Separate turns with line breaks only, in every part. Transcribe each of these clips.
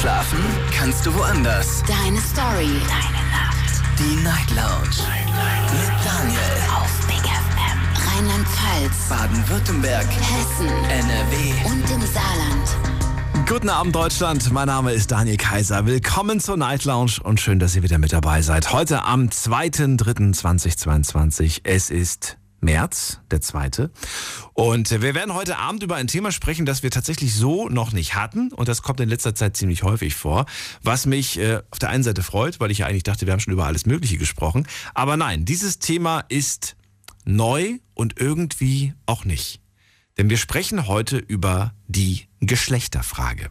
Schlafen kannst du woanders.
Deine Story. Deine Nacht.
Die Night Lounge. Night, Mit Daniel.
Auf Big FM. Rheinland-Pfalz.
Baden-Württemberg.
Hessen.
NRW.
Und im Saarland.
Guten Abend Deutschland, mein Name ist Daniel Kaiser. Willkommen zur Night Lounge und schön, dass ihr wieder mit dabei seid. Heute am 2.3.2022. Es ist März, der zweite. Und wir werden heute Abend über ein Thema sprechen, das wir tatsächlich so noch nicht hatten. Und das kommt in letzter Zeit ziemlich häufig vor. Was mich äh, auf der einen Seite freut, weil ich ja eigentlich dachte, wir haben schon über alles Mögliche gesprochen. Aber nein, dieses Thema ist neu und irgendwie auch nicht. Denn wir sprechen heute über die Geschlechterfrage.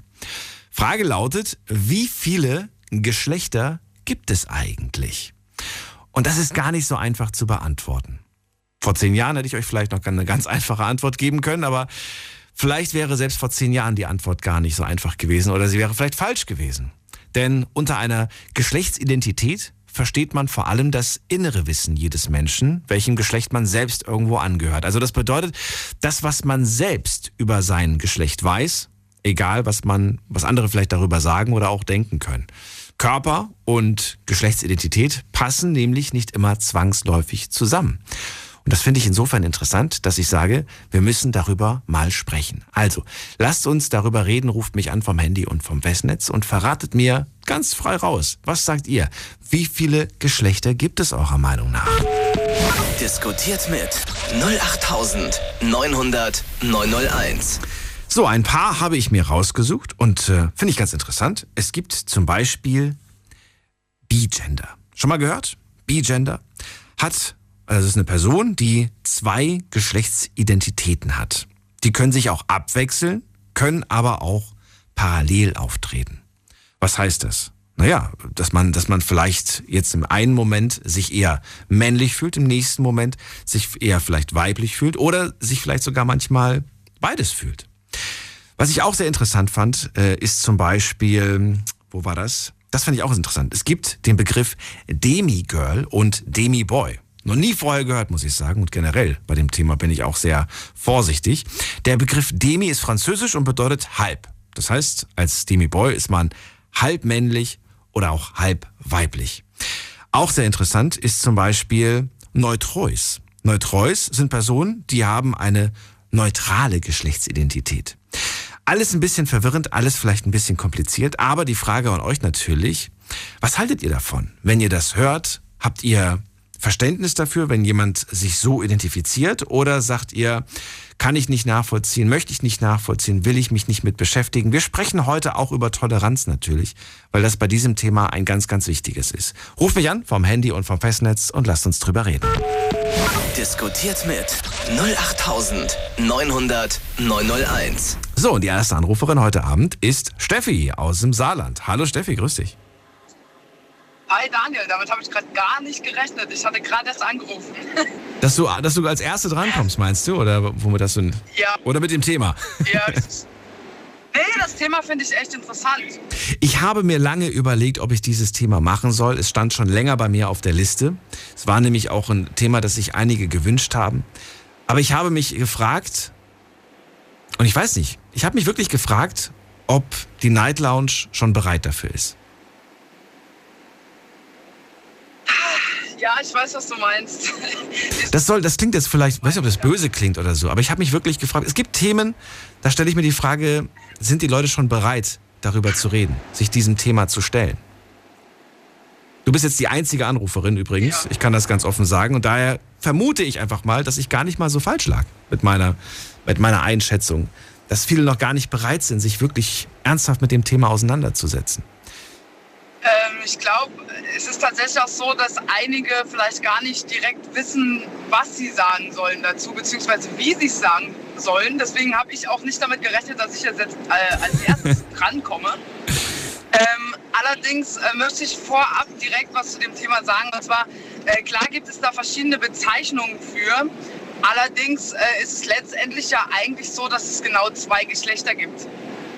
Frage lautet, wie viele Geschlechter gibt es eigentlich? Und das ist gar nicht so einfach zu beantworten. Vor zehn Jahren hätte ich euch vielleicht noch eine ganz einfache Antwort geben können, aber vielleicht wäre selbst vor zehn Jahren die Antwort gar nicht so einfach gewesen oder sie wäre vielleicht falsch gewesen. Denn unter einer Geschlechtsidentität versteht man vor allem das innere Wissen jedes Menschen, welchem Geschlecht man selbst irgendwo angehört. Also das bedeutet, das, was man selbst über sein Geschlecht weiß, egal was man, was andere vielleicht darüber sagen oder auch denken können. Körper und Geschlechtsidentität passen nämlich nicht immer zwangsläufig zusammen. Und das finde ich insofern interessant, dass ich sage, wir müssen darüber mal sprechen. Also, lasst uns darüber reden, ruft mich an vom Handy und vom Festnetz und verratet mir ganz frei raus. Was sagt ihr? Wie viele Geschlechter gibt es eurer Meinung nach?
Diskutiert mit 08900 901.
So, ein paar habe ich mir rausgesucht und äh, finde ich ganz interessant. Es gibt zum Beispiel B-Gender. Schon mal gehört? B-Gender hat also es ist eine Person, die zwei Geschlechtsidentitäten hat. Die können sich auch abwechseln, können aber auch parallel auftreten. Was heißt das? Naja, dass man, dass man vielleicht jetzt im einen Moment sich eher männlich fühlt, im nächsten Moment sich eher vielleicht weiblich fühlt oder sich vielleicht sogar manchmal beides fühlt. Was ich auch sehr interessant fand, äh, ist zum Beispiel, wo war das? Das fand ich auch interessant. Es gibt den Begriff Demi-Girl und Demi-Boy. Noch nie vorher gehört, muss ich sagen. Und generell bei dem Thema bin ich auch sehr vorsichtig. Der Begriff Demi ist französisch und bedeutet halb. Das heißt, als Demi-Boy ist man halb männlich oder auch halb weiblich. Auch sehr interessant ist zum Beispiel Neutreus. Neutreus sind Personen, die haben eine neutrale Geschlechtsidentität. Alles ein bisschen verwirrend, alles vielleicht ein bisschen kompliziert, aber die Frage an euch natürlich, was haltet ihr davon? Wenn ihr das hört, habt ihr Verständnis dafür, wenn jemand sich so identifiziert? Oder sagt ihr, kann ich nicht nachvollziehen, möchte ich nicht nachvollziehen, will ich mich nicht mit beschäftigen? Wir sprechen heute auch über Toleranz natürlich, weil das bei diesem Thema ein ganz, ganz wichtiges ist. Ruf mich an vom Handy und vom Festnetz und lasst uns drüber reden.
Diskutiert mit 08900 901.
So, und die erste Anruferin heute Abend ist Steffi aus dem Saarland. Hallo Steffi, grüß dich.
Hi Daniel, damit habe ich gerade gar nicht gerechnet. Ich hatte gerade erst angerufen.
Dass du, dass du als Erste drankommst, meinst du? Oder womit hast du.
Ja.
Oder mit dem Thema?
Ja. Nee, das Thema finde ich echt interessant.
Ich habe mir lange überlegt, ob ich dieses Thema machen soll. Es stand schon länger bei mir auf der Liste. Es war nämlich auch ein Thema, das sich einige gewünscht haben. Aber ich habe mich gefragt, und ich weiß nicht, ich habe mich wirklich gefragt, ob die Night Lounge schon bereit dafür ist.
Ja, ich weiß, was du meinst.
Das soll, das klingt jetzt vielleicht, weiß nicht, ob das böse klingt oder so, aber ich habe mich wirklich gefragt, es gibt Themen, da stelle ich mir die Frage, sind die Leute schon bereit, darüber zu reden, sich diesem Thema zu stellen? Du bist jetzt die einzige Anruferin übrigens,
Ja.
ich kann das ganz offen sagen und daher vermute ich einfach mal, dass ich gar nicht mal so falsch lag mit meiner, mit meiner Einschätzung, dass viele noch gar nicht bereit sind, sich wirklich ernsthaft mit dem Thema auseinanderzusetzen.
Ähm, ich glaube, es ist tatsächlich auch so, dass einige vielleicht gar nicht direkt wissen, was sie sagen sollen dazu, beziehungsweise wie sie es sagen sollen. Deswegen habe ich auch nicht damit gerechnet, dass ich jetzt, jetzt äh, als erstes drankomme. Ähm, allerdings äh, möchte ich vorab direkt was zu dem Thema sagen. Und zwar, äh, klar gibt es da verschiedene Bezeichnungen für. Allerdings äh, ist es letztendlich ja eigentlich so, dass es genau zwei Geschlechter gibt.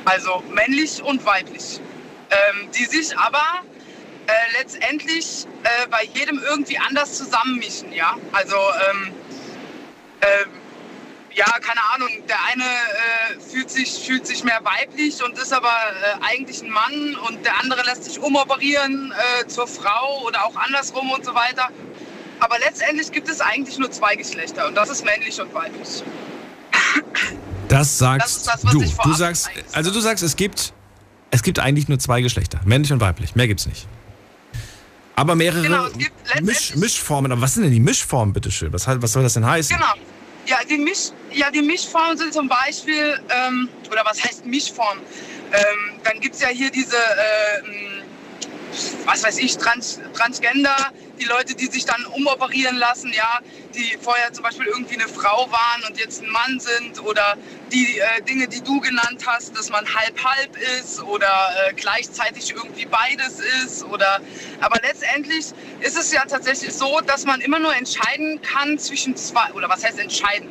Also männlich und weiblich. Ähm, die sich aber äh, letztendlich äh, bei jedem irgendwie anders zusammenmischen, ja. Also ähm, ähm, ja, keine Ahnung, der eine äh, fühlt, sich, fühlt sich mehr weiblich und ist aber äh, eigentlich ein Mann und der andere lässt sich umoperieren äh, zur Frau oder auch andersrum und so weiter. Aber letztendlich gibt es eigentlich nur zwei Geschlechter und das ist männlich und weiblich.
Das sagst
Das ist das, was
du. Du sagst, also du sagst, es gibt, es gibt eigentlich nur zwei Geschlechter, männlich und weiblich. Mehr gibt's nicht. Aber mehrere
Genau, es gibt
Misch, Mischformen. Aber was sind denn die Mischformen, bitteschön? Was, was soll das denn heißen?
Genau. Ja, die, Misch, ja, die Mischformen sind zum Beispiel, ähm, oder was heißt Mischform? Ähm, dann gibt es ja hier diese, äh, was weiß ich, Trans, Transgender, die Leute, die sich dann umoperieren lassen, ja, die vorher zum Beispiel irgendwie eine Frau waren und jetzt ein Mann sind oder die äh, Dinge, die du genannt hast, dass man halb-halb ist oder äh, gleichzeitig irgendwie beides ist oder, aber letztendlich ist es ja tatsächlich so, dass man immer nur entscheiden kann zwischen zwei, oder was heißt entscheiden?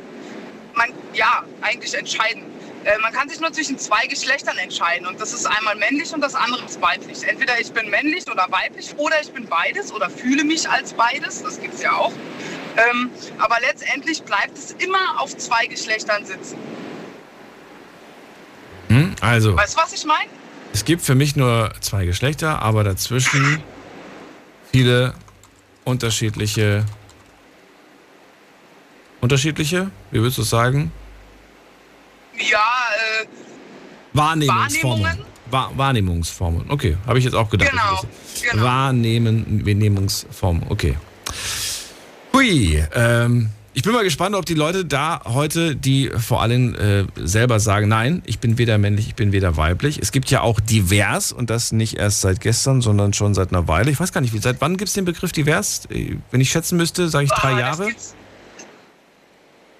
Man, ja, eigentlich entscheiden. Äh, man kann sich nur zwischen zwei Geschlechtern entscheiden und das ist einmal männlich und das andere ist weiblich. Entweder ich bin männlich oder weiblich oder ich bin beides oder fühle mich als beides, das gibt es ja auch. Ähm, aber letztendlich bleibt es immer auf zwei Geschlechtern sitzen.
Hm? Also,
Weißt du, was ich meine?
es gibt für mich nur zwei Geschlechter, aber dazwischen viele unterschiedliche. Unterschiedliche? Wie würdest du es sagen?
Ja, äh,
Wahrnehmungsformen.
Wahrnehmungen?
Wahr Wahrnehmungsformen. Okay, habe ich jetzt auch gedacht.
Genau,
das-
genau.
Wahrnehmen, Wahrnehmungsformen. Okay. Hui, ähm, ich bin mal gespannt, ob die Leute da heute, die vor allem äh, selber sagen, nein, ich bin weder männlich, ich bin weder weiblich. Es gibt ja auch divers und das nicht erst seit gestern, sondern schon seit einer Weile. Ich weiß gar nicht, wie, seit wann gibt es den Begriff divers? Äh, Wenn ich schätzen müsste, sage ich drei
Ah, das
Jahre.
gibt's-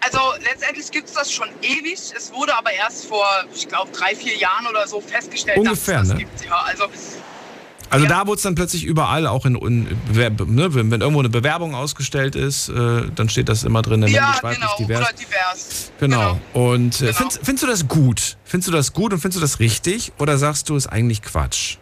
Also letztendlich gibt es das schon ewig. Es wurde aber erst vor, ich glaube, drei, vier Jahren oder so festgestellt,
Ungefähr,
dass es das
ne?
gibt. Ja, also
Also
Ja.
da wurde es dann plötzlich überall, auch in, in ne, wenn, irgendwo eine Bewerbung ausgestellt ist, äh, dann steht das immer drin,
ja,
weiblich,
genau,
divers.
oder divers.
Genau. Und äh,
Genau.
findest, findest du das gut? Findest du das gut und findest du das richtig? Oder sagst du, ist eigentlich Quatsch?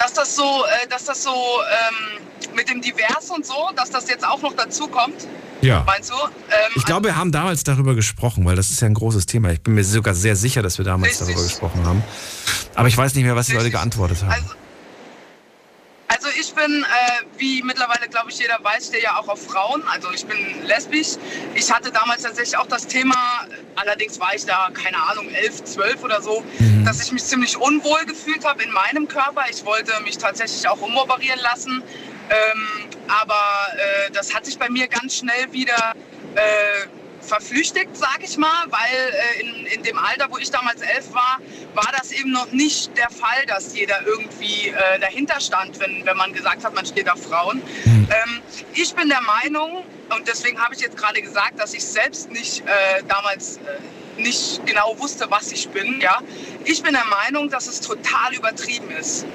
Dass das so, äh, dass das so ähm, mit dem Divers und so, dass das jetzt auch noch dazu kommt,
Ja.
meinst du? Ähm,
Ich glaube, wir haben damals darüber gesprochen, weil das ist ja ein großes Thema. Ich bin mir sogar sehr sicher, dass wir damals
Richtig.
darüber gesprochen haben. Aber ich weiß nicht mehr, was die Leute
Richtig.
geantwortet haben.
Also, also ich bin, äh, wie mittlerweile glaube ich jeder weiß, stehe ja auch auf Frauen. Also ich bin lesbisch. Ich hatte damals tatsächlich auch das Thema, allerdings war ich da, keine Ahnung, 11, 12 oder so,
Mhm.
dass ich mich ziemlich unwohl gefühlt habe in meinem Körper. Ich wollte mich tatsächlich auch umoperieren lassen. Ähm, aber äh, das hat sich bei mir ganz schnell wieder äh, verflüchtigt, sag ich mal, weil äh, in, in dem Alter, wo ich damals elf war, war das eben noch nicht der Fall, dass jeder irgendwie äh, dahinter stand, wenn, wenn man gesagt hat, man steht auf Frauen. Ähm, ich bin der Meinung, und deswegen habe ich jetzt gerade gesagt, dass ich selbst nicht äh, damals äh, nicht genau wusste, was ich bin. Ja, ich bin der Meinung, dass es total übertrieben ist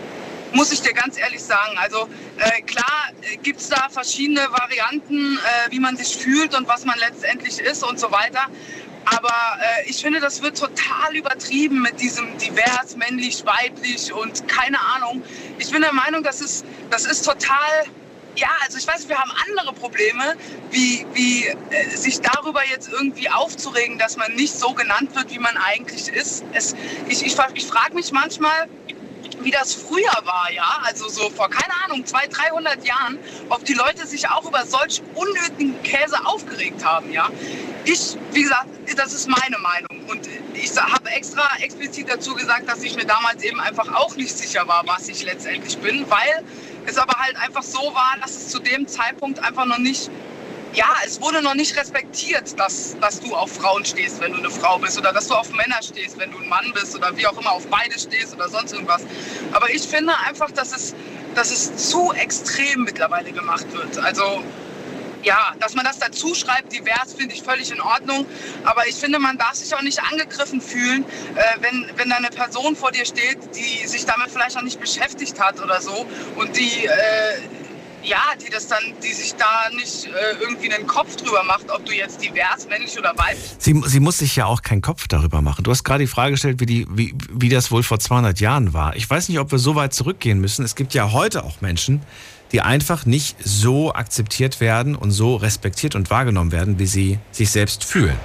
muss ich dir ganz ehrlich sagen. Also äh, klar äh, gibt es da verschiedene Varianten, äh, wie man sich fühlt und was man letztendlich ist und so weiter. Aber äh, ich finde, das wird total übertrieben mit diesem divers, männlich, weiblich und keine Ahnung. Ich bin der Meinung, das ist, das ist total ja, also ich weiß, nicht, wir haben andere Probleme, wie, wie äh, sich darüber jetzt irgendwie aufzuregen, dass man nicht so genannt wird, wie man eigentlich ist. Es, ich ich, ich frage mich manchmal, wie das früher war, ja, also so vor, keine Ahnung, 200, 300 Jahren, ob die Leute sich auch über solch unnötigen Käse aufgeregt haben, ja. Ich, wie gesagt, das ist meine Meinung und ich habe extra explizit dazu gesagt, dass ich mir damals eben einfach auch nicht sicher war, was ich letztendlich bin, weil es aber halt einfach so war, dass es zu dem Zeitpunkt einfach noch nicht ja, es wurde noch nicht respektiert, dass, dass du auf Frauen stehst, wenn du eine Frau bist oder dass du auf Männer stehst, wenn du ein Mann bist oder wie auch immer auf beide stehst oder sonst irgendwas. Aber ich finde einfach, dass es, dass es zu extrem mittlerweile gemacht wird. Also ja, dass man das dazu schreibt, divers, finde ich völlig in Ordnung. Aber ich finde, man darf sich auch nicht angegriffen fühlen, äh, wenn, wenn da eine Person vor dir steht, die sich damit vielleicht noch nicht beschäftigt hat oder so und die, äh, ja, die das dann, die sich da nicht äh, irgendwie einen Kopf drüber macht, ob du jetzt divers, männlich oder weiblich
Sie, sie muss sich ja auch keinen Kopf darüber machen. Du hast gerade die Frage gestellt, wie, die, wie, wie das wohl vor 200 Jahren war. Ich weiß nicht, ob wir so weit zurückgehen müssen. Es gibt ja heute auch Menschen, die einfach nicht so akzeptiert werden und so respektiert und wahrgenommen werden, wie sie sich selbst fühlen.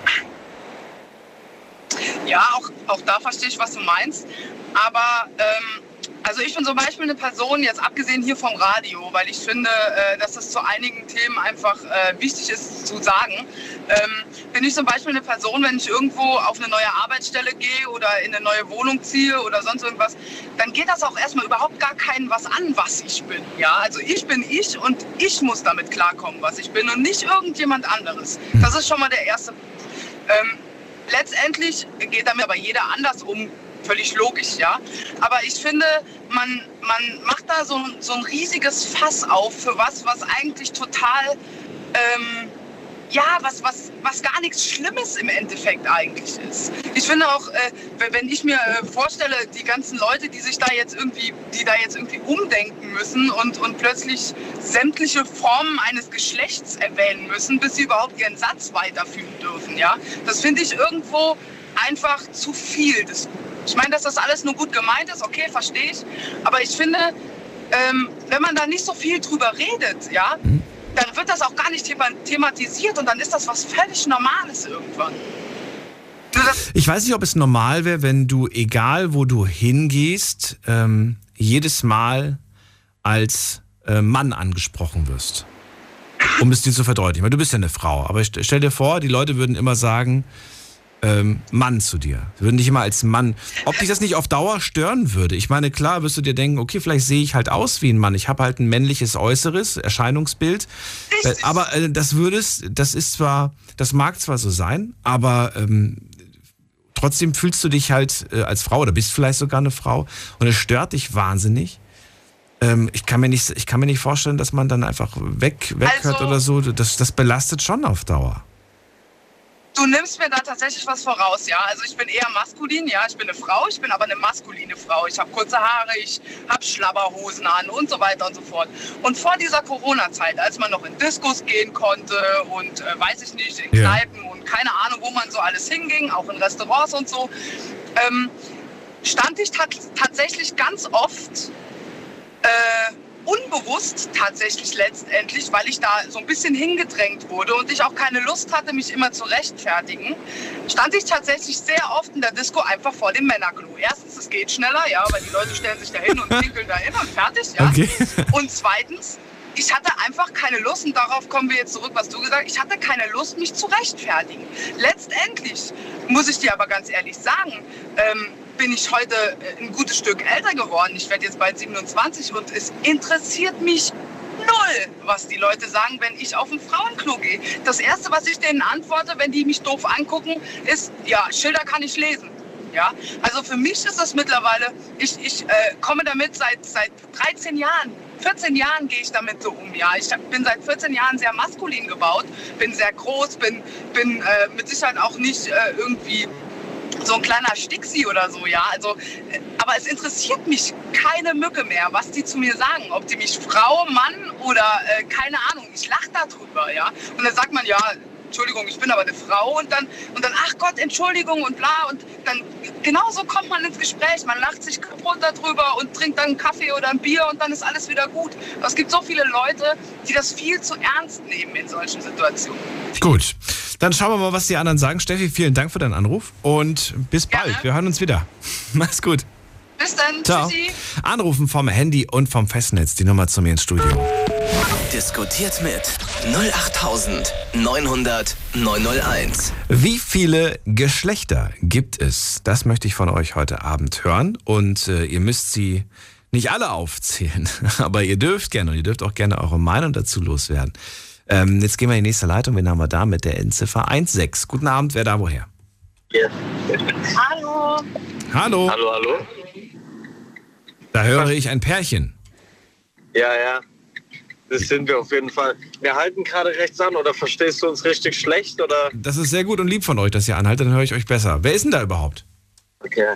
Ja, auch, auch da verstehe ich, was du meinst. Aber ähm, also ich bin zum Beispiel eine Person, jetzt abgesehen hier vom Radio, weil ich finde, äh, dass das zu einigen Themen einfach äh, wichtig ist zu sagen, ähm, bin ich zum Beispiel eine Person, wenn ich irgendwo auf eine neue Arbeitsstelle gehe oder in eine neue Wohnung ziehe oder sonst irgendwas, dann geht das auch erstmal überhaupt gar keinen was an, was ich bin. Ja, also ich bin ich und ich muss damit klarkommen, was ich bin und nicht irgendjemand anderes. Das ist schon mal der erste. Ähm, letztendlich geht damit aber jeder anders um, völlig logisch, ja. Aber ich finde, man, man macht da so, so ein riesiges Fass auf für was, was eigentlich total, ähm, ja, was, was, was gar nichts Schlimmes im Endeffekt eigentlich ist. Ich finde auch, äh, wenn ich mir äh, vorstelle, die ganzen Leute, die sich da jetzt irgendwie, die da jetzt irgendwie umdenken müssen und, und plötzlich sämtliche Formen eines Geschlechts erwähnen müssen, bis sie überhaupt ihren Satz weiterführen dürfen, ja. Das finde ich irgendwo einfach zu viel des Ich meine, dass das alles nur gut gemeint ist, okay, verstehe ich. Aber ich finde, ähm, wenn man da nicht so viel drüber redet, ja,
Mhm.
dann wird das auch gar nicht thema thematisiert und dann ist das was völlig Normales irgendwann.
Ich weiß nicht, ob es normal wäre, wenn du, egal wo du hingehst, ähm, jedes Mal als äh, Mann angesprochen wirst. Um es dir zu verdeutlichen. Weil du bist ja eine Frau. Aber st- stell dir vor, die Leute würden immer sagen, ähm, Mann zu dir. Sie würden dich immer als Mann. Ob dich das nicht auf Dauer stören würde? Ich meine, klar wirst du dir denken, okay, vielleicht sehe ich halt aus wie ein Mann. Ich habe halt ein männliches Äußeres, Erscheinungsbild. Äh, aber äh, das würdest, das ist zwar, das mag zwar so sein, aber ähm, trotzdem fühlst du dich halt äh, als Frau oder bist vielleicht sogar eine Frau und es stört dich wahnsinnig. Ähm, ich, kann mir nicht, ich kann mir nicht vorstellen, dass man dann einfach weg, weghört
Also-
oder so. Das, das belastet schon auf Dauer.
Du nimmst mir da tatsächlich was voraus, ja. Also ich bin eher maskulin, ja. Ich bin eine Frau, ich bin aber eine maskuline Frau. Ich habe kurze Haare, ich habe Schlabberhosen an und so weiter und so fort. Und vor dieser Corona-Zeit, als man noch in Diskos gehen konnte und äh, weiß ich nicht, in
Ja.
Kneipen und keine Ahnung, wo man so alles hinging, auch in Restaurants und so, ähm, stand ich tat tatsächlich ganz oft äh, unbewusst tatsächlich letztendlich, weil ich da so ein bisschen hingedrängt wurde und ich auch keine Lust hatte, mich immer zu rechtfertigen, stand ich tatsächlich sehr oft in der Disco einfach vor dem Männerklo. Erstens, es geht schneller, ja, weil die Leute stellen sich da hin und pinkeln da hin und fertig, ja.
Okay.
Und zweitens, ich hatte einfach keine Lust, und darauf kommen wir jetzt zurück, was du gesagt hast, ich hatte keine Lust, mich zu rechtfertigen. Letztendlich muss ich dir aber ganz ehrlich sagen, ähm, bin ich heute äh, ein gutes Stück älter geworden. Ich werde jetzt bald 27 und es interessiert mich null, was die Leute sagen, wenn ich auf ein Frauenklo gehe. Das Erste, was ich denen antworte, wenn die mich doof angucken, ist, ja, Schilder kann ich lesen. Ja, also für mich ist das mittlerweile, ich, ich äh, komme damit seit, seit 13 Jahren, 14 Jahren gehe ich damit so um. Ja, ich bin seit 14 Jahren sehr maskulin gebaut, bin sehr groß, bin, bin äh, mit Sicherheit auch nicht äh, irgendwie so ein kleiner Stixi oder so, ja. Also, äh, aber es interessiert mich keine Mücke mehr, was die zu mir sagen. Ob die mich Frau, Mann oder äh, keine Ahnung. Ich lache darüber, ja. Und dann sagt man, ja, Entschuldigung, ich bin aber eine Frau und dann, und dann, ach Gott, Entschuldigung und bla. Und dann, genauso kommt man ins Gespräch. Man lacht sich kaputt darüber und trinkt dann einen Kaffee oder ein Bier und dann ist alles wieder gut. Aber es gibt so viele Leute, die das viel zu ernst nehmen in solchen Situationen.
Gut, dann schauen wir mal, was die anderen sagen. Steffi, vielen Dank für deinen Anruf und bis bald.
Gerne.
Wir hören uns wieder. Mach's gut.
Bis dann,
Ciao.
tschüssi.
Anrufen vom Handy und vom Festnetz. Die Nummer zu mir ins Studio.
Diskutiert mit 08900 901.
Wie viele Geschlechter gibt es? Das möchte ich von euch heute Abend hören. Und äh, ihr müsst sie nicht alle aufzählen, aber ihr dürft gerne und ihr dürft auch gerne eure Meinung dazu loswerden. Ähm, jetzt gehen wir in die nächste Leitung. Wen haben wir da mit der Endziffer 16? Guten Abend, wer da woher?
Hallo.
Hallo,
Hallo, hallo?
Da höre ich ein Pärchen.
Ja, ja. Das sind wir auf jeden Fall. Wir halten gerade rechts an oder verstehst du uns richtig schlecht oder?
Das ist sehr gut und lieb von euch, dass ihr anhaltet, dann höre ich euch besser. Wer ist denn da überhaupt?
Okay.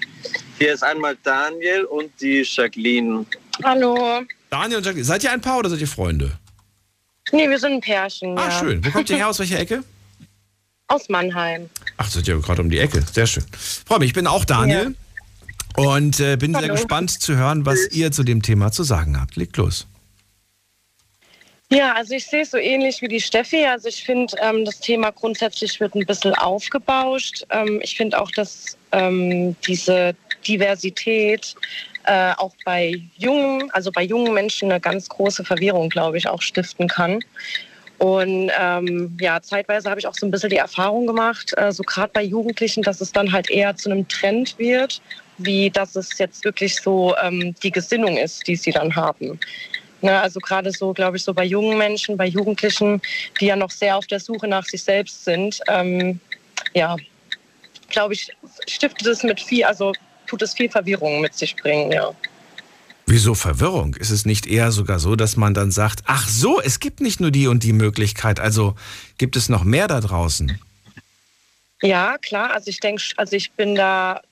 Hier ist einmal Daniel und die Jacqueline.
Hallo.
Daniel und Jacqueline. Seid ihr ein Paar oder seid ihr Freunde?
Nee, wir sind ein Pärchen.
Ah,
ja.
schön. Wo kommt ihr her? Aus welcher Ecke?
Aus Mannheim.
Ach, seid ihr gerade um die Ecke. Sehr schön. Freue mich. Ich bin auch Daniel und äh, bin sehr
Hallo.
gespannt zu hören, was ihr zu dem Thema zu sagen habt. Legt los.
Ja, also ich sehe es so ähnlich wie die Steffi. Also ich finde, ähm, das Thema grundsätzlich wird ein bisschen aufgebauscht. Ähm, ich finde auch, dass ähm, diese Diversität äh, auch bei jungen, also bei jungen Menschen eine ganz große Verwirrung, glaube ich, auch stiften kann. Und ähm, ja, zeitweise habe ich auch so ein bisschen die Erfahrung gemacht, äh, so gerade bei Jugendlichen, dass es dann halt eher zu einem Trend wird, wie dass es jetzt wirklich so ähm, die Gesinnung ist, die sie dann haben. Ne, also gerade so, glaube ich, so bei jungen Menschen, bei Jugendlichen, die ja noch sehr auf der Suche nach sich selbst sind, ähm, ja, glaube ich, stiftet es mit viel, also tut es viel Verwirrung mit sich bringen, ja.
Wieso Verwirrung? Ist es nicht eher sogar so, dass man dann sagt, ach so, es gibt nicht nur die und die Möglichkeit, also gibt es noch mehr da draußen?
Ja, klar. Also ich denke, also ich bin da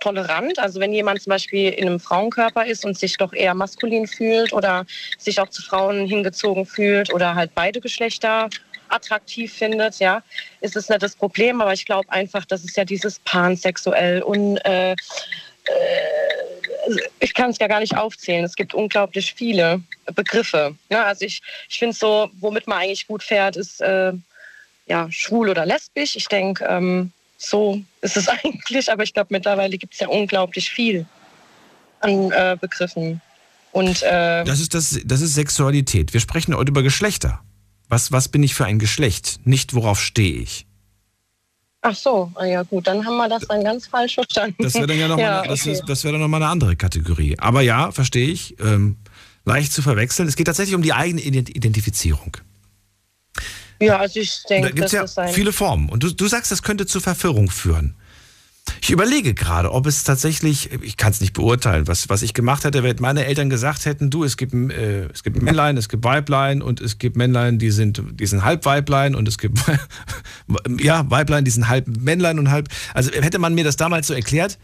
tolerant. Also wenn jemand zum Beispiel in einem Frauenkörper ist und sich doch eher maskulin fühlt oder sich auch zu Frauen hingezogen fühlt oder halt beide Geschlechter attraktiv findet, ja, ist es nicht das Problem. Aber ich glaube einfach, dass es ja dieses pansexuell und äh, äh, ich kann es ja gar nicht aufzählen. Es gibt unglaublich viele Begriffe. Ja, also ich, ich finde so, womit man eigentlich gut fährt, ist äh, ja schwul oder lesbisch. Ich denke, ähm, so ist es eigentlich, aber ich glaube, mittlerweile gibt es ja unglaublich viel an äh, Begriffen. Und, äh,
das, ist das, das ist Sexualität. Wir sprechen heute über Geschlechter. Was, was bin ich für ein Geschlecht? Nicht, worauf stehe ich.
Ach so, ah ja gut, dann haben wir das dann ganz falsch verstanden.
Das wäre dann ja nochmal ja, okay. das, wär dann noch mal eine andere Kategorie. Aber ja, verstehe ich. Ähm, leicht zu verwechseln. Es geht tatsächlich um die eigene Identifizierung.
Ja, also ich denke,
da gibt es ja viele Formen. Und du, du sagst, das könnte zu Verwirrung führen. Ich überlege gerade, ob es tatsächlich, ich kann es nicht beurteilen, was, was ich gemacht hätte, wenn meine Eltern gesagt hätten, du, es gibt, äh, es gibt Männlein, es gibt Weiblein und es gibt Männlein, die sind, die sind halb Weiblein und es gibt, ja, Weiblein, die sind halb Männlein und halb, also hätte man mir das damals so erklärt,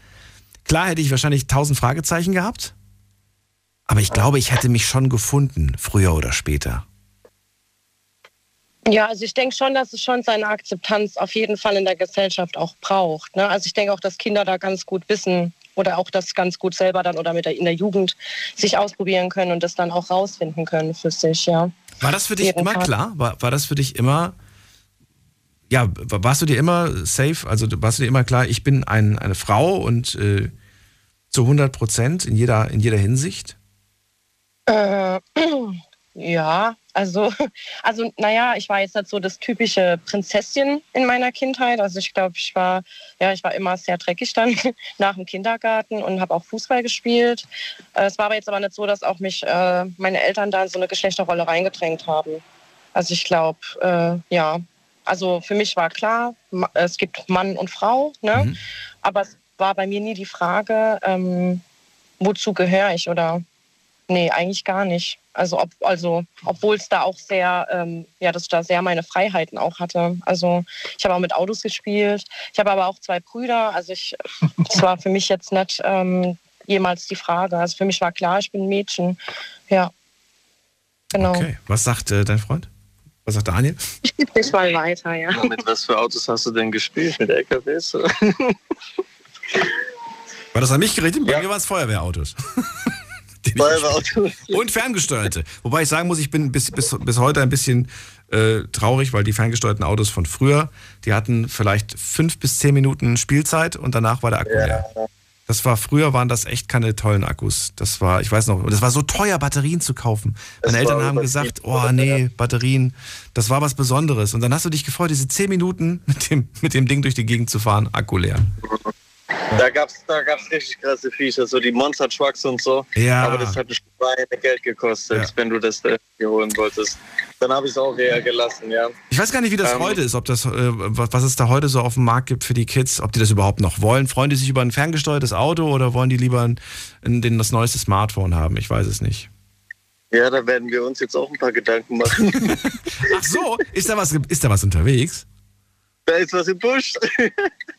klar hätte ich wahrscheinlich tausend Fragezeichen gehabt, aber ich glaube, ich hätte mich schon gefunden, früher oder später.
Ja, also ich denke schon, dass es schon seine Akzeptanz auf jeden Fall in der Gesellschaft auch braucht. Ne? Also ich denke auch, dass Kinder da ganz gut wissen oder auch das ganz gut selber dann oder mit der, in der Jugend sich ausprobieren können und das dann auch rausfinden können für sich, ja.
War das für dich immer Fall. klar? War, war das für dich immer, ja, warst du dir immer safe, also warst du dir immer klar, ich bin ein, eine Frau und äh, zu 100 Prozent in jeder, in jeder Hinsicht?
Äh, ja, also, also, naja, ich war jetzt nicht so das typische Prinzesschen in meiner Kindheit. Also ich glaube, ich war, ja, ich war immer sehr dreckig dann nach dem Kindergarten und habe auch Fußball gespielt. Äh, es war aber jetzt aber nicht so, dass auch mich äh, meine Eltern da in so eine Geschlechterrolle reingedrängt haben. Also ich glaube, äh, ja, also für mich war klar, es gibt Mann und Frau, ne? Mhm. aber es war bei mir nie die Frage, ähm, wozu gehöre ich oder Nee, eigentlich gar nicht. Also, ob, also obwohl es da auch sehr, ähm, ja, dass ich da sehr meine Freiheiten auch hatte. Also ich habe auch mit Autos gespielt. Ich habe aber auch zwei Brüder. Also ich, das war für mich jetzt nicht ähm, jemals die Frage. Also für mich war klar, ich bin ein Mädchen. Ja, genau. Okay,
was sagt äh, dein Freund? Was sagt Daniel?
Ich gebe dich mal weiter, ja.
ja. Mit was für Autos hast du denn gespielt? Mit LKWs? War
das an mich gerichtet? Bei ja. mir waren es Feuerwehrautos. Und ferngesteuerte. Wobei ich sagen muss, ich bin bis, bis, bis heute ein bisschen äh, traurig, weil die ferngesteuerten Autos von früher, die hatten vielleicht fünf bis zehn Minuten Spielzeit und danach war der Akku ja. leer. Das war früher waren das echt keine tollen Akkus. Das war, ich weiß noch, das war so teuer, Batterien zu kaufen. Meine Eltern haben gesagt, oh nee, Batterien, das war was Besonderes. Und dann hast du dich gefreut, diese zehn Minuten mit dem, mit dem Ding durch die Gegend zu fahren, Akku leer.
Da gab es da gab's richtig krasse Viecher, so die Monster Trucks und so.
Ja.
Aber das hat ein Schweine Geld gekostet, ja. wenn du das da hier holen wolltest. Dann habe ich es auch eher gelassen, ja.
Ich weiß gar nicht, wie das ähm, heute ist, ob das, äh, was es da heute so auf dem Markt gibt für die Kids, ob die das überhaupt noch wollen. Freuen die sich über ein ferngesteuertes Auto oder wollen die lieber ein, ein, das neueste Smartphone haben? Ich weiß es nicht.
Ja, da werden wir uns jetzt auch ein paar Gedanken machen.
Ach so, ist da was, ist da was unterwegs?
Da ist was im Busch.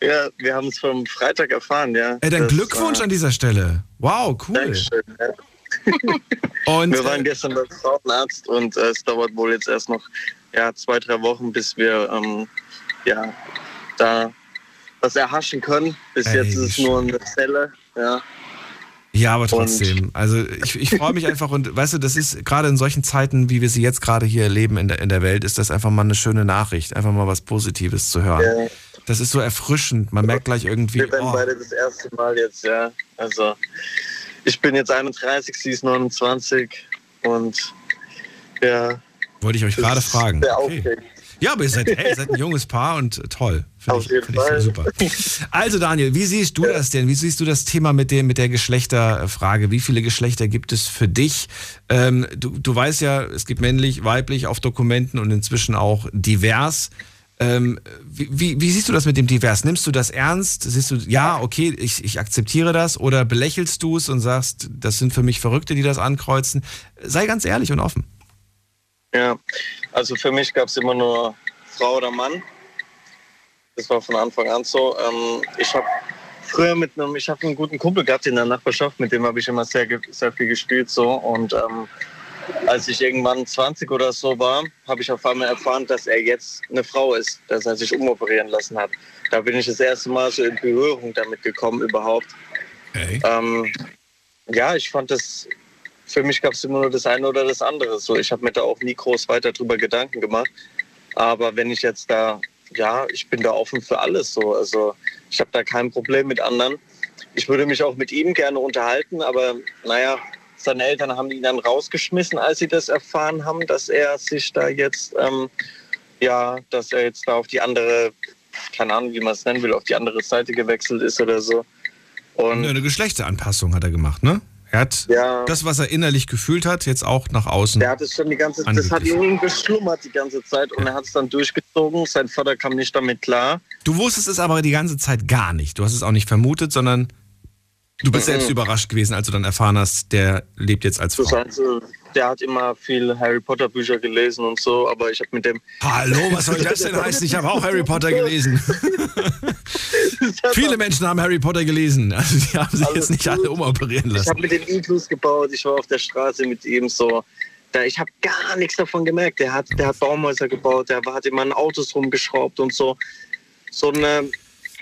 Ja, wir haben es vom Freitag erfahren, ja.
Ey, dann Glückwunsch an dieser Stelle. Wow, cool. Dankeschön, ja.
und, wir waren äh, gestern beim Frauenarzt und äh, es dauert wohl jetzt erst noch ja, zwei, drei Wochen, bis wir ähm, ja, da was erhaschen können. Bis ey, jetzt ist es nur eine Zelle. Ja.
Ja, Ja, aber trotzdem. Und also ich, ich freue mich einfach und weißt du, das ist gerade in solchen Zeiten, wie wir sie jetzt gerade hier erleben in der, in der Welt, ist das einfach mal eine schöne Nachricht, einfach mal was Positives zu hören. Ja. Das ist so erfrischend. Man merkt gleich irgendwie.
Wir werden oh. beide das erste Mal jetzt, ja. Also ich bin jetzt 31, sie ist 29 und ja.
Wollte ich euch gerade fragen. Sehr okay. Ja, aber ihr seid, hey, ihr seid ein junges Paar und toll. Finde ich, find ich super. Also Daniel, wie siehst du das denn? Wie siehst du das Thema mit, dem, mit der Geschlechterfrage? Wie viele Geschlechter gibt es für dich? Ähm, du, du weißt ja, es gibt männlich, weiblich auf Dokumenten und inzwischen auch divers. Ähm, wie, wie, wie, siehst du das mit dem Divers? Nimmst du das ernst? Siehst du, ja, okay, ich, ich akzeptiere das? Oder belächelst du es und sagst, das sind für mich Verrückte, die das ankreuzen? Sei ganz ehrlich und offen.
Ja, also für mich gab es immer nur Frau oder Mann. Das war von Anfang an so. Ähm, ich habe früher mit einem, ich habe einen guten Kumpel gehabt in der Nachbarschaft, mit dem habe ich immer sehr, sehr viel gespielt so und ähm, als ich irgendwann 20 oder so war, habe ich auf einmal erfahren, dass er jetzt eine Frau ist, dass er sich umoperieren lassen hat. Da bin ich das erste Mal so in Berührung damit gekommen überhaupt. Hey. Ähm, ja, ich fand das für mich gab es immer nur das eine oder das andere. So, ich habe mir da auch nie groß weiter drüber Gedanken gemacht. Aber wenn ich jetzt da, ja, ich bin da offen für alles so. Also ich habe da kein Problem mit anderen. Ich würde mich auch mit ihm gerne unterhalten, aber naja, seine Eltern haben ihn dann rausgeschmissen, als sie das erfahren haben, dass er sich da jetzt, ähm, ja, dass er jetzt da auf die andere, keine Ahnung, wie man es nennen will, auf die andere Seite gewechselt ist oder so.
Und eine Geschlechteranpassung hat er gemacht, ne? Er hat ja. das, was er innerlich gefühlt hat, jetzt auch nach außen.
Er hat es schon die ganze Das hat ihn geschlummert die ganze Zeit und ja. er hat es dann durchgezogen. Sein Vater kam nicht damit klar.
Du wusstest es aber die ganze Zeit gar nicht. Du hast es auch nicht vermutet, sondern du bist mhm. selbst überrascht gewesen, als du dann erfahren hast, der lebt jetzt als Frau. Das heißt,
der hat immer viel Harry Potter Bücher gelesen und so, aber ich habe mit dem.
Hallo, was soll das denn heißen? Ich habe auch Harry Potter gelesen. Viele Menschen haben Harry Potter gelesen. Also die haben sich also, jetzt nicht alle umoperieren lassen.
Ich habe mit dem Iglus gebaut, ich war auf der Straße mit ihm so. ich habe gar nichts davon gemerkt. Der hat, der hat Baumhäuser gebaut, der hat immer an Autos rumgeschraubt und so. So eine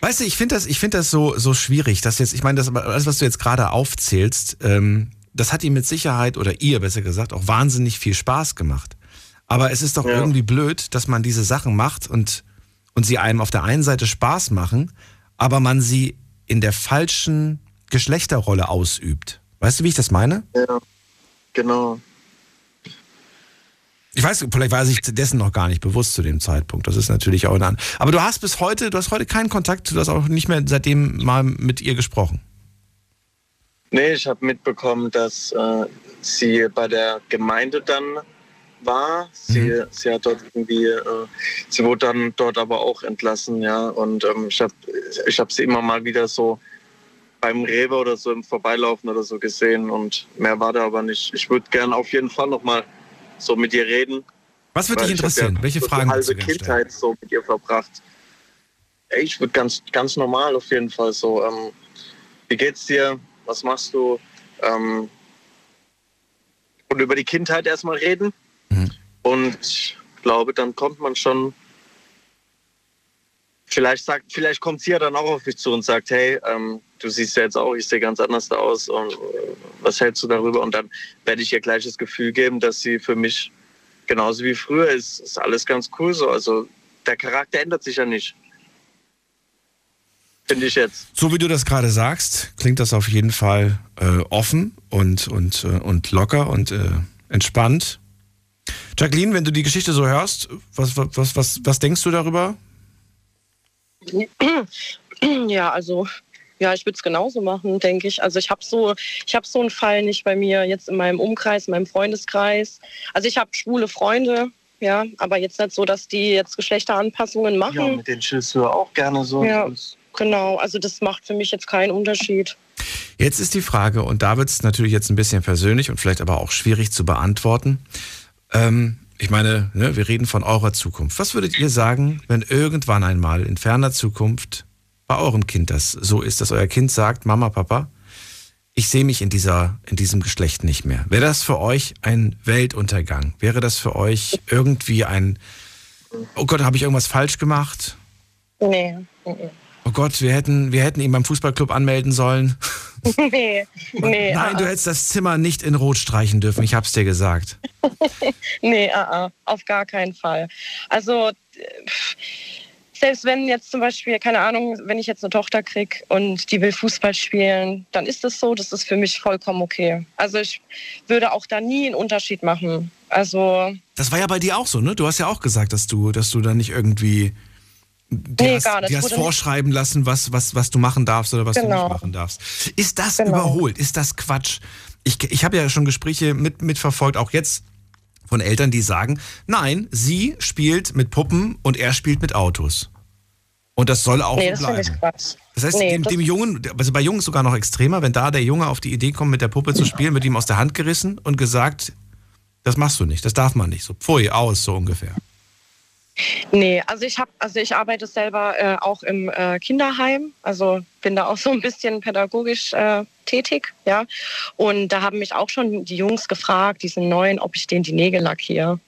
Weißt du, ich finde das, ich find das so, so schwierig, dass jetzt, ich meine, das, alles, was du jetzt gerade aufzählst, ähm, das hat ihm mit Sicherheit, oder ihr besser gesagt, auch wahnsinnig viel Spaß gemacht. Aber es ist doch ja. irgendwie blöd, dass man diese Sachen macht und, und sie einem auf der einen Seite Spaß machen, aber man sie in der falschen Geschlechterrolle ausübt. Weißt du, wie ich das meine?
Ja, genau.
Ich weiß, vielleicht war sich dessen noch gar nicht bewusst zu dem Zeitpunkt. Das ist natürlich auch ein. Aber du hast bis heute, du hast heute keinen Kontakt, du hast auch nicht mehr seitdem mal mit ihr gesprochen.
Nee, ich habe mitbekommen, dass äh, sie bei der Gemeinde dann war. Sie, mhm. sie hat dort irgendwie, äh, sie wurde dann dort aber auch entlassen, ja. Und ähm, ich habe ich hab sie immer mal wieder so beim Rewe oder so im Vorbeilaufen oder so gesehen und mehr war da aber nicht. Ich würde gerne auf jeden Fall noch mal so mit ihr reden.
Was würde dich interessieren?
Ja
Welche Fragen?
Die halbe Kindheit so mit ihr verbracht. Ich würde ganz, ganz normal auf jeden Fall so. Ähm, wie geht's dir? was machst du? Ähm, und über die Kindheit erstmal reden. Mhm. Und ich glaube, dann kommt man schon. Vielleicht sagt, vielleicht kommt sie ja dann auch auf mich zu und sagt, hey, ähm, du siehst ja jetzt auch, ich sehe ganz anders da aus und äh, was hältst du darüber? Und dann werde ich ihr gleich das Gefühl geben, dass sie für mich genauso wie früher ist. Ist alles ganz cool so. Also der Charakter ändert sich ja nicht finde ich jetzt.
So wie du das gerade sagst, klingt das auf jeden Fall äh, offen und, und, äh, und locker und äh, entspannt. Jacqueline, wenn du die Geschichte so hörst, was, was, was, was denkst du darüber?
Ja, also ja, ich würde es genauso machen, denke ich. Also ich habe so, ich habe so einen Fall nicht bei mir jetzt in meinem Umkreis, in meinem Freundeskreis. Also ich habe schwule Freunde, ja, aber jetzt nicht so, dass die jetzt Geschlechteranpassungen machen. Ja,
mit den chillst du auch gerne so.
Ja. Genau, also das macht für mich jetzt keinen Unterschied.
Jetzt ist die Frage, und da wird es natürlich jetzt ein bisschen persönlich und vielleicht aber auch schwierig zu beantworten. Ähm, ich meine, ne, wir reden von eurer Zukunft. Was würdet ihr sagen, wenn irgendwann einmal in ferner Zukunft bei eurem Kind das so ist, dass euer Kind sagt, Mama, Papa, ich sehe mich in, dieser, in diesem Geschlecht nicht mehr. Wäre das für euch ein Weltuntergang? Wäre das für euch irgendwie ein, oh Gott, habe ich irgendwas falsch gemacht?
Nee.
Oh Gott, wir hätten, wir hätten ihn beim Fußballclub anmelden sollen.
nee, nee.
Nein, du hättest das Zimmer nicht in Rot streichen dürfen, ich hab's dir gesagt.
nee, uh, uh, auf gar keinen Fall. Also, selbst wenn jetzt zum Beispiel, keine Ahnung, wenn ich jetzt eine Tochter kriege und die will Fußball spielen, dann ist das so, das ist für mich vollkommen okay. Also ich würde auch da nie einen Unterschied machen. Also.
Das war ja bei dir auch so, ne? Du hast ja auch gesagt, dass du, dass du da nicht irgendwie die
Nee,
hast,
gar nicht.
hast vorschreiben lassen, was, was, was du machen darfst oder was du
Genau.
nicht machen darfst. Ist das
Genau.
überholt? Ist das Quatsch? Ich, ich habe ja schon Gespräche mit, mitverfolgt, auch jetzt von Eltern, die sagen, nein, sie spielt mit Puppen und er spielt mit Autos. Und das soll auch
Nee,
so
das
bleiben.
ich Quatsch.
Das heißt,
Nee,
dem,
das-
dem Jungen, also bei Jungs sogar noch extremer, wenn da der Junge auf die Idee kommt, mit der Puppe zu spielen, wird ihm aus der Hand gerissen und gesagt, das machst du nicht, das darf man nicht. So, pfui, aus, so ungefähr.
Nee, also ich habe, also ich arbeite selber äh, auch im äh, Kinderheim, also bin da auch so ein bisschen pädagogisch äh, tätig, ja. Und da haben mich auch schon die Jungs gefragt, diesen neuen, ob ich denen die Nägel lackiere.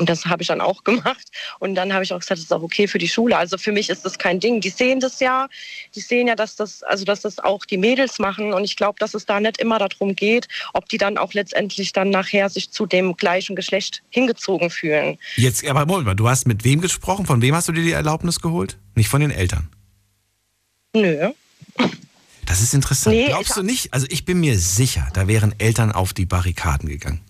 Und das habe ich dann auch gemacht. Und dann habe ich auch gesagt, das ist auch okay für die Schule. Also für mich ist das kein Ding. Die sehen das ja, die sehen ja, dass das, also dass das auch die Mädels machen. Und ich glaube, dass es da nicht immer darum geht, ob die dann auch letztendlich dann nachher sich zu dem gleichen Geschlecht hingezogen fühlen.
Jetzt, aber Moment mal, du hast mit wem gesprochen? Von wem hast du dir die Erlaubnis geholt? Nicht von den Eltern.
Nö.
Das ist interessant.
Nee,
Glaubst du nicht? Also ich bin mir sicher, da wären Eltern auf die Barrikaden gegangen.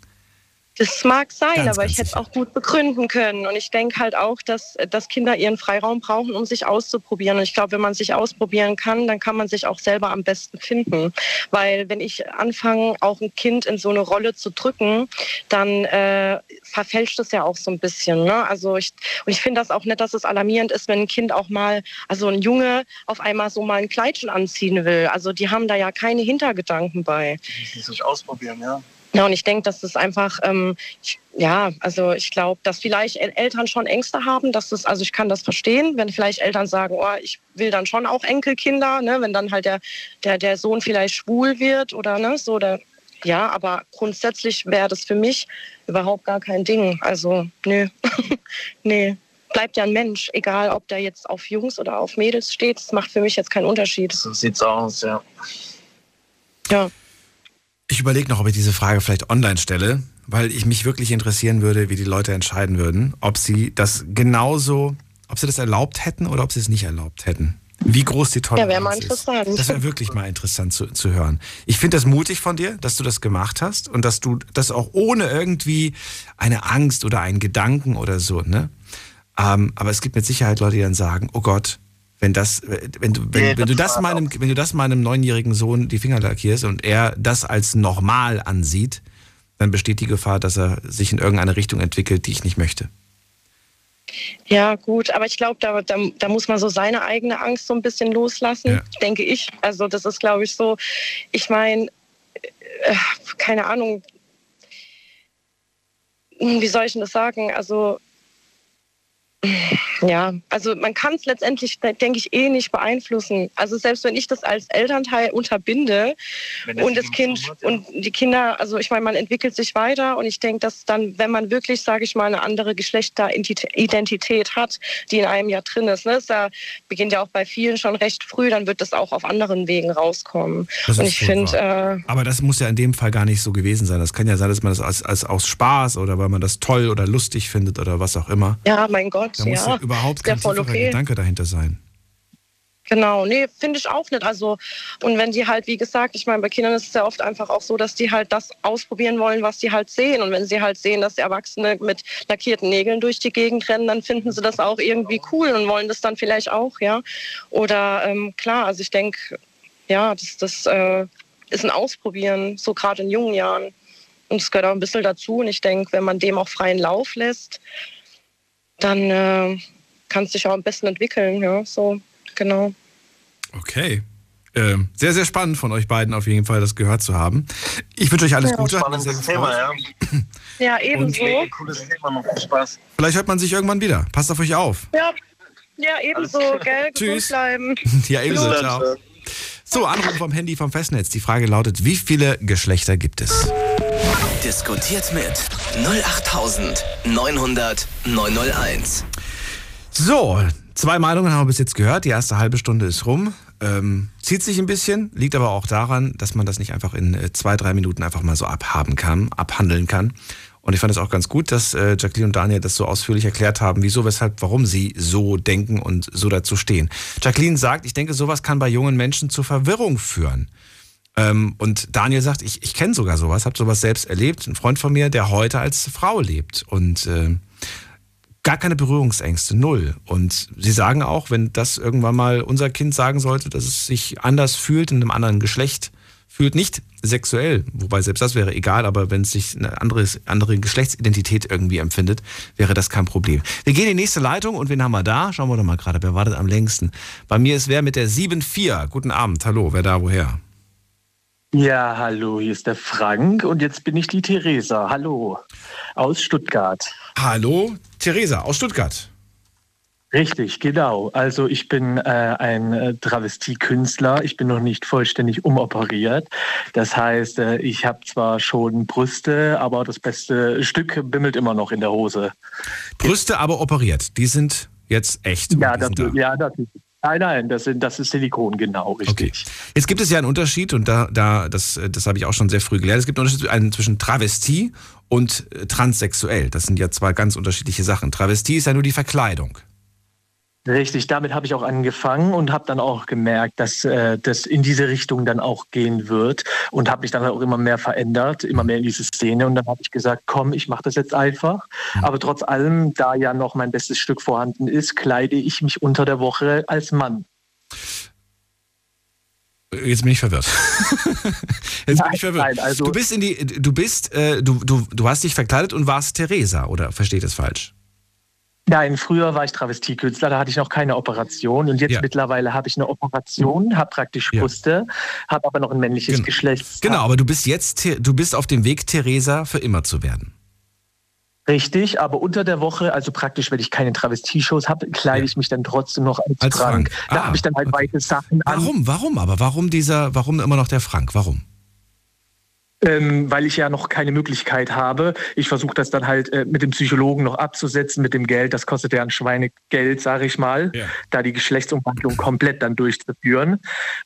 Das mag sein,
Ganz,
aber
ganz
ich hätte es auch gut begründen können. Und ich denke halt auch, dass, dass Kinder ihren Freiraum brauchen, um sich auszuprobieren. Und ich glaube, wenn man sich ausprobieren kann, dann kann man sich auch selber am besten finden. Weil wenn ich anfange, auch ein Kind in so eine Rolle zu drücken, dann äh, verfälscht es ja auch so ein bisschen. Ne? Also ich, und ich finde das auch nicht, dass es alarmierend ist, wenn ein Kind auch mal, also ein Junge auf einmal so mal ein Kleidchen anziehen will. Also die haben da ja keine Hintergedanken bei.
Die müssen sich ausprobieren, ja.
Ja, und ich denke, dass das einfach, ähm, ich, ja, also ich glaube, dass vielleicht El Eltern schon Ängste haben, dass das, also ich kann das verstehen, wenn vielleicht Eltern sagen, oh, ich will dann schon auch Enkelkinder, ne, wenn dann halt der, der, der Sohn vielleicht schwul wird oder ne, so, der, ja, aber grundsätzlich wäre das für mich überhaupt gar kein Ding. Also, nö, nee. Bleibt ja ein Mensch, egal ob der jetzt auf Jungs oder auf Mädels steht, das macht für mich jetzt keinen Unterschied.
So sieht's aus, ja.
Ja.
Ich überlege noch, ob ich diese Frage vielleicht online stelle, weil ich mich wirklich interessieren würde, wie die Leute entscheiden würden, ob sie das genauso, ob sie das erlaubt hätten oder ob sie es nicht erlaubt hätten. Wie groß die Toleranz
Ja, wäre mal
ist.
interessant.
Das wäre wirklich mal interessant zu, zu hören. Ich finde das mutig von dir, dass du das gemacht hast und dass du das auch ohne irgendwie eine Angst oder einen Gedanken oder so, ne? Ähm, aber es gibt mit Sicherheit Leute, die dann sagen, oh Gott, wenn das, wenn du, wenn,
Nee,
wenn du
das
meinem, wenn du das meinem neunjährigen Sohn die Finger lackierst und er das als normal ansieht, dann besteht die Gefahr, dass er sich in irgendeine Richtung entwickelt, die ich nicht möchte.
Ja, gut, aber ich glaube, da, da, da muss man so seine eigene Angst so ein bisschen loslassen,
Ja.
denke ich. Also das ist, glaube ich, so, ich meine, äh, keine Ahnung, wie soll ich denn das sagen? Also ja, also man kann es letztendlich, denke ich, eh nicht beeinflussen. Also selbst wenn ich das als Elternteil unterbinde und das Kind
umzoomt, ja.
und die Kinder, also ich meine, man entwickelt sich weiter und ich denke, dass dann, wenn man wirklich, sage ich mal, eine andere Geschlechteridentität hat, die in einem ja drin ist, ne, das beginnt ja auch bei vielen schon recht früh, dann wird das auch auf anderen Wegen rauskommen.
Das
und
ist
ich finde, äh,
Aber das muss ja in dem Fall gar nicht so gewesen sein. Das kann ja sein, dass man das als, als aus Spaß oder weil man das toll oder lustig findet oder was auch immer.
ja, mein Gott,
Da muss ja,
ja,
überhaupt kein tieferer
okay.
Gedanke dahinter sein.
Genau, nee, finde ich auch nicht. Also, und wenn die halt, wie gesagt, ich meine, bei Kindern ist es ja oft einfach auch so, dass die halt das ausprobieren wollen, was die halt sehen. Und wenn sie halt sehen, dass die Erwachsene mit lackierten Nägeln durch die Gegend rennen, dann finden sie das auch irgendwie cool und wollen das dann vielleicht auch, ja. Oder ähm, klar, also ich denke, ja, das, das äh, ist ein Ausprobieren, so gerade in jungen Jahren. Und es gehört auch ein bisschen dazu. Und ich denke, wenn man dem auch freien Lauf lässt, dann äh, kann es sich auch am besten entwickeln, ja, so, genau.
Okay. Ähm, sehr, sehr spannend von euch beiden auf jeden Fall, das gehört zu haben. Ich wünsche euch alles Gute. Mich sehr
Spannendes Thema, ja.
Ja, ebenso.
Nee, cooles Thema, noch viel Spaß.
Vielleicht hört man sich irgendwann wieder. Passt auf euch auf.
Ja, ja ebenso, gell? Gesund
Tschüss.
bleiben.
Ja, ebenso. Ciao. So, Anruf vom Handy vom Festnetz. Die Frage lautet, wie viele Geschlechter gibt es?
Diskutiert mit 08900 901.
So, zwei Meinungen haben wir bis jetzt gehört. Die erste halbe Stunde ist rum. Ähm, zieht sich ein bisschen, liegt aber auch daran, dass man das nicht einfach in äh, zwei, drei Minuten einfach mal so abhaben kann, abhandeln kann. Und ich fand es auch ganz gut, dass äh, Jacqueline und Daniel das so ausführlich erklärt haben, wieso, weshalb, warum sie so denken und so dazu stehen. Jacqueline sagt, ich denke, sowas kann bei jungen Menschen zu Verwirrung führen. Ähm, und Daniel sagt, ich, ich kenne sogar sowas, habe sowas selbst erlebt. Ein Freund von mir, der heute als Frau lebt und äh, gar keine Berührungsängste, null. Und sie sagen auch, wenn das irgendwann mal unser Kind sagen sollte, dass es sich anders fühlt in einem anderen Geschlecht, fühlt nicht sexuell, wobei selbst das wäre egal, aber wenn es sich eine andere, andere Geschlechtsidentität irgendwie empfindet, wäre das kein Problem. Wir gehen in die nächste Leitung und wen haben wir da? Schauen wir doch mal gerade, wer wartet am längsten? Bei mir ist wer mit der 7-4. Guten Abend, hallo, wer da, woher?
Ja, hallo, hier ist der Frank und jetzt bin ich die Theresa. Hallo, aus Stuttgart.
Hallo, Theresa aus Stuttgart.
Richtig, genau. Also ich bin äh, ein äh, Travestiekünstler. Ich bin noch nicht vollständig umoperiert. Das heißt, äh, ich habe zwar schon Brüste, aber das beste Stück bimmelt immer noch in der Hose.
Brüste aber operiert. Die sind jetzt echt.
Ja, das, da. ja das, nein, nein, das, sind, das ist Silikon, genau, richtig.
Okay. Jetzt gibt es ja einen Unterschied und da, da das, das habe ich auch schon sehr früh gelernt. Es gibt einen Unterschied zwischen Travestie und äh, transsexuell. Das sind ja zwei ganz unterschiedliche Sachen. Travestie ist ja nur die Verkleidung.
Richtig, damit habe ich auch angefangen und habe dann auch gemerkt, dass äh, das in diese Richtung dann auch gehen wird und habe mich dann auch immer mehr verändert, immer mehr in diese Szene und dann habe ich gesagt, komm, ich mache das jetzt einfach. Mhm. Aber trotz allem, da ja noch mein bestes Stück vorhanden ist, kleide ich mich unter der Woche als Mann.
Jetzt bin ich verwirrt. Jetzt nein, bin ich verwirrt. Nein, also du bist in die, du bist, äh, du, du, du hast dich verkleidet und warst Theresa, oder verstehe ich das falsch?
Nein, früher war ich Travestiekünstler, da hatte ich noch keine Operation und jetzt ja. mittlerweile habe ich eine Operation, habe praktisch Brüste, ja. habe aber noch ein männliches
genau.
Geschlecht.
Genau, aber du bist jetzt, du bist auf dem Weg, Theresa für immer zu werden.
Richtig, aber unter der Woche, also praktisch, wenn ich keine Travestie-Shows habe, kleide ich mich dann trotzdem noch als, als Frank. Frank. Da ah, habe ich dann halt okay. weite Sachen
an. Warum? Warum? Aber warum dieser, warum immer noch der Frank? Warum?
Ähm, weil ich ja noch keine Möglichkeit habe. Ich versuche das dann halt äh, mit dem Psychologen noch abzusetzen, mit dem Geld. Das kostet ja ein Schweinegeld, sage ich mal, ja. da die Geschlechtsumwandlung komplett dann durchzuführen.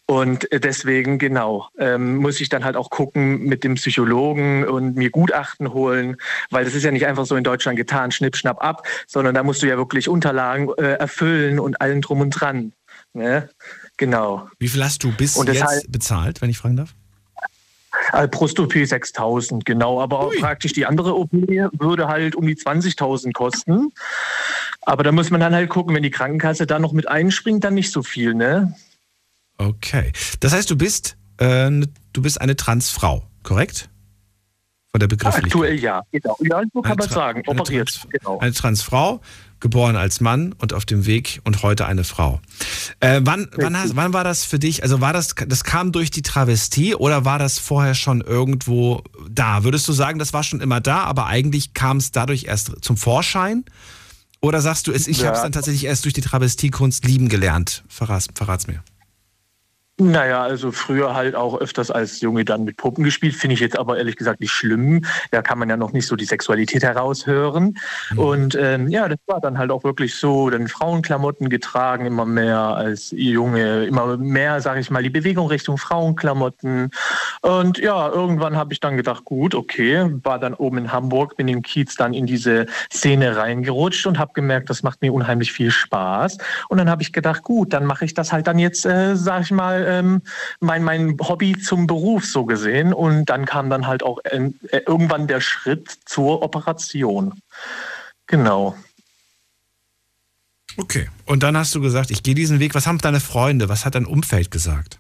Und äh, deswegen, genau, ähm, muss ich dann halt auch gucken mit dem Psychologen und mir Gutachten holen, weil das ist ja nicht einfach so in Deutschland getan, schnipp, schnapp ab, sondern da musst du ja wirklich Unterlagen äh, erfüllen und allen drum und dran. Ne? Genau.
Wie viel hast du bis jetzt bezahlt, wenn ich fragen darf?
Brust-OP 6000, genau. Aber Ui. praktisch die andere OP würde halt um die 20.000 kosten. Aber da muss man dann halt gucken, wenn die Krankenkasse da noch mit einspringt, dann nicht so viel, ne?
Okay. Das heißt, du bist, äh, du bist eine Transfrau, korrekt? Von der Begrifflichkeit.
Aktuell ja, genau. Ja, so kann man sagen. Operiert.
Trans genau. Eine Transfrau geboren als Mann und auf dem Weg und heute eine Frau. Äh, wann, wann, hast, wann war das für dich? Also war das, das kam durch die Travestie oder war das vorher schon irgendwo da? Würdest du sagen, das war schon immer da, aber eigentlich kam es dadurch erst zum Vorschein? Oder sagst du, ich ja. habe es dann tatsächlich erst durch die Travestiekunst lieben gelernt? Verrat's, verrat's mir.
Naja, also früher halt auch öfters als Junge dann mit Puppen gespielt, finde ich jetzt aber ehrlich gesagt nicht schlimm. Da kann man ja noch nicht so die Sexualität heraushören. Mhm. Und ähm, ja, das war dann halt auch wirklich so, dann Frauenklamotten getragen, immer mehr als Junge, immer mehr, sage ich mal, die Bewegung Richtung Frauenklamotten. Und ja, irgendwann habe ich dann gedacht, gut, okay, war dann oben in Hamburg, bin im Kiez dann in diese Szene reingerutscht und habe gemerkt, das macht mir unheimlich viel Spaß. Und dann habe ich gedacht, gut, dann mache ich das halt dann jetzt, äh, sage ich mal, ähm, mein, mein Hobby zum Beruf so gesehen. Und dann kam dann halt auch äh, irgendwann der Schritt zur Operation. Genau.
Okay. Und dann hast du gesagt, ich gehe diesen Weg. Was haben deine Freunde, was hat dein Umfeld gesagt?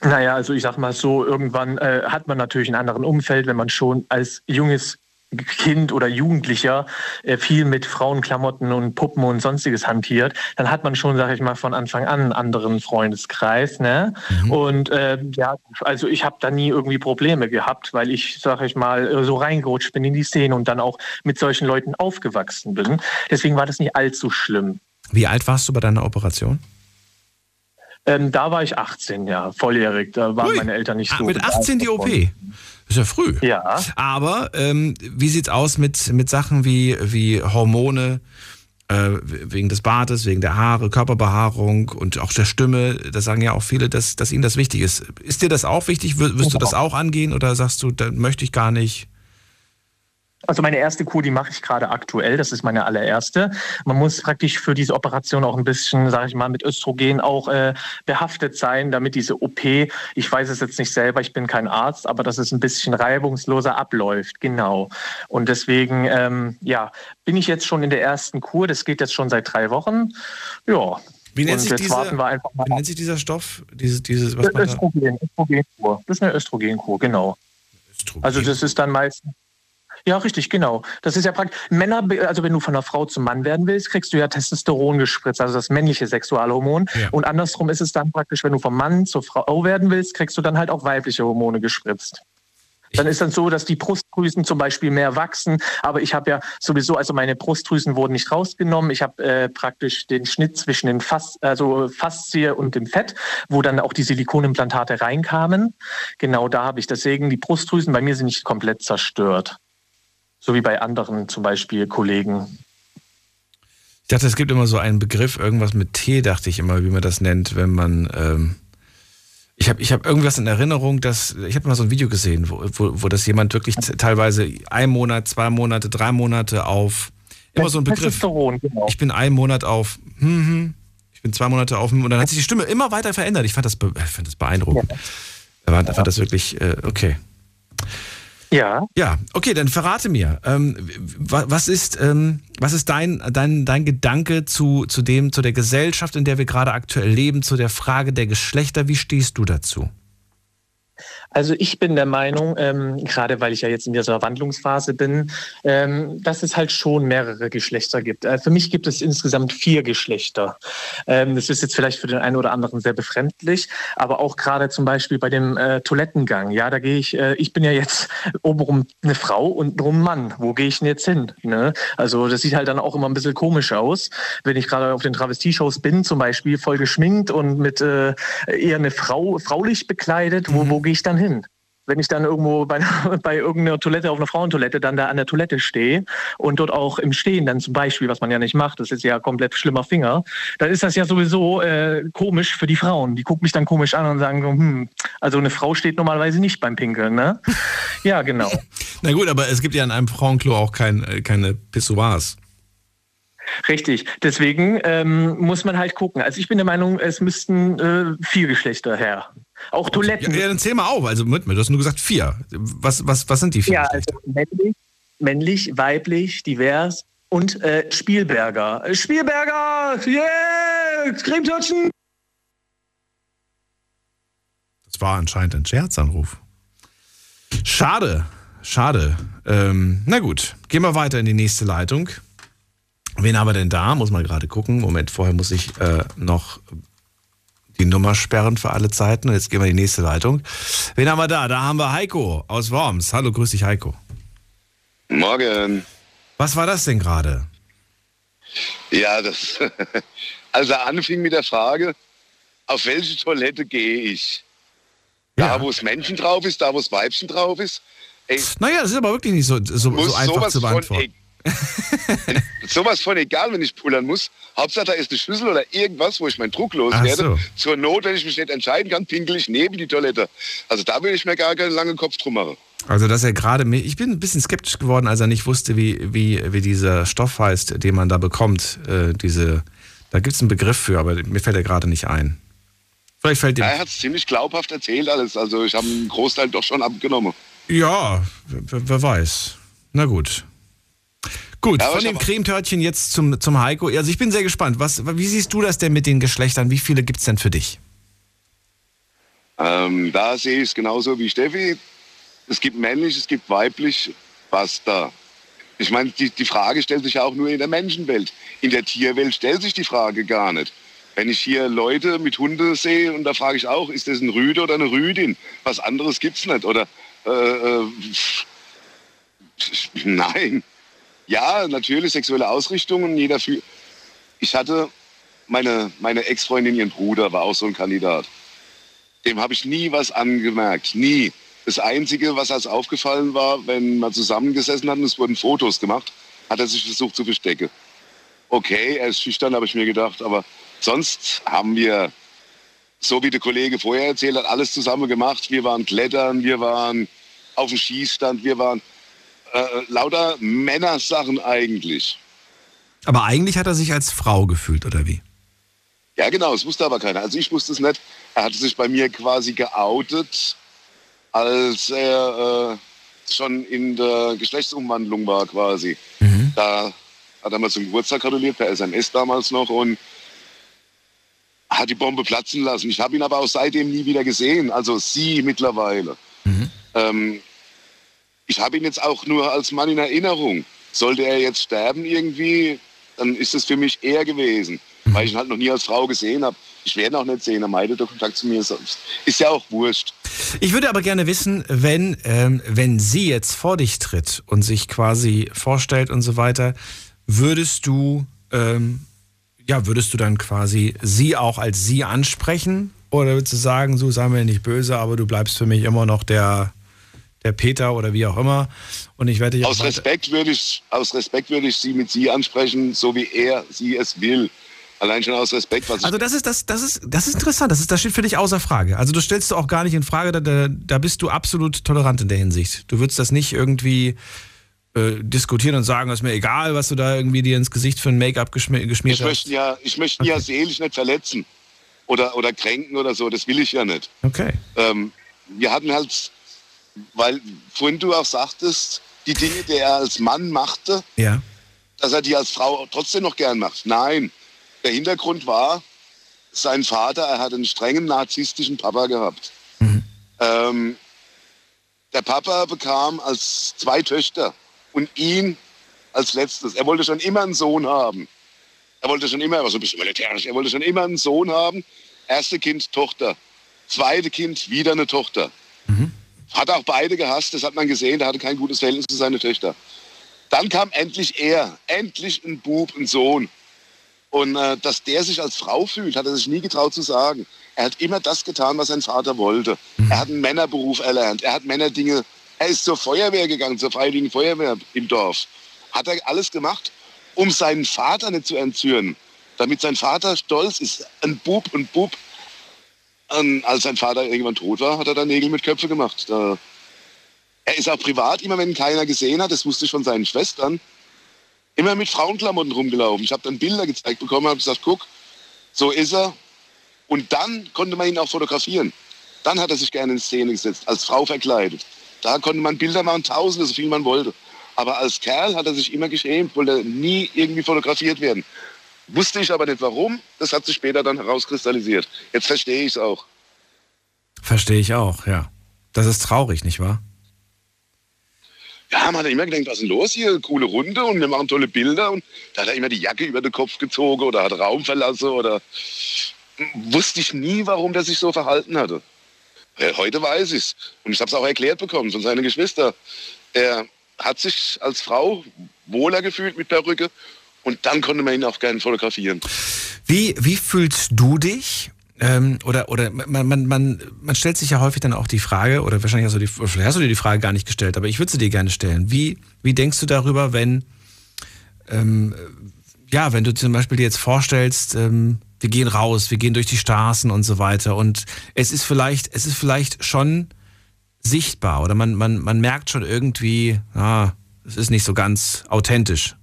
Naja, also ich sag mal so, irgendwann äh, hat man natürlich einen anderen Umfeld, wenn man schon als junges Kind oder Jugendlicher äh, viel mit Frauenklamotten und Puppen und sonstiges hantiert, dann hat man schon, sage ich mal, von Anfang an einen anderen Freundeskreis. Ne? Mhm. Und äh, ja, also ich habe da nie irgendwie Probleme gehabt, weil ich, sage ich mal, so reingerutscht bin in die Szene und dann auch mit solchen Leuten aufgewachsen bin. Deswegen war das nicht allzu schlimm.
Wie alt warst du bei deiner Operation?
Ähm, da war ich 18, ja, volljährig. Da waren Ui. meine Eltern nicht so.
Ah, mit 18 die OP? Ist ja früh.
Ja.
Aber ähm, wie sieht's aus mit, mit Sachen wie, wie Hormone äh, wegen des Bartes, wegen der Haare, Körperbehaarung und auch der Stimme. Da sagen ja auch viele, dass, dass ihnen das wichtig ist. Ist dir das auch wichtig? Wirst du das auch angehen oder sagst du, da möchte ich gar nicht?
Also meine erste Kur, die mache ich gerade aktuell. Das ist meine allererste. Man muss praktisch für diese Operation auch ein bisschen, sage ich mal, mit Östrogen auch äh, behaftet sein, damit diese OP, ich weiß es jetzt nicht selber, ich bin kein Arzt, aber dass es ein bisschen reibungsloser abläuft. Genau. Und deswegen, ähm, ja, bin ich jetzt schon in der ersten Kur. Das geht jetzt schon seit drei Wochen. Ja.
Wie nennt, sich, diese, wie nennt sich dieser Stoff? Diese, dieses,
was Östrogen, Östrogenkur. Das ist eine Östrogenkur, genau. Östrogen. Also das ist dann meistens ja, richtig, genau. Das ist ja praktisch. Männer, also wenn du von einer Frau zum Mann werden willst, kriegst du ja Testosteron gespritzt, also das männliche Sexualhormon. Ja. Und andersrum ist es dann praktisch, wenn du vom Mann zur Frau werden willst, kriegst du dann halt auch weibliche Hormone gespritzt. Dann ist dann so, dass die Brustdrüsen zum Beispiel mehr wachsen. Aber ich habe ja sowieso, also meine Brustdrüsen wurden nicht rausgenommen. Ich habe äh, praktisch den Schnitt zwischen den Fas also Faszie und dem Fett, wo dann auch die Silikonimplantate reinkamen. Genau da habe ich deswegen die Brustdrüsen bei mir sind nicht komplett zerstört so wie bei anderen zum Beispiel Kollegen.
Ich dachte, es gibt immer so einen Begriff, irgendwas mit T, dachte ich immer, wie man das nennt, wenn man. Ähm, ich habe ich hab irgendwas in Erinnerung, dass. Ich habe mal so ein Video gesehen, wo, wo, wo das jemand wirklich teilweise ein Monat, zwei Monate, drei Monate auf. Immer so ein Begriff. Genau. Ich bin einen Monat auf. Hm, hm, ich bin zwei Monate auf. Hm, und dann hat sich die Stimme immer weiter verändert. Ich fand das, ich fand das beeindruckend. Ja. Ich fand das wirklich. Äh, okay.
Ja.
Ja, okay, dann verrate mir, ähm, was ist, ähm, was ist dein, dein, dein Gedanke zu, zu dem, zu der Gesellschaft, in der wir gerade aktuell leben, zu der Frage der Geschlechter? Wie stehst du dazu?
Also ich bin der Meinung, ähm, gerade weil ich ja jetzt in dieser Wandlungsphase bin, ähm, dass es halt schon mehrere Geschlechter gibt. Äh, für mich gibt es insgesamt vier Geschlechter. Ähm, das ist jetzt vielleicht für den einen oder anderen sehr befremdlich, aber auch gerade zum Beispiel bei dem äh, Toilettengang. Ja, da gehe ich, äh, ich bin ja jetzt obenrum eine Frau und ein Mann. Wo gehe ich denn jetzt hin? Ne? Also das sieht halt dann auch immer ein bisschen komisch aus, wenn ich gerade auf den Travestie-Shows bin, zum Beispiel voll geschminkt und mit äh, eher eine Frau, fraulich bekleidet. Wo, mhm. wo gehe ich dann hin? Hin. Wenn ich dann irgendwo bei, bei irgendeiner Toilette auf einer Frauentoilette dann da an der Toilette stehe und dort auch im Stehen dann zum Beispiel, was man ja nicht macht, das ist ja komplett schlimmer Finger, dann ist das ja sowieso äh, komisch für die Frauen. Die gucken mich dann komisch an und sagen, hm, also eine Frau steht normalerweise nicht beim Pinkeln, ne? Ja, genau.
Na gut, aber es gibt ja in einem Frauenklo auch kein, äh, keine Pissoirs.
Richtig. Deswegen ähm, muss man halt gucken. Also ich bin der Meinung, es müssten äh, vier Geschlechter her. Auch Toiletten.
Ja, dann zähl mal auf. Also mit mir, du hast nur gesagt vier. Was, was, was sind die vier? Ja, also
männlich, männlich, weiblich, divers und äh, Spielberger. Äh, Spielberger! Yeah! Cremetörtchen!
Das war anscheinend ein Scherzanruf. Schade, schade. Ähm, na gut, gehen wir weiter in die nächste Leitung. Wen haben wir denn da? Muss mal gerade gucken. Moment, vorher muss ich äh, noch die Nummer sperren für alle Zeiten. Und jetzt gehen wir in die nächste Leitung. Wen haben wir da? Da haben wir Heiko aus Worms. Hallo, grüß dich, Heiko.
Morgen.
Was war das denn gerade?
Ja, das. Also anfing mit der Frage, auf welche Toilette gehe ich? Ja. Da, wo es Menschen drauf ist, da, wo es Weibchen drauf ist.
Ey, naja, das ist aber wirklich nicht so, so, so einfach zu beantworten.
sowas von egal, wenn ich pullern muss. Hauptsache, da ist eine Schlüssel oder irgendwas, wo ich meinen Druck loswerde. So. Zur Not, wenn ich mich nicht entscheiden kann, pinkel ich neben die Toilette. Also da will ich mir gar keinen langen Kopf drum machen.
Also, dass er gerade, ich bin ein bisschen skeptisch geworden, als er nicht wusste, wie, wie, wie dieser Stoff heißt, den man da bekommt. Äh, diese, da gibt es einen Begriff für, aber mir fällt er gerade nicht ein.
Vielleicht fällt Er hat es ziemlich glaubhaft erzählt alles. Also ich habe einen Großteil doch schon abgenommen.
Ja, wer weiß. Na gut. Gut, ja, von dem Cremetörtchen jetzt zum, zum Heiko. Also ich bin sehr gespannt. Was, wie siehst du das denn mit den Geschlechtern? Wie viele gibt es denn für dich?
Ähm, da sehe ich es genauso wie Steffi. Es gibt männlich, es gibt weiblich, basta. Ich meine, die, die Frage stellt sich ja auch nur in der Menschenwelt. In der Tierwelt stellt sich die Frage gar nicht. Wenn ich hier Leute mit Hunden sehe und da frage ich auch, ist das ein Rüde oder eine Rüdin? Was anderes gibt es nicht. Oder äh, äh, nein, ja, natürlich sexuelle Ausrichtungen. Jeder fühlt. Ich hatte meine, meine Ex-Freundin, ihren Bruder, war auch so ein Kandidat. Dem habe ich nie was angemerkt. Nie. Das Einzige, was als aufgefallen war, wenn man zusammengesessen hat und es wurden Fotos gemacht, hat er sich versucht zu verstecken. okay, er ist schüchtern, habe ich mir gedacht. Aber sonst haben wir, so wie der Kollege vorher erzählt hat, alles zusammen gemacht. Wir waren klettern, wir waren auf dem Schießstand, wir waren äh, lauter Männersachen eigentlich.
Aber eigentlich hat er sich als Frau gefühlt, oder wie?
Ja, genau, es wusste aber keiner. Also ich wusste es nicht. Er hatte sich bei mir quasi geoutet, als er äh, schon in der Geschlechtsumwandlung war quasi.
Mhm.
Da hat er mal zum Geburtstag gratuliert, per SMS damals noch und hat die Bombe platzen lassen. Ich habe ihn aber auch seitdem nie wieder gesehen, also sie mittlerweile.
Mhm.
Ähm, ich habe ihn jetzt auch nur als Mann in Erinnerung. Sollte er jetzt sterben irgendwie, dann ist es für mich er gewesen, weil ich ihn halt noch nie als Frau gesehen habe. Ich werde ihn auch nicht sehen, er meidet der Kontakt zu mir sonst. Ist ja auch wurscht.
Ich würde aber gerne wissen, wenn, ähm, wenn sie jetzt vor dich tritt und sich quasi vorstellt und so weiter, würdest du, ähm, ja, würdest du dann quasi sie auch als sie ansprechen? Oder würdest du sagen, so sei mir nicht böse, aber du bleibst für mich immer noch der, der Peter oder wie auch immer. Und ich werde
Aus Respekt, würde ich, aus Respekt würde ich sie mit sie ansprechen, so wie er sie es will. Allein schon aus Respekt,
Also das ist das, das ist das ist interessant. Das ist das steht für dich außer Frage. Also du stellst du auch gar nicht in Frage. Da, da, da bist du absolut tolerant in der Hinsicht. Du würdest das nicht irgendwie äh, diskutieren und sagen, ist mir egal, was du da irgendwie dir ins Gesicht für ein Make-up geschmier geschmiert
Ich
hast.
möchte ja, ich möchte ihn ja seelisch nicht verletzen oder, oder kränken oder so. Das will ich ja nicht.
Okay.
Ähm, wir hatten halt, weil vorhin du auch sagtest, die Dinge, die er als Mann machte,
Ja.
dass er die als Frau trotzdem noch gern macht. Nein, der Hintergrund war, sein Vater, er hat einen strengen narzisstischen Papa gehabt. Ähm, der Papa bekam als zwei Töchter und ihn als letztes. Er wollte schon immer einen Sohn haben. Er wollte schon immer, er war so ein bisschen militärisch, er wollte schon immer einen Sohn haben. Erste Kind, Tochter. Zweite Kind, wieder eine Tochter. Hat auch beide gehasst, das hat man gesehen, der hatte kein gutes Verhältnis zu seiner Töchter. Dann kam endlich er, endlich ein Bub, ein Sohn. Und äh, dass der sich als Frau fühlt, hat er sich nie getraut zu sagen. Er hat immer das getan, was sein Vater wollte. Er hat einen Männerberuf erlernt. Er hat Männerdinge. Er ist zur Feuerwehr gegangen, zur Freiwilligen Feuerwehr im Dorf. Hat er alles gemacht, um seinen Vater nicht zu entzürnen. Damit sein Vater stolz ist. Ein Bub, ein Bub. Und als sein Vater irgendwann tot war, hat er dann Nägel mit Köpfe gemacht. Da er ist auch privat, immer wenn keiner gesehen hat, das wusste ich von seinen Schwestern, immer mit Frauenklamotten rumgelaufen. Ich habe dann Bilder gezeigt bekommen, habe gesagt, guck, so ist er. Und dann konnte man ihn auch fotografieren. Dann hat er sich gerne in Szene gesetzt, als Frau verkleidet. Da konnte man Bilder machen, tausende, so viel man wollte. Aber als Kerl hat er sich immer geschämt, wollte nie irgendwie fotografiert werden. Wusste ich aber nicht warum, das hat sich später dann herauskristallisiert. Jetzt verstehe ich es auch.
Verstehe ich auch, ja. Das ist traurig, nicht wahr?
Ja, man hat immer gedacht, was ist denn los hier? Coole Runde und wir machen tolle Bilder. Und da hat er immer die Jacke über den Kopf gezogen oder hat Raum verlassen oder wusste ich nie, warum der sich so verhalten hatte. Äh, Heute weiß ich es. Und ich habe es auch erklärt bekommen von seinen Geschwistern. Er hat sich als Frau wohler gefühlt mit Perücke und dann konnte man ihn auch gerne fotografieren.
Wie, wie fühlst du dich? Ähm, oder oder man, man, man, man stellt sich ja häufig dann auch die Frage, oder wahrscheinlich hast du, die, hast du dir die Frage gar nicht gestellt, aber ich würde sie dir gerne stellen. Wie, wie denkst du darüber, wenn, ähm, ja, wenn du zum Beispiel dir jetzt vorstellst, ähm, wir gehen raus, wir gehen durch die Straßen und so weiter und es ist vielleicht, es ist vielleicht schon sichtbar oder man, man, man merkt schon irgendwie, ah, es ist nicht so ganz authentisch.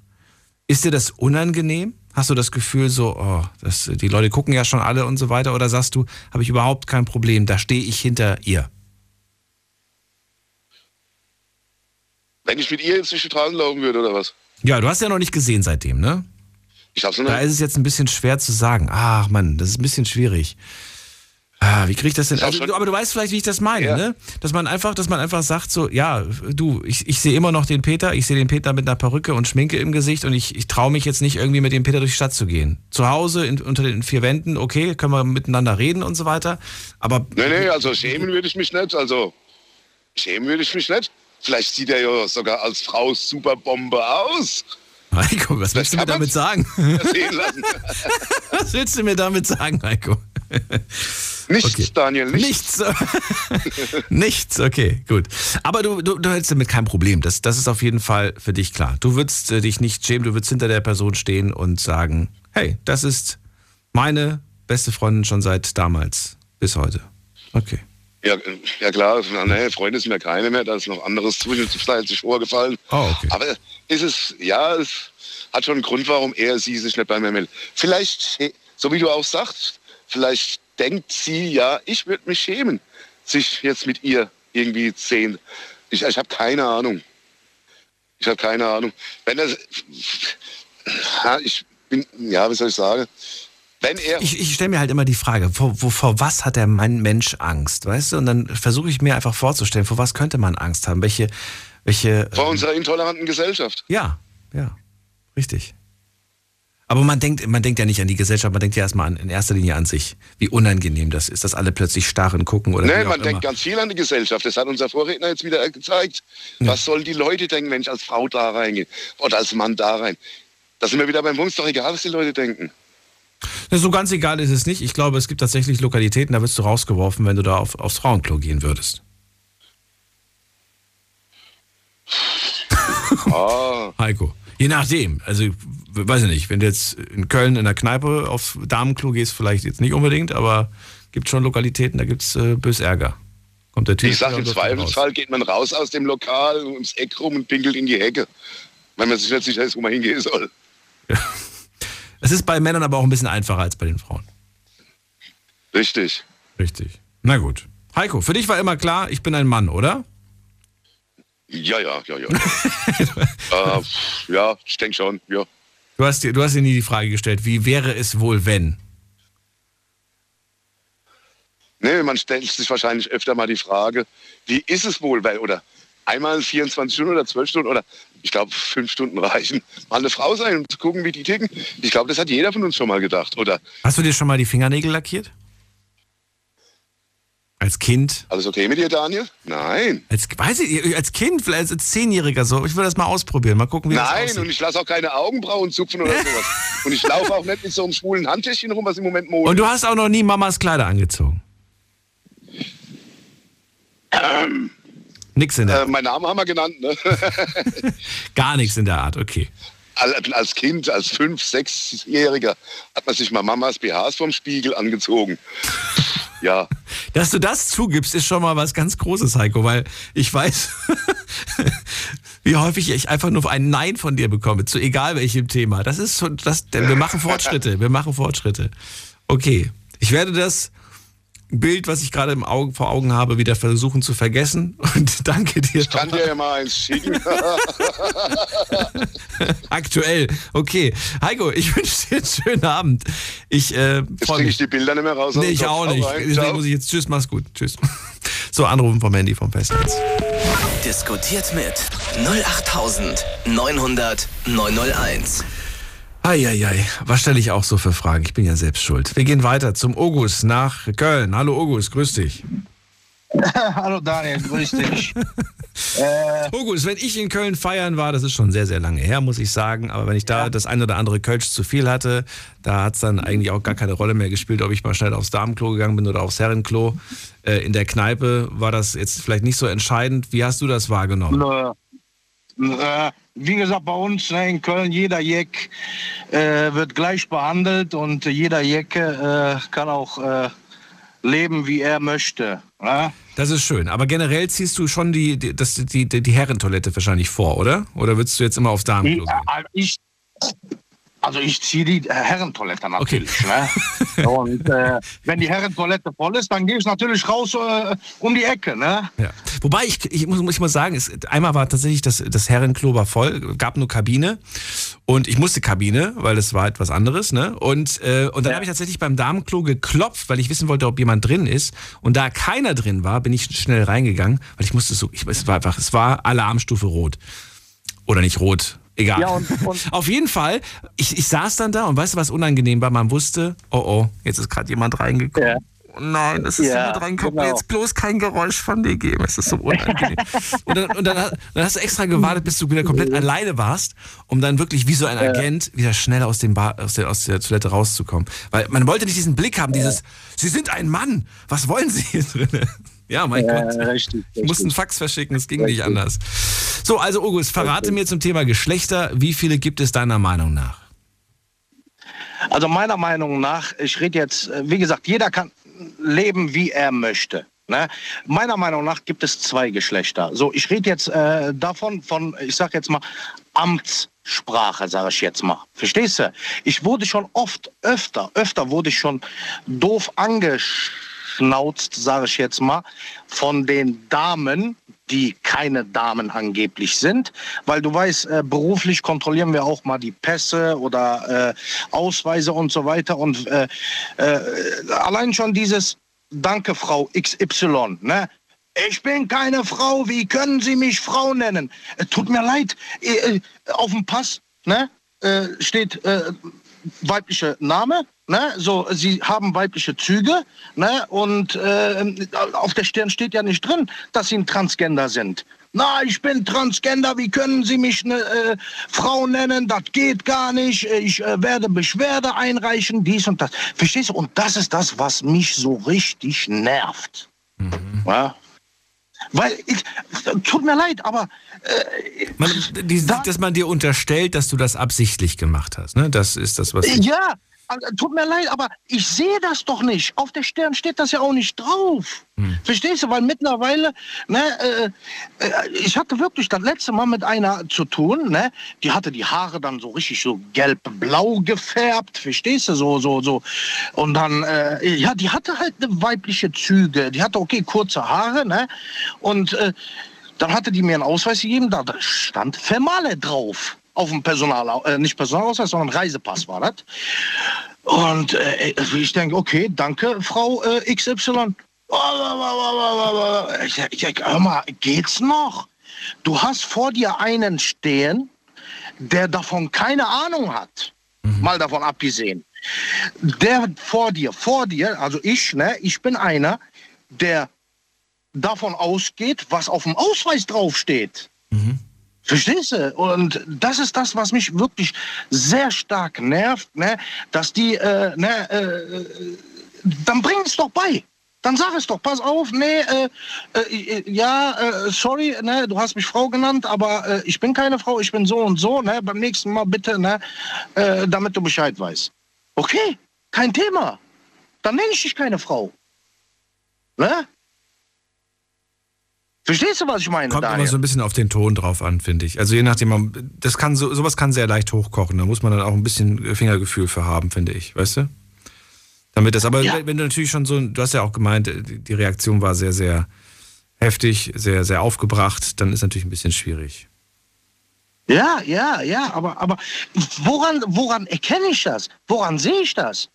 Ist dir das unangenehm? Hast du das Gefühl so, oh, das, die Leute gucken ja schon alle und so weiter? Oder sagst du, habe ich überhaupt kein Problem, da stehe ich hinter ihr?
Wenn ich mit ihr jetzt durch die Straßen laufen würde oder was?
Ja, du hast ja noch nicht gesehen seitdem, ne?
Ich hab's noch
Da
nicht.
ist es jetzt ein bisschen schwer zu sagen. Ach Mann, das ist ein bisschen schwierig. Ah, wie kriege ich das denn? Also, aber du weißt vielleicht, wie ich das meine,
Ja.
ne? Dass man einfach, dass man einfach sagt so, ja, du, ich, ich sehe immer noch den Peter, ich sehe den Peter mit einer Perücke und Schminke im Gesicht und ich, ich traue mich jetzt nicht irgendwie mit dem Peter durch die Stadt zu gehen. Zu Hause in, unter den vier Wänden, okay, können wir miteinander reden und so weiter. Aber
Nee, nee, also schämen würde ich mich nicht. Also schämen würde ich mich nicht. Vielleicht sieht er ja sogar als Frau super Bombe aus.
Heiko, was willst du mir damit sagen? Was willst du mir damit sagen, Heiko?
Nichts,
Okay.
Daniel, nichts.
Nichts. Nichts, okay, gut. Aber du, du, du hättest damit kein Problem. Das, das ist auf jeden Fall für dich klar. Du würdest äh, dich nicht schämen, du würdest hinter der Person stehen und sagen, hey, das ist meine beste Freundin schon seit damals bis heute. Okay.
Ja, ja klar, nee, Freunde sind mir keine mehr, da ist noch anderes zwischenzeitlich vorgefallen.
Oh, okay.
Aber ist es, ja, es hat schon einen Grund, warum er sie sich nicht bei mir meldet. Vielleicht, so wie du auch sagst, vielleicht denkt sie, ja, ich würde mich schämen, sich jetzt mit ihr irgendwie sehen. Ich, ich habe keine Ahnung. Ich habe keine Ahnung. Wenn das, ja, ich bin, ja, wie soll ich sagen? Wenn er
Ich, ich stelle mir halt immer die Frage, vor, wo, vor was hat der mein Mensch Angst, weißt du? Und dann versuche ich mir einfach vorzustellen, vor was könnte man Angst haben? Welche, welche.
vor
ähm,
unserer intoleranten Gesellschaft.
Ja, ja, richtig. Aber man denkt, man denkt ja nicht an die Gesellschaft, man denkt ja erstmal an, in erster Linie an sich. Wie unangenehm das ist, dass alle plötzlich starren gucken oder auch
man
immer.
denkt ganz viel an die Gesellschaft. Das hat unser Vorredner jetzt wieder gezeigt. Was sollen die Leute denken, wenn ich als Frau da reingehe oder als Mann da rein? Da sind wir wieder beim ist doch egal, was die Leute denken.
So ganz egal ist es nicht. Ich glaube, es gibt tatsächlich Lokalitäten, da wirst du rausgeworfen, wenn du da auf, aufs Frauenklo gehen würdest.
Ah,
Heiko. Je nachdem. Also, weiß ich nicht, wenn du jetzt in Köln in der Kneipe aufs Damenklo gehst, vielleicht jetzt nicht unbedingt, aber gibt schon Lokalitäten, da gibt's äh, bös Ärger. Kommt der Typ
ich sage, im Zweifelsfall geht man raus aus dem Lokal ums Eck rum und pinkelt in die Hecke. Wenn man sich nicht sicher ist, wo man hingehen soll.
raus. Es ist bei Männern aber auch ein bisschen einfacher als bei den Frauen.
Richtig.
Richtig. Na gut. Heiko, für dich war immer klar, ich bin ein Mann, oder?
Ja, ja, ja, ja. äh, ja, ich denke schon, ja.
Du hast, dir, du hast dir nie die Frage gestellt, wie wäre es wohl, wenn?
Nee, man stellt sich wahrscheinlich öfter mal die Frage, wie ist es wohl, weil, oder einmal 24 Stunden oder 12 Stunden oder ich glaube fünf Stunden reichen, mal eine Frau sein und zu gucken, wie die ticken. Ich glaube, das hat jeder von uns schon mal gedacht. Oder
Hast du dir schon mal die Fingernägel lackiert? Als Kind?
alles okay mit dir, Daniel? Nein.
Als, weiß ich, als Kind, vielleicht als Zehnjähriger so. Ich will das mal ausprobieren, mal gucken, wie das
Nein,
aussieht.
und ich lasse auch keine Augenbrauen zupfen oder sowas. und ich laufe auch nicht mit so einem schwulen Handtäschchen rum, was im Moment Mode
Und du hast auch noch nie Mamas Kleider angezogen? Nix in der
äh, Mein Name haben wir genannt, ne?
Gar nichts in der Art, okay.
Al- als Kind, als fünf, sechsjähriger, hat man sich mal Mamas BHs vom Spiegel angezogen. Ja,
Dass du das zugibst, ist schon mal was ganz Großes, Heiko, weil ich weiß, wie häufig ich einfach nur ein Nein von dir bekomme, zu egal welchem Thema. Das ist schon, das, wir machen Fortschritte, wir machen Fortschritte. Okay, ich werde das Bild, was ich gerade im Augen, vor Augen habe, wieder versuchen zu vergessen und danke dir.
ich kann dir ja mal eins schicken.
Aktuell, okay. Heiko, ich wünsche dir einen schönen Abend. Ich äh,
Jetzt
freue
kriege
mich.
ich die Bilder nicht mehr raus. aus
Nee,
dem
ich auch nicht.
rein,
Deswegen
ciao.
muss ich jetzt. Tschüss, mach's gut. Tschüss. So, anrufen vom Handy vom Festnetz.
Diskutiert mit 08900 901.
Eieiei, was stelle ich auch so für Fragen? Ich bin ja selbst schuld. Wir gehen weiter zum August nach Köln. Hallo August, grüß dich.
Hallo Daniel, grüß dich. äh,
August, wenn ich in Köln feiern war, das ist schon sehr, sehr lange her, muss ich sagen. Aber wenn ich da das ein oder andere Kölsch zu viel hatte, da hat es dann eigentlich auch gar keine Rolle mehr gespielt, ob ich mal schnell aufs Damenklo gegangen bin oder aufs Herrenklo. Äh, in der Kneipe war das jetzt vielleicht nicht so entscheidend. Wie hast du das wahrgenommen?
nö. Äh, wie gesagt, bei uns ne, in Köln, jeder Jeck äh, wird gleich behandelt und jeder Jecke äh, kann auch äh, leben, wie er möchte. Ne?
Das ist schön. Aber generell ziehst du schon die, die, das, die, die, Herrentoilette wahrscheinlich vor, oder? Oder würdest du jetzt immer aufs Damenklo gehen?
ich, also ich ziehe die Herrentoilette natürlich. Ne? Und äh, wenn die Herrentoilette voll ist, dann gehe ich natürlich raus äh, um die Ecke. Ne?
Ja. Wobei ich, ich muss, ich muss sagen, es, einmal war tatsächlich das, das Herrenklo war voll, gab nur Kabine und ich musste Kabine, weil das war etwas anderes, ne? Und, äh, und dann
Ja.
habe ich tatsächlich beim Damenklo geklopft, weil ich wissen wollte, ob jemand drin ist. Und da keiner drin war, bin ich schnell reingegangen, weil ich musste so, ich, es war einfach, es war Alarmstufe rot. Oder nicht rot. Egal.
Ja, und- und-
Auf jeden Fall, ich, ich saß dann da und weißt du, was unangenehm war? Man wusste, oh oh, jetzt ist gerade jemand reingekommen.
Ja.
nein, das ist
Ja,
so mit reinkommt.
genau.
Jetzt bloß kein Geräusch von dir geben. Es ist so unangenehm. und dann, und dann, dann hast du extra gewartet, bis du wieder komplett alleine warst, um dann wirklich wie so ein Agent wieder schnell aus, dem Bar, aus, der, aus der Toilette rauszukommen. Weil man wollte nicht diesen Blick haben, dieses, Sie sind ein Mann, was wollen Sie hier drin? Ja, mein
Ja,
Gott.
richtig,
Ich musste einen Fax verschicken, es ging nicht anders. So, also August, verrate mir zum Thema Geschlechter, wie viele gibt es deiner Meinung nach?
Also meiner Meinung nach, ich rede jetzt, wie gesagt, jeder kann leben, wie er möchte. Ne? Meiner Meinung nach gibt es zwei Geschlechter. So, ich rede jetzt äh, davon, von, ich sag jetzt mal, Amtssprache, sage ich jetzt mal. Verstehst du? Ich wurde schon oft, öfter, öfter wurde ich schon doof angeschnauzt, sage ich jetzt mal, von den Damen, die keine Damen angeblich sind, weil du weißt, äh, beruflich kontrollieren wir auch mal die Pässe oder äh, Ausweise und so weiter und äh, äh, allein schon dieses Danke, Frau XY, ne? Ich bin keine Frau, wie können Sie mich Frau nennen? Äh, tut mir leid, äh, auf dem Pass ne, steht weibliche Name, ne? So, Sie haben weibliche Züge, ne? Und äh, auf der Stirn steht ja nicht drin, dass Sie ein Transgender sind. Na, ich bin Transgender, wie können Sie mich eine äh, Frau nennen? Das geht gar nicht. Ich äh, werde Beschwerde einreichen, dies und das. Verstehst du? Und das ist das, was mich so richtig nervt. Ja? Weil ich, tut mir leid, aber
Man, die, dass man dir unterstellt, dass du das absichtlich gemacht hast. Ne? Das ist das, was.
Ja, also, tut mir leid, aber ich sehe das doch nicht. Auf der Stirn steht das ja auch nicht drauf. Verstehst du? Weil mittlerweile, ne, äh, äh, ich hatte wirklich das letzte Mal mit einer zu tun, ne, die hatte die Haare dann so richtig so gelb-blau gefärbt, verstehst du? So, so, so. Und dann, äh, ja, die hatte halt weibliche Züge. Die hatte, okay, kurze Haare, ne? Und äh, dann hatte die mir einen Ausweis gegeben, da stand Vermale drauf. Auf dem Personal, äh, nicht Personalausweis, sondern Reisepass war das. Und äh, ich denke, okay, danke, Frau äh, XY. Ich, ich denke, hör mal, geht's noch? Du hast vor dir einen stehen, der davon keine Ahnung hat. Mal davon abgesehen. Der vor dir, vor dir, also ich, ne, ich bin einer, der davon ausgeht, was auf dem Ausweis draufsteht. Verstehst du? Und das ist das, was mich wirklich sehr stark nervt, ne? dass die, äh, ne, äh, dann bring es doch bei. Dann sag es doch, pass auf, nee, äh, äh, ja, äh, sorry, ne, du hast mich Frau genannt, aber äh, ich bin keine Frau, ich bin so und so, ne, beim nächsten Mal bitte, ne, äh, damit du Bescheid weißt. Okay, kein Thema. Dann nenne ich dich keine Frau. Ne? Verstehst du, was ich meine,
Kommt
Daniel?
immer so ein bisschen auf den Ton drauf an, finde ich. Also je nachdem, man- das kann so, sowas kann sehr leicht hochkochen. Da muss man dann auch ein bisschen Fingergefühl für haben, finde ich, weißt du? Damit das, aber
Ja.
wenn du natürlich schon so, du hast ja auch gemeint, die die Reaktion war sehr, sehr heftig, sehr, sehr aufgebracht, dann ist natürlich ein bisschen schwierig.
Ja, ja, ja, aber, aber woran, woran erkenne ich das? Woran sehe ich das?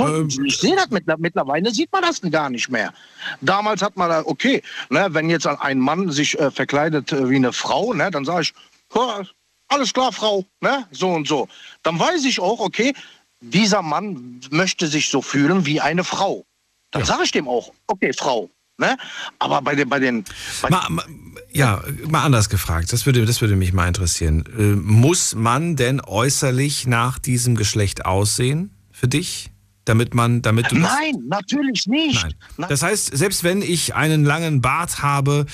Ähm,
ich sehe das mittler- mittlerweile, sieht man das gar nicht mehr. Damals hat man da, okay, ne, wenn jetzt ein Mann sich äh, verkleidet äh, wie eine Frau, ne, dann sage ich, "Ja, alles klar, Frau, ne, so und so. Dann weiß ich auch, okay, dieser Mann möchte sich so fühlen wie eine Frau. Dann sage ich dem auch, okay, Frau. Ne? Aber bei den, bei den, bei
Mal, mal, ja, mal anders gefragt, das würde, das würde mich mal interessieren. Äh, muss man denn äußerlich nach diesem Geschlecht aussehen für dich? Damit man, damit du
Nein, natürlich nicht.
Nein. Das heißt, selbst wenn ich einen langen Bart habe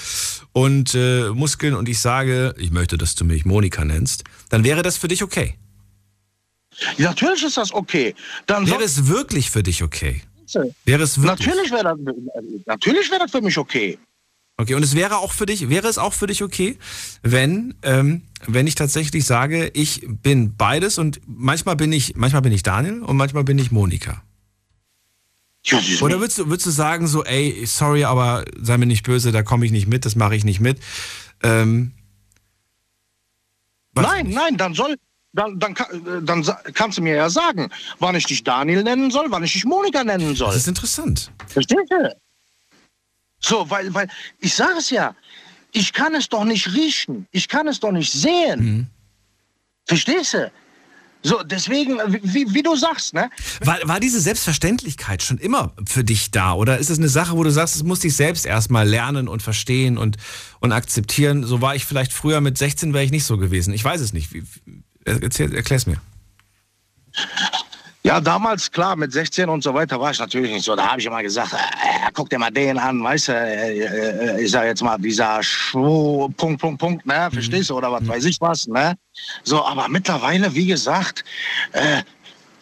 und äh, Muskeln und ich sage, ich möchte, dass du mich Monika nennst, dann wäre das für dich okay.
Natürlich ist das okay. Dann
Wäre es wirklich für dich okay? Wäre es wirklich?
Natürlich wäre das, natürlich wäre das für mich okay.
Okay, und es wäre auch für dich, wäre es auch für dich okay, wenn, ähm, wenn ich tatsächlich sage, ich bin beides und manchmal bin ich, manchmal bin ich Daniel und manchmal bin ich Monika. Oder würdest du, würdest du sagen, so, ey, sorry, aber sei mir nicht böse, da komme ich nicht mit, das mache ich nicht mit. Ähm,
Nein, nein, dann soll, dann, dann, dann kannst du mir ja sagen, wann ich dich Daniel nennen soll, wann ich dich Monika nennen soll.
das ist interessant.
Verstehst du? So, weil, weil, ich sage es ja, ich kann es doch nicht riechen, ich kann es doch nicht sehen. Verstehst du? So, deswegen, wie, wie du sagst, ne?
War, war diese Selbstverständlichkeit schon immer für dich da? Oder ist es eine Sache, wo du sagst, es muss ich selbst erstmal lernen und verstehen und, und akzeptieren? So war ich vielleicht früher mit 16, wäre ich nicht so gewesen. Ich weiß es nicht. Wie, erzähl, erklär's mir.
Ja, damals, klar, mit 16 und so weiter war ich natürlich nicht so. Da habe ich immer gesagt, äh, guck dir mal den an, weißt du, äh, äh, ich sag jetzt mal, dieser Schwo, Punkt, Punkt, Punkt, ne, mhm. verstehst du, oder was mhm. weiß ich was, ne? So, aber mittlerweile, wie gesagt, äh,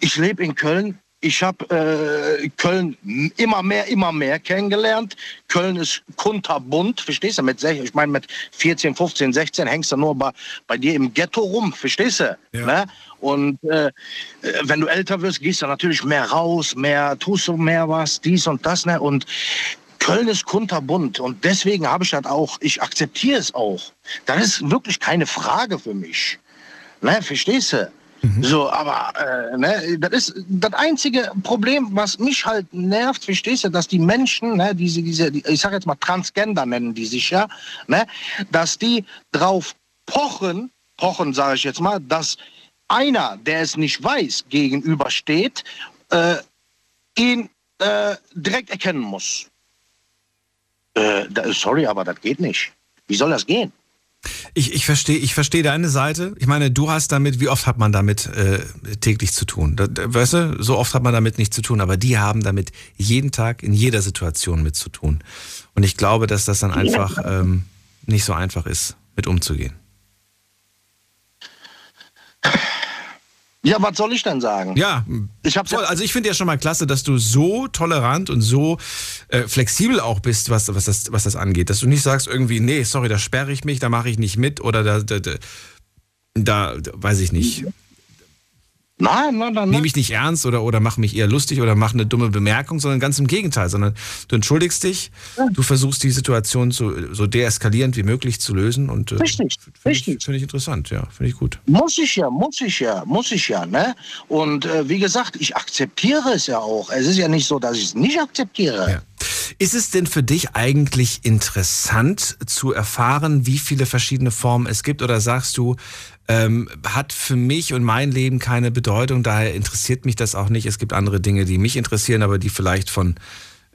ich lebe in Köln, ich habe äh, Köln immer mehr, immer mehr kennengelernt. Köln ist kunterbunt, verstehst du? Mit, ich meine, mit 14, 15, 16 hängst du nur bei, bei dir im Ghetto rum, verstehst du? Ja. Ne? Und äh, wenn du älter wirst, gehst du natürlich mehr raus, mehr tust du mehr was, dies und das. Ne? Und Köln ist kunterbunt und deswegen habe ich das auch, ich akzeptiere es auch. Das ist wirklich keine Frage für mich. Ne? Verstehst du? Mhm. So, aber äh, ne, das ist das einzige Problem, was mich halt nervt, verstehst du, dass die Menschen, ne, diese, diese, ich sag jetzt mal Transgender nennen die sich ja, ne, dass die drauf pochen, pochen sage ich jetzt mal, dass einer, der es nicht weiß, gegenübersteht, äh, ihn äh, direkt erkennen muss. Äh, sorry, aber das geht nicht. Wie soll das gehen?
Ich, ich verstehe ich versteh deine Seite. Ich meine, du hast damit, wie oft hat man damit äh, täglich zu tun? Da, weißt du, so oft hat man damit nicht zu tun, aber die haben damit jeden Tag in jeder Situation mit zu tun. Und ich glaube, dass das dann einfach ähm, nicht so einfach ist, mit umzugehen.
Ja, was soll ich denn sagen?
Ja, ich hab's voll. Also ich finde ja schon mal klasse, dass du so tolerant und so äh, flexibel auch bist, was, was, das, was das angeht. Dass du nicht sagst irgendwie, nee, sorry, da sperre ich mich, da mache ich nicht mit oder da, da, da, da weiß ich nicht.
Nein, nein, nein.
Nehme ich nicht ernst oder, oder mache mich eher lustig oder mache eine dumme Bemerkung, sondern ganz im Gegenteil, sondern du entschuldigst dich, ja. du versuchst die Situation so, so deeskalierend wie möglich zu lösen und
äh, richtig,
finde
richtig.
Ich, find ich interessant, ja, finde ich gut.
Muss ich ja, muss ich ja, muss ich ja, ne? Und äh, wie gesagt, ich akzeptiere es ja auch. Es ist ja nicht so, dass ich es nicht akzeptiere. Ja.
Ist es denn für dich eigentlich interessant zu erfahren, wie viele verschiedene Formen es gibt? Oder sagst du, ähm, hat für mich und mein Leben keine Bedeutung, daher interessiert mich das auch nicht. Es gibt andere Dinge, die mich interessieren, aber die vielleicht von,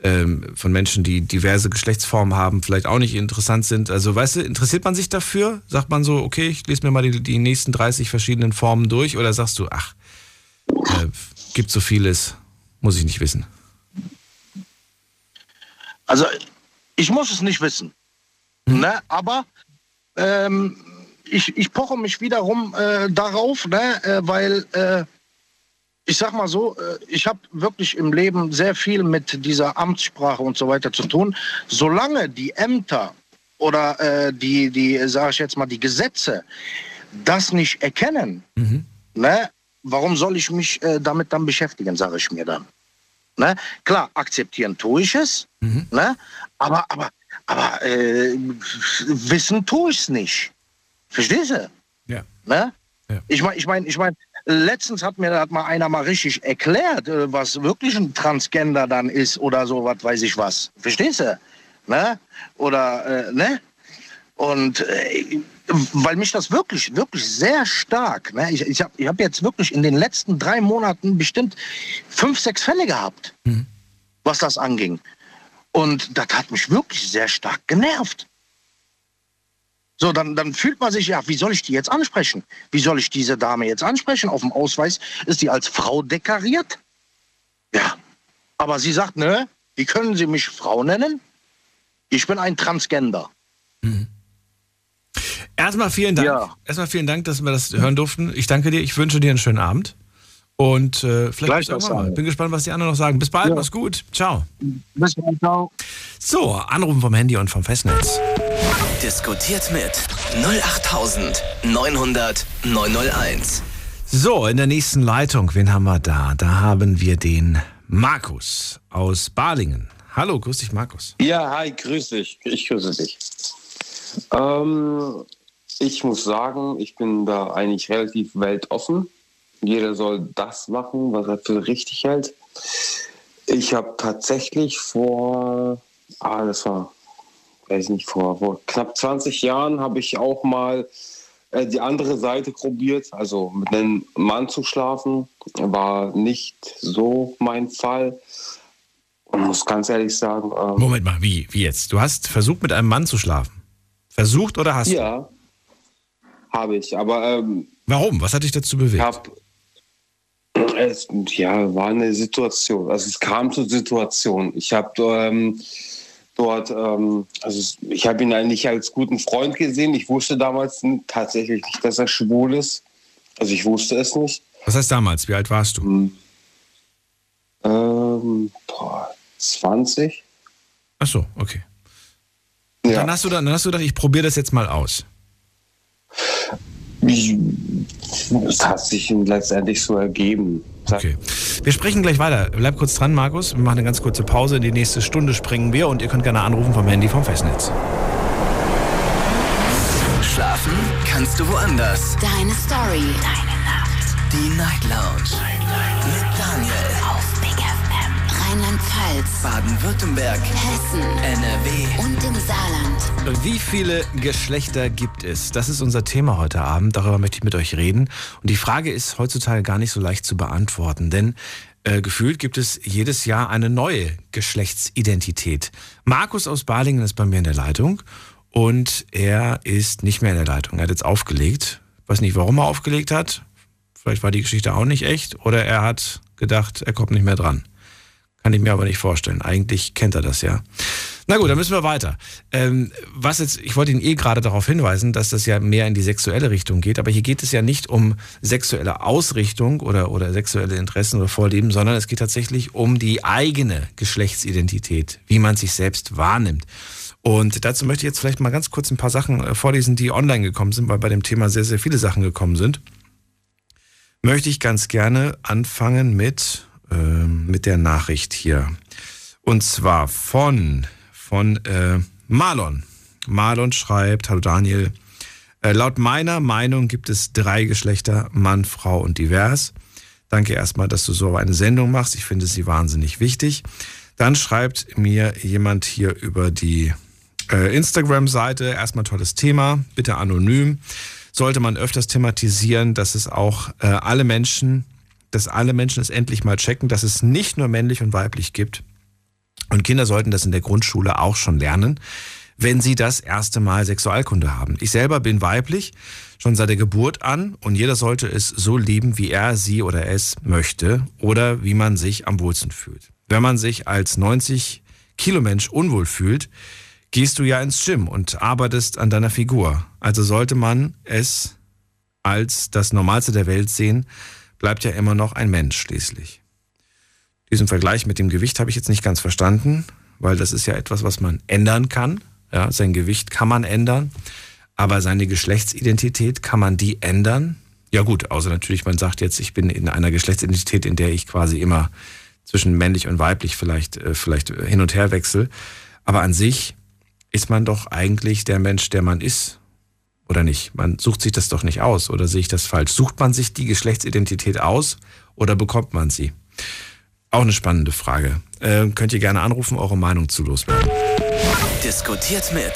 ähm, von Menschen, die diverse Geschlechtsformen haben, vielleicht auch nicht interessant sind. Also, weißt du, interessiert man sich dafür? Sagt man so, okay, ich lese mir mal die, die nächsten 30 verschiedenen Formen durch? Oder sagst du, ach, äh, gibt so vieles, muss ich nicht wissen?
Also, ich muss es nicht wissen. Hm. Ne? Aber ähm, ich, ich poche mich wiederum äh, darauf, ne, äh, weil äh, ich sag mal so, äh, ich habe wirklich im Leben sehr viel mit dieser Amtssprache und so weiter zu tun. Solange die Ämter oder äh, die, die sage ich jetzt mal, die Gesetze das nicht erkennen, mhm. ne, warum soll ich mich äh, damit dann beschäftigen, sage ich mir dann. Ne? Klar, akzeptieren tue ich es, mhm. ne? aber, aber, aber äh, wissen tue ich es nicht. Verstehst du?
Ja.
Ne? ja. Ich meine, ich meine, ich meine, letztens hat mir das mal einer mal richtig erklärt, äh, was wirklich ein Transgender dann ist oder so, was weiß ich was. Verstehst du? Ne? Oder, äh, ne? Und äh, weil mich das wirklich, wirklich sehr stark, ne? ich, ich habe ich hab jetzt wirklich in den letzten drei Monaten bestimmt fünf, sechs Fälle gehabt, mhm. was das anging. Und das hat mich wirklich sehr stark genervt. So, dann, dann fühlt man sich, ja, wie soll ich die jetzt ansprechen? Wie soll ich diese Dame jetzt ansprechen? Auf dem Ausweis ist die als Frau deklariert. Ja, aber sie sagt, ne, wie können Sie mich Frau nennen? Ich bin ein Transgender. Mhm.
Erstmal vielen Dank. Ja. Erstmal vielen Dank, dass wir das hören durften. Ich danke dir. Ich wünsche dir einen schönen Abend. Und äh, vielleicht bis mal. Bin gespannt, was die anderen noch sagen. Bis bald, ja. mach's gut. Ciao.
Bis bald, ciao.
So, Anrufen vom Handy und vom Festnetz.
Diskutiert mit 08900 901.
So, in der nächsten Leitung, wen haben wir da? Da haben wir den Markus aus Balingen. Hallo, grüß dich, Markus.
Ja, hi, grüß dich. Ich grüße dich. Ähm, ich muss sagen, ich bin da eigentlich relativ weltoffen. Jeder soll das machen, was er für richtig hält. Ich habe tatsächlich vor, ah, das war, weiß nicht, vor, vor knapp 20 Jahren habe ich auch mal äh, die andere Seite probiert, also mit einem Mann zu schlafen, war nicht so mein Fall. Ich muss ganz ehrlich sagen. Ähm,
Moment mal, wie, wie jetzt? Du hast versucht, mit einem Mann zu schlafen? Versucht oder hast du?
Ja, habe ich. Aber ähm,
warum? Was hat dich dazu bewegt?
Hab, es, ja, war eine Situation. Also es kam zur Situation. Ich habe ähm, dort, ähm, also ich habe ihn eigentlich als guten Freund gesehen. Ich wusste damals tatsächlich nicht, dass er schwul ist. Also ich wusste es nicht.
Was heißt damals? Wie alt warst du?
Hm. Ähm, boah, 20.
Ach so, okay. Ja. Dann hast du dann, dann hast du gedacht, ich probiere das jetzt mal aus.
Es hat sich letztendlich so ergeben.
Okay. Wir sprechen gleich weiter. Bleib kurz dran, Markus. Wir machen eine ganz kurze Pause. In die nächste Stunde springen wir und ihr könnt gerne anrufen vom Handy vom Festnetz.
Schlafen kannst du woanders.
Deine Story. Deine Nacht.
Die Night Lounge.
Rheinland-Pfalz.
Baden-Württemberg.
Hessen.
NRW.
Und im Saarland.
Wie viele Geschlechter gibt es? Das ist unser Thema heute Abend. Darüber möchte ich mit euch reden. Und die Frage ist heutzutage gar nicht so leicht zu beantworten, denn äh, gefühlt gibt es jedes Jahr eine neue Geschlechtsidentität. Markus aus Balingen ist bei mir in der Leitung und er ist nicht mehr in der Leitung. Er hat jetzt aufgelegt. Ich weiß nicht, warum er aufgelegt hat. Vielleicht war die Geschichte auch nicht echt oder er hat gedacht, er kommt nicht mehr dran. Kann ich mir aber nicht vorstellen. Eigentlich kennt er das ja. Na gut, dann müssen wir weiter. Ähm, was jetzt, ich wollte ihn eh gerade darauf hinweisen, dass das ja mehr in die sexuelle Richtung geht, aber hier geht es ja nicht um sexuelle Ausrichtung oder, oder sexuelle Interessen oder Vorlieben, sondern es geht tatsächlich um die eigene Geschlechtsidentität, wie man sich selbst wahrnimmt. Und dazu möchte ich jetzt vielleicht mal ganz kurz ein paar Sachen äh, vorlesen, die online gekommen sind, weil bei dem Thema sehr, sehr viele Sachen gekommen sind. Möchte ich ganz gerne anfangen mit, äh, mit der Nachricht hier. Und zwar von, von äh, Marlon. Marlon schreibt, hallo Daniel, äh, laut meiner Meinung gibt es drei Geschlechter, Mann, Frau und divers. Danke erstmal, dass du so eine Sendung machst. Ich finde sie wahnsinnig wichtig. Dann schreibt mir jemand hier über die äh, Instagram-Seite. Erstmal tolles Thema, bitte anonym. Sollte man öfters thematisieren, dass es auch äh, alle Menschen, dass alle Menschen es endlich mal checken, dass es nicht nur männlich und weiblich gibt. Und Kinder sollten das in der Grundschule auch schon lernen, wenn sie das erste Mal Sexualkunde haben. Ich selber bin weiblich, schon seit der Geburt an, und jeder sollte es so lieben, wie er, sie oder es möchte oder wie man sich am wohlsten fühlt. Wenn man sich als 90 Kilo Mensch unwohl fühlt, gehst du ja ins Gym und arbeitest an deiner Figur. Also sollte man es als das Normalste der Welt sehen, bleibt ja immer noch ein Mensch schließlich. Diesen Vergleich mit dem Gewicht habe ich jetzt nicht ganz verstanden, weil das ist ja etwas, was man ändern kann. Ja, sein Gewicht kann man ändern, aber seine Geschlechtsidentität kann man die ändern. Ja gut, außer natürlich, man sagt jetzt, ich bin in einer Geschlechtsidentität, in der ich quasi immer zwischen männlich und weiblich vielleicht, äh, vielleicht hin und her wechsle. Aber an sich ist man doch eigentlich der Mensch, der man ist. Oder nicht? Man sucht sich das doch nicht aus. Oder sehe ich das falsch? Sucht man sich die Geschlechtsidentität aus oder bekommt man sie? Auch eine spannende Frage. Äh, könnt ihr gerne anrufen, eure Meinung zu loswerden.
Diskutiert mit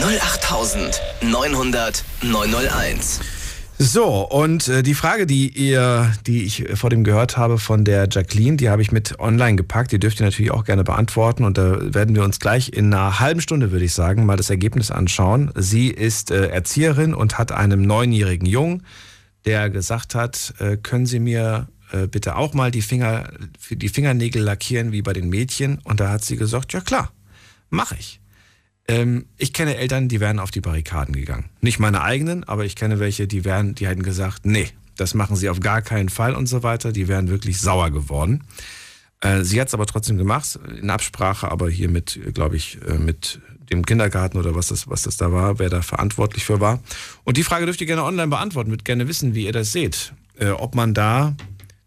08900 901.
So, und äh, die Frage, die ihr, die ich vor dem gehört habe von der Jacqueline, die habe ich mit online gepackt. Die dürft ihr natürlich auch gerne beantworten. Und da werden wir uns gleich in einer halben Stunde, würde ich sagen, mal das Ergebnis anschauen. Sie ist äh, Erzieherin und hat einem neunjährigen Jungen, der gesagt hat, äh, können Sie mir äh, bitte auch mal die Finger, die Fingernägel lackieren wie bei den Mädchen? Und da hat sie gesagt, ja klar, mache ich. Ähm, ich kenne Eltern, die wären auf die Barrikaden gegangen. Nicht meine eigenen, aber ich kenne welche, die wären, die hätten gesagt, nee, das machen sie auf gar keinen Fall und so weiter. Die wären wirklich sauer geworden. Äh, sie hat es aber trotzdem gemacht, in Absprache, aber hier mit, glaube ich, äh, mit dem Kindergarten oder was das, was das da war, wer da verantwortlich für war. Und die Frage dürft ihr gerne online beantworten, würde gerne wissen, wie ihr das seht. Äh, ob man da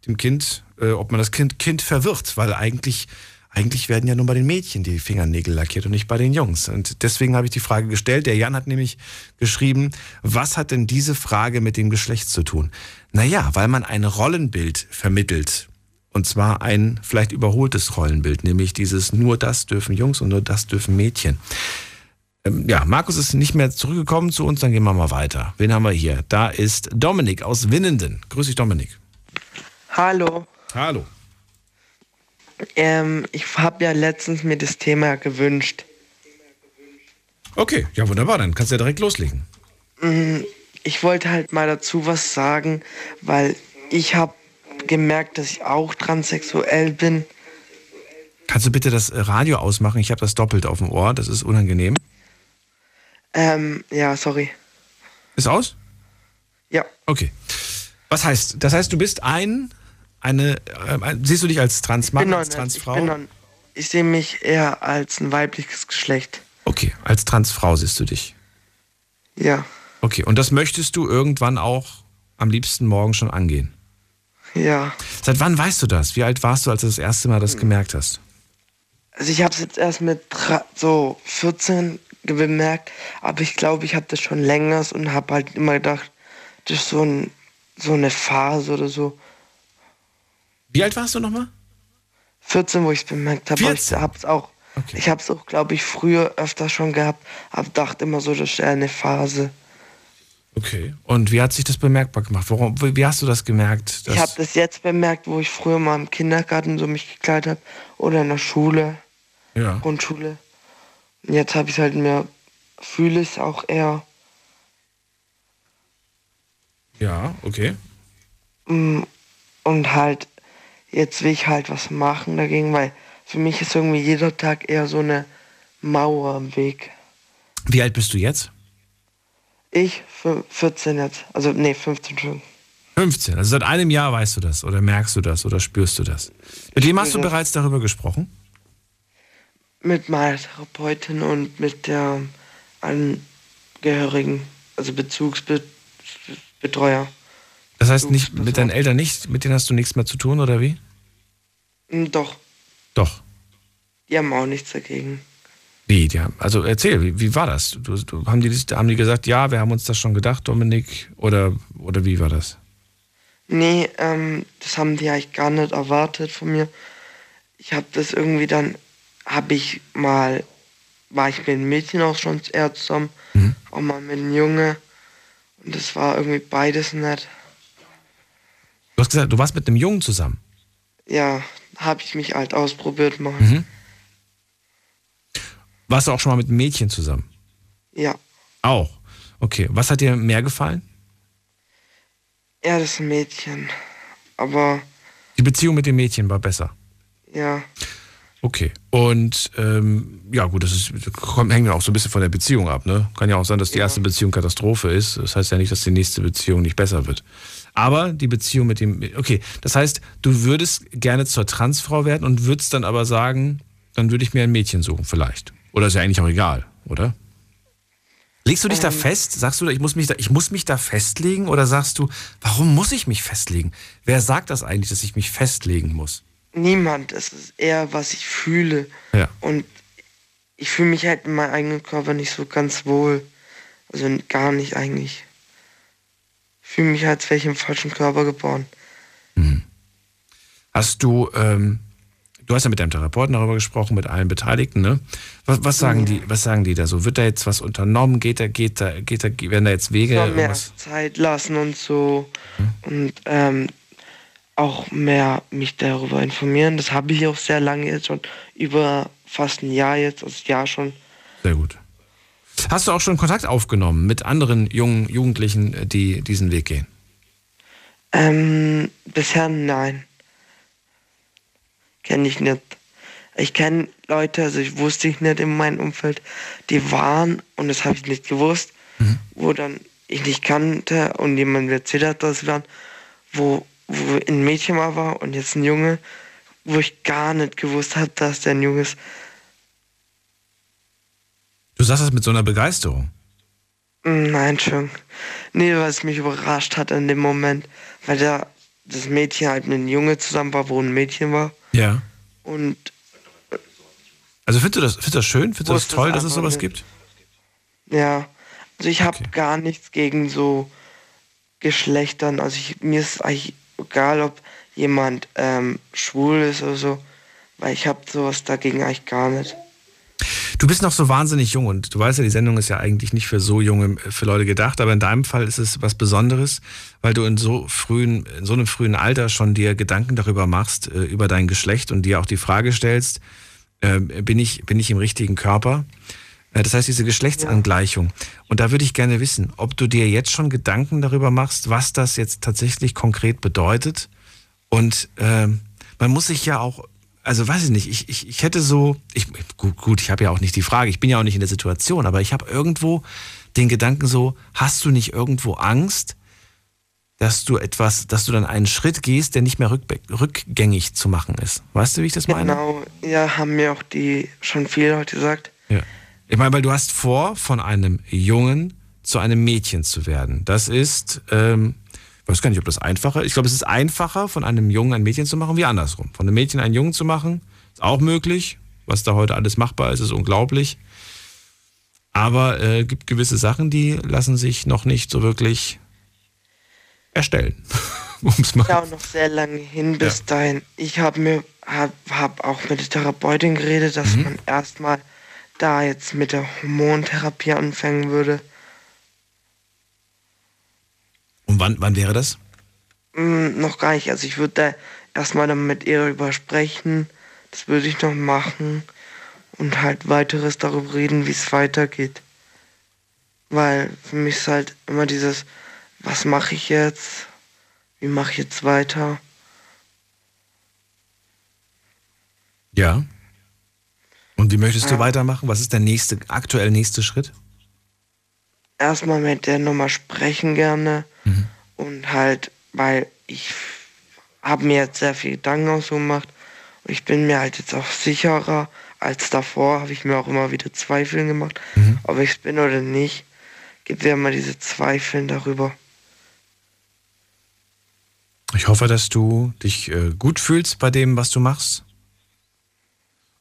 dem Kind, äh, ob man das Kind, kind verwirrt, weil eigentlich eigentlich werden ja nur bei den Mädchen die Fingernägel lackiert und nicht bei den Jungs. Und deswegen habe ich die Frage gestellt. Der Jan hat nämlich geschrieben, was hat denn diese Frage mit dem Geschlecht zu tun? Naja, weil man ein Rollenbild vermittelt. Und zwar ein vielleicht überholtes Rollenbild, nämlich dieses nur das dürfen Jungs und nur das dürfen Mädchen. Ähm, ja, Markus ist nicht mehr zurückgekommen zu uns, dann gehen wir mal weiter. Wen haben wir hier? Da ist Dominik aus Winnenden. Grüß dich, Dominik.
Hallo.
Hallo.
Ähm, ich habe ja letztens mir das Thema gewünscht.
Okay, ja wunderbar, dann kannst du ja direkt loslegen.
Mm, Ich wollte halt mal dazu was sagen, weil ich habe gemerkt, dass ich auch transsexuell bin.
Kannst du bitte das Radio ausmachen? Ich habe das doppelt auf dem Ohr, das ist unangenehm.
Ähm, ja, sorry.
Ist aus?
Ja.
Okay. Was heißt, das heißt, du bist ein, eine, äh, siehst du dich als Transmann, als Transfrau?
Ich, ich sehe mich eher als ein weibliches Geschlecht.
Okay, als Transfrau siehst du dich.
Ja,
Okay, und das möchtest du irgendwann auch am liebsten morgen schon angehen?
ja.
Seit wann weißt du das? Wie alt warst du, als du das erste Mal das gemerkt hast?
Also ich habe es jetzt erst mit so 14 bemerkt, aber ich glaube, ich habe das schon länger und habe halt immer gedacht, das ist so, ein, so eine Phase oder so.
Wie alt warst du nochmal?
14, wo ich es bemerkt habe. Ich habe es auch, ich es auch, glaube ich, früher öfter schon gehabt, aber dachte immer so, das ist eine Phase.
Okay. Und wie hat sich das bemerkbar gemacht? Warum, wie hast du das gemerkt?
ich habe das jetzt bemerkt, wo ich früher mal im Kindergarten so mich gekleidet habe oder in der Schule,
Ja.
Grundschule. Und jetzt habe ich es halt mehr, fühle ich es auch eher.
Ja, okay.
Mm, Und halt, jetzt will ich halt was machen dagegen, weil für mich ist irgendwie jeder Tag eher so eine Mauer am Weg.
Wie alt bist du jetzt?
Ich, fü- 14 jetzt, also nee, 15 schon.
15. Also seit einem Jahr weißt du das oder merkst du das oder spürst du das? Mit wem hast du bereits darüber gesprochen?
Mit meiner Therapeutin und mit der Angehörigen, also Bezugsbetreuer.
Das heißt nicht mit deinen Eltern nicht, mit denen hast du nichts mehr zu tun oder wie?
Mm, Doch,
Doch.
die haben auch nichts dagegen.
Wie? Die haben, also erzähl, wie, wie war das? Du, du, haben, die, haben die gesagt, ja, wir haben uns das schon gedacht, Dominik? Oder, oder wie war das?
Nee, ähm, das haben die eigentlich gar nicht erwartet von mir. Ich habe das irgendwie dann, habe ich mal, war ich mit einem Mädchen auch schon eher zusammen, auch mal mit einem Junge. Und das war irgendwie beides nett.
Du hast gesagt, du warst mit einem Jungen zusammen.
Ja, habe ich mich halt ausprobiert mal.
Mhm. Warst du auch schon mal mit einem Mädchen zusammen?
Ja,
Auch. Okay. Was hat dir mehr gefallen?
ist ein Mädchen. Aber
Die Beziehung mit dem Mädchen war besser.
ja,
Okay. Und ähm, ja, gut, das ist, kommt, hängt ja auch so ein bisschen von der Beziehung ab. Ne? Kann ja auch sein, dass die erste Beziehung Katastrophe ist. Das heißt ja nicht, dass die nächste Beziehung nicht besser wird. Aber die Beziehung mit dem. Okay, das heißt, du würdest gerne zur Transfrau werden und würdest dann aber sagen, dann würde ich mir ein Mädchen suchen, vielleicht. Oder ist ja eigentlich auch egal, oder? Legst du dich da fest? Sagst du, ich muss, mich da, ich muss mich da festlegen? Oder sagst du, warum muss ich mich festlegen? Wer sagt das eigentlich, dass ich mich festlegen muss?
niemand. Es ist eher, was ich fühle.
Ja.
Und ich fühle mich halt in meinem eigenen Körper nicht so ganz wohl. Also gar nicht eigentlich. Fühle mich, als wäre ich im falschen Körper geboren.
Hast du, ähm, du hast ja mit deinem Therapeuten darüber gesprochen, mit allen Beteiligten, ne? Was, was sagen die, was sagen die da so? Wird da jetzt was unternommen? Geht da, geht da, geht da, werden da jetzt Wege?
Mal mehr
irgendwas?
Zeit lassen und so. Und ähm, auch mehr mich darüber informieren. Das habe ich auch sehr lange jetzt schon. Über fast ein Jahr jetzt, also Jahr schon.
Sehr gut. Hast du auch schon Kontakt aufgenommen mit anderen jungen Jugendlichen, die diesen Weg gehen?
Ähm, bisher nein. Kenne ich nicht. Ich kenne Leute, also ich wusste ich nicht in meinem Umfeld, die waren, und das habe ich nicht gewusst, wo dann ich nicht kannte und jemand mir erzählt hat, dass waren, wo, wo ein Mädchen mal war und jetzt ein Junge, wo ich gar nicht gewusst habe, dass der ein Junge ist.
Du sagst das mit so einer Begeisterung.
Nein, schon. Nee, was mich überrascht hat in dem Moment, weil da das Mädchen halt mit einem Junge zusammen war, wo ein Mädchen war.
Ja.
Und
Also findest du das, findest du das schön? Findest du das toll, dass es sowas
nicht.
gibt?
Ja, also ich habe gar nichts gegen so Geschlechtern. Also ich, mir ist eigentlich egal, ob jemand ähm, schwul ist oder so, weil ich habe sowas dagegen eigentlich gar nicht.
Du bist noch so wahnsinnig jung und du weißt ja, die Sendung ist ja eigentlich nicht für so junge, für Leute gedacht, aber in deinem Fall ist es was Besonderes, weil du in so frühen, in so einem frühen Alter schon dir Gedanken darüber machst, äh, über dein Geschlecht und dir auch die Frage stellst, äh, bin ich, bin ich im richtigen Körper? Äh, das heißt, diese Geschlechtsangleichung. Und da würde ich gerne wissen, ob du dir jetzt schon Gedanken darüber machst, was das jetzt tatsächlich konkret bedeutet. Und äh, man muss sich ja auch also weiß ich nicht, ich, ich, ich hätte so, ich, gut, gut, ich habe ja auch nicht die Frage, ich bin ja auch nicht in der Situation, aber ich habe irgendwo den Gedanken so, hast du nicht irgendwo Angst, dass du etwas, dass du dann einen Schritt gehst, der nicht mehr rückgängig zu machen ist? Weißt du, wie ich das meine?
Genau, ja, haben mir auch die schon viele heute gesagt.
Ja. Ich meine, weil du hast vor, von einem Jungen zu einem Mädchen zu werden. Das ist, ähm, ich weiß gar nicht, ob das einfacher ist. Ich glaube, es ist einfacher, von einem Jungen ein Mädchen zu machen, wie andersrum. Von einem Mädchen einen Jungen zu machen, ist auch möglich. Was da heute alles machbar ist, ist unglaublich. Aber es äh, gibt gewisse Sachen, die lassen sich noch nicht so wirklich erstellen.
Um's mal. Ja, noch sehr lange hin bis ja. dahin. Ich habe mir hab, hab auch mit der Therapeutin geredet, dass mhm. man erstmal da jetzt mit der Hormontherapie anfangen würde.
Und wann, wann wäre das?
Mm, noch gar nicht. Also ich würde da erstmal dann mit ihr darüber sprechen. Das würde ich noch machen. Und halt weiteres darüber reden, wie es weitergeht. Weil für mich ist halt immer dieses, was mache ich jetzt? Wie mache ich jetzt weiter?
Ja. Und wie möchtest ja. du weitermachen? Was ist der nächste, aktuell nächste Schritt?
Erstmal mit der Nummer sprechen gerne Mhm. Und halt, weil ich habe mir jetzt sehr viel Gedanken auch so gemacht. Und ich bin mir halt jetzt auch sicherer als davor, habe ich mir auch immer wieder Zweifeln gemacht, mhm. ob ich es bin oder nicht. Gibt ja immer diese Zweifeln darüber.
Ich hoffe, dass du dich äh, gut fühlst bei dem, was du machst.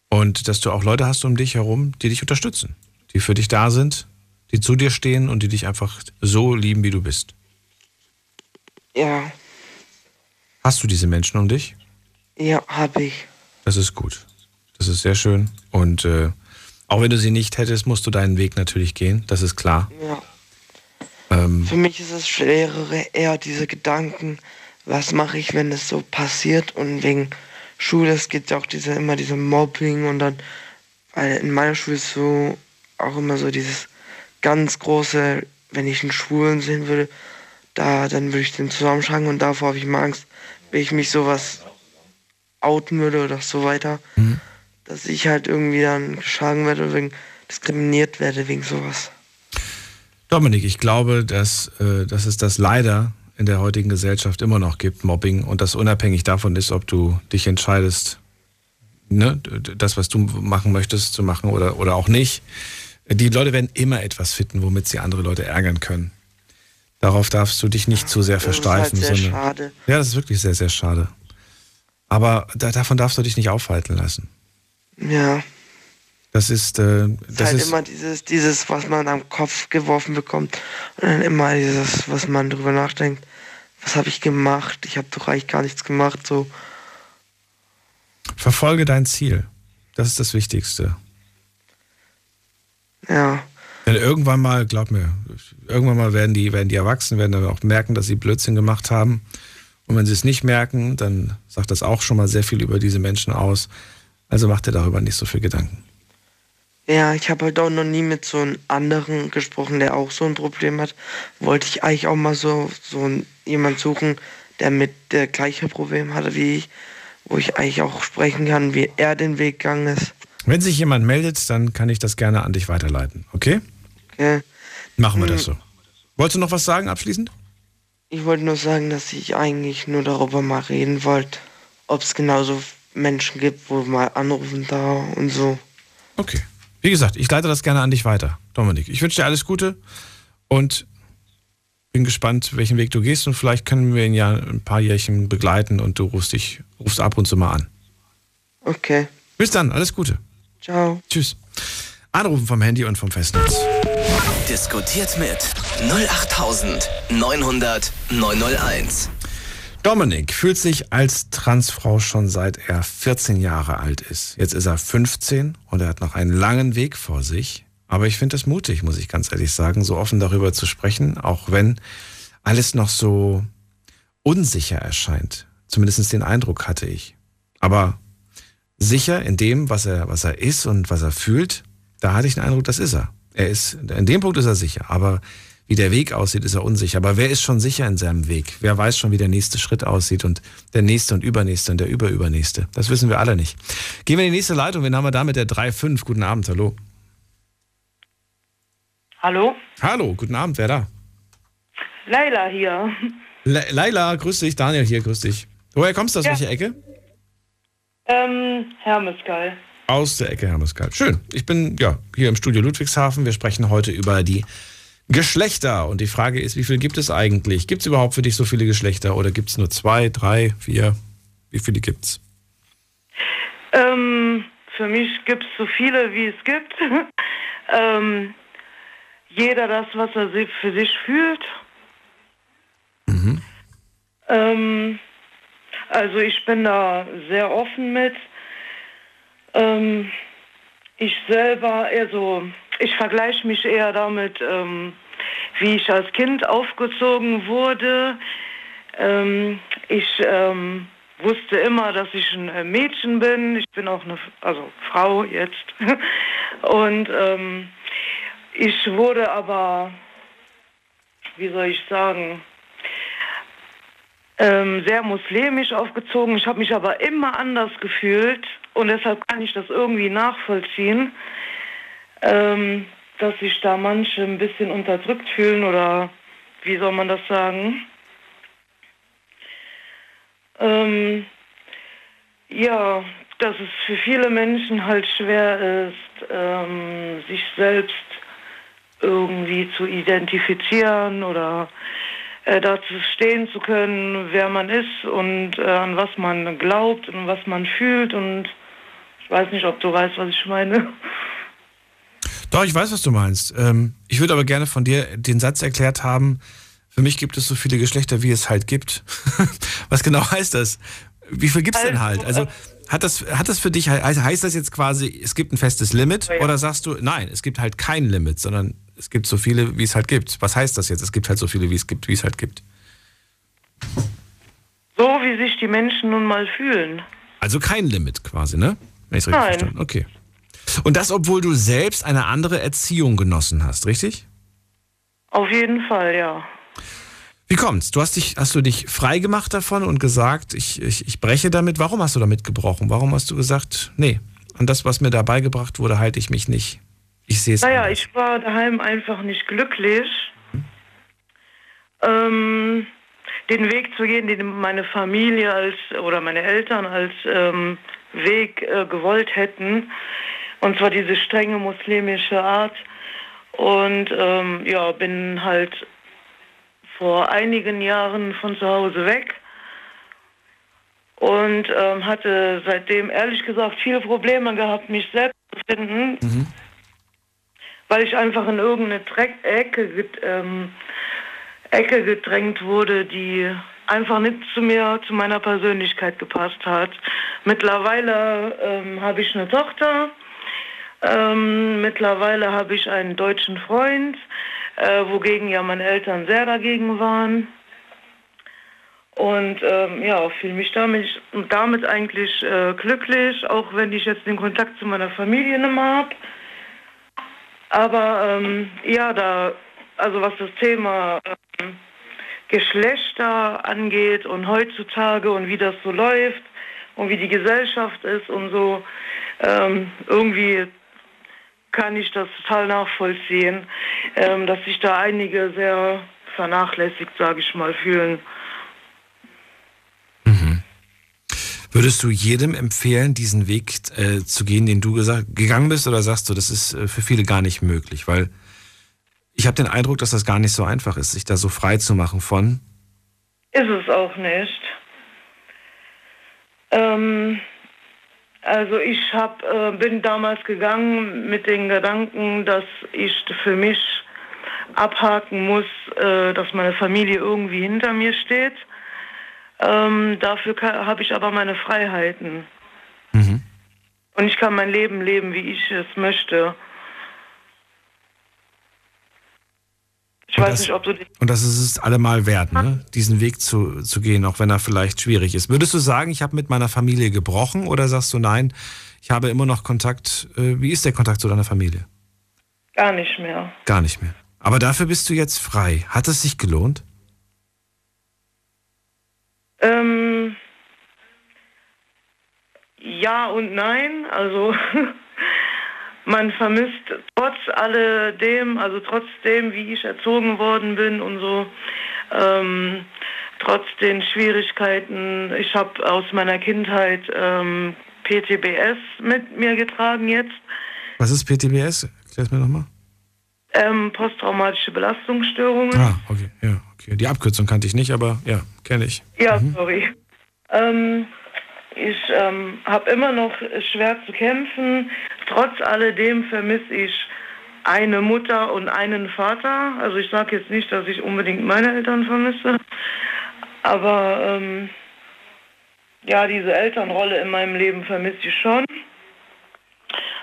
Und dass du auch Leute hast um dich herum, die dich unterstützen, die für dich da sind, die zu dir stehen und die dich einfach so lieben, wie du bist.
Ja.
Hast du diese Menschen um dich?
Ja, habe ich.
Das ist gut. Das ist sehr schön. Und äh, auch wenn du sie nicht hättest, musst du deinen Weg natürlich gehen. Das ist klar.
Ja. Ähm, Für mich ist es schwerere eher diese Gedanken, was mache ich, wenn es so passiert und wegen Schule, es gibt ja auch diese, immer diese Mobbing und dann, weil in meiner Schule ist so auch immer so dieses ganz große, wenn ich einen Schwulen sehen würde, da dann würde ich den zusammenschlagen und davor habe ich immer Angst, wenn ich mich sowas outen würde oder so weiter, mhm. dass ich halt irgendwie dann geschlagen werde oder wegen diskriminiert werde wegen sowas.
Dominik, ich glaube, dass, äh, dass es das leider in der heutigen Gesellschaft immer noch gibt, Mobbing, und das unabhängig davon ist, ob du dich entscheidest, ne, das, was du machen möchtest, zu machen oder, oder auch nicht. Die Leute werden immer etwas finden, womit sie andere Leute ärgern können. Darauf darfst du dich nicht zu sehr versteifen.
Das ist halt sehr schade.
Ja, das ist wirklich sehr, sehr schade. Aber da, davon darfst du dich nicht aufhalten lassen.
Ja.
Das ist. Äh, das,
ist halt
ist
immer dieses, dieses, was man am Kopf geworfen bekommt. Und dann immer dieses, was man drüber nachdenkt. Was habe ich gemacht? Ich habe doch eigentlich gar nichts gemacht. So.
Verfolge dein Ziel. Das ist das Wichtigste.
Ja.
Denn irgendwann mal, glaub mir, irgendwann mal werden die, werden die erwachsen, werden dann auch merken, dass sie Blödsinn gemacht haben. Und wenn sie es nicht merken, dann sagt das auch schon mal sehr viel über diese Menschen aus. Also macht ihr darüber nicht so viel Gedanken.
Ja, ich habe halt auch noch nie mit so einem anderen gesprochen, der auch so ein Problem hat. Wollte ich eigentlich auch mal so, so jemand suchen, der mit der gleiche Problem hatte wie ich, wo ich eigentlich auch sprechen kann, wie er den Weg gegangen ist.
Wenn sich jemand meldet, dann kann ich das gerne an dich weiterleiten, okay?
Okay.
Machen wir das hm. so. Wolltest du noch was sagen abschließend?
Ich wollte nur sagen, dass ich eigentlich nur darüber mal reden wollte, ob es genauso Menschen gibt, wo mal anrufen da und so.
Okay. Wie gesagt, ich leite das gerne an dich weiter, Dominik. Ich wünsche dir alles Gute und bin gespannt, welchen Weg du gehst und vielleicht können wir ihn ja ein paar Jährchen begleiten und du rufst dich, rufst ab und zu mal an.
Okay.
Bis dann, alles Gute.
Ciao.
Tschüss. Anrufen vom Handy und vom Festnetz.
Diskutiert mit 08900 901.
Dominik fühlt sich als Transfrau schon seit er 14 Jahre alt ist. Jetzt ist er 15 und er hat noch einen langen Weg vor sich. Aber ich finde es mutig, muss ich ganz ehrlich sagen, so offen darüber zu sprechen, auch wenn alles noch so unsicher erscheint. Zumindest den Eindruck hatte ich. Aber sicher in dem, was er, was er ist und was er fühlt, da hatte ich den Eindruck, das ist er. Er ist, in dem Punkt ist er sicher. Aber wie der Weg aussieht, ist er unsicher. Aber wer ist schon sicher in seinem Weg? Wer weiß schon, wie der nächste Schritt aussieht und der nächste und übernächste und der überübernächste? Das wissen wir alle nicht. Gehen wir in die nächste Leitung. Wen haben wir da mit der 3.5? Guten Abend, hallo.
Hallo?
Hallo, guten Abend, wer da?
Leila hier.
Le Leila, grüß dich. Daniel hier, grüß dich. Woher kommst du aus
Ja.
welcher Ecke?
Ähm, Hermesgeil.
Aus der Ecke Hermeskeil. Schön. Ich bin ja hier im Studio Ludwigshafen. Wir sprechen heute über die Geschlechter. Und die Frage ist, wie viel gibt es eigentlich? Gibt es überhaupt für dich so viele Geschlechter oder gibt es nur zwei, drei, vier? Wie viele gibt's?
Ähm, für mich gibt es so viele, wie es gibt. ähm, jeder das, was er für sich fühlt. Ähm, also ich bin da sehr offen mit. Ähm, ich selber, also ich vergleiche mich eher damit, ähm, wie ich als Kind aufgezogen wurde. Ähm, ich ähm, wusste immer, dass ich ein äh, Mädchen bin. Ich bin auch eine, also Frau jetzt. Und ähm, ich wurde aber, wie soll ich sagen, ähm, sehr muslimisch aufgezogen. Ich habe mich aber immer anders gefühlt und deshalb kann ich das irgendwie nachvollziehen, ähm, dass sich da manche ein bisschen unterdrückt fühlen oder wie soll man das sagen? Ähm, ja, dass es für viele Menschen halt schwer ist, ähm, sich selbst irgendwie zu identifizieren oder äh, dazu stehen zu können, wer man ist und äh, an was man glaubt und was man fühlt. Und weiß nicht, ob du weißt, was ich meine.
Doch, ich weiß, was du meinst. Ähm, ich würde aber gerne von dir den Satz erklärt haben, für mich gibt es so viele Geschlechter, wie es halt gibt. was genau heißt das? Wie viel gibt es denn halt? Also hat das, hat das für dich, heißt das jetzt quasi, es gibt ein festes Limit oder sagst du, nein, es gibt halt kein Limit, sondern es gibt so viele, wie es halt gibt. Was heißt das jetzt? Es gibt halt so viele, wie es gibt, wie es halt gibt.
So wie sich die Menschen nun mal fühlen.
Also kein Limit quasi, ne? Wenn ich richtig
Nein.
verstanden Okay. Und das, obwohl du selbst eine andere Erziehung genossen hast, richtig?
Auf jeden Fall, ja.
Wie kommt's? Du hast dich, hast du dich frei gemacht davon und gesagt, ich, ich, ich breche damit. Warum hast du damit gebrochen? Warum hast du gesagt, nee, an das, was mir da beigebracht wurde, halte ich mich nicht. Ich sehe es.
Naja, ich war daheim einfach nicht glücklich. Ähm, den Weg zu gehen, den meine Familie als oder meine Eltern als ähm, Weg äh, gewollt hätten. Und zwar diese strenge muslimische Art. Und ähm, ja, bin halt vor einigen Jahren von zu Hause weg und ähm, hatte seitdem ehrlich gesagt viele Probleme gehabt, mich selbst zu finden weil ich einfach in irgendeine Dreck Ecke, ähm, Ecke gedrängt wurde, die einfach nicht zu mir, zu meiner Persönlichkeit gepasst hat. Mittlerweile ähm, habe ich eine Tochter, ähm, mittlerweile habe ich einen deutschen Freund, äh, wogegen ja meine Eltern sehr dagegen waren. Und ähm, ja, fühle mich damit, damit eigentlich äh, glücklich, auch wenn ich jetzt den Kontakt zu meiner Familie nicht mehr habe. Aber ähm, ja, da, also was das Thema ähm, Geschlechter angeht und heutzutage und wie das so läuft und wie die Gesellschaft ist und so, ähm, irgendwie kann ich das total nachvollziehen, ähm, dass sich da einige sehr vernachlässigt, sage ich mal, fühlen.
Würdest du jedem empfehlen, diesen Weg äh, zu gehen, den du gegangen bist, oder sagst du, das ist äh, für viele gar nicht möglich? Weil ich habe den Eindruck, dass das gar nicht so einfach ist, sich da so frei zu machen von.
Ist es auch nicht. Ähm, also ich hab, äh, bin damals gegangen mit den Gedanken, dass ich für mich abhaken muss, äh, dass meine Familie irgendwie hinter mir steht. Ähm, dafür habe ich aber meine Freiheiten.
Mhm.
Und ich kann mein Leben leben, wie ich es möchte. Ich
und
weiß
das,
nicht, ob du
Und das ist es allemal wert, ne? diesen Weg zu, zu gehen, auch wenn er vielleicht schwierig ist. Würdest du sagen, ich habe mit meiner Familie gebrochen oder sagst du nein, ich habe immer noch Kontakt? Äh, wie ist der Kontakt zu deiner Familie?
gar nicht mehr.
Gar nicht mehr. Aber dafür bist du jetzt frei. Hat es sich gelohnt?
Ähm, ja und nein. Also man vermisst trotz alledem, also trotzdem, wie ich erzogen worden bin und so, ähm, trotz den Schwierigkeiten. Ich habe aus meiner Kindheit ähm, PTBS mit mir getragen jetzt.
Was ist PTBS? Erklär es mir nochmal.
Ähm, posttraumatische Belastungsstörungen.
Ah, okay, ja, okay. Die Abkürzung kannte ich nicht, aber ja, kenne ich.
Ja, sorry. Ähm, ich ähm, habe immer noch schwer zu kämpfen. Trotz alledem vermisse ich eine Mutter und einen Vater. Also ich sage jetzt nicht, dass ich unbedingt meine Eltern vermisse, aber ähm, ja, diese Elternrolle in meinem Leben vermisse ich schon.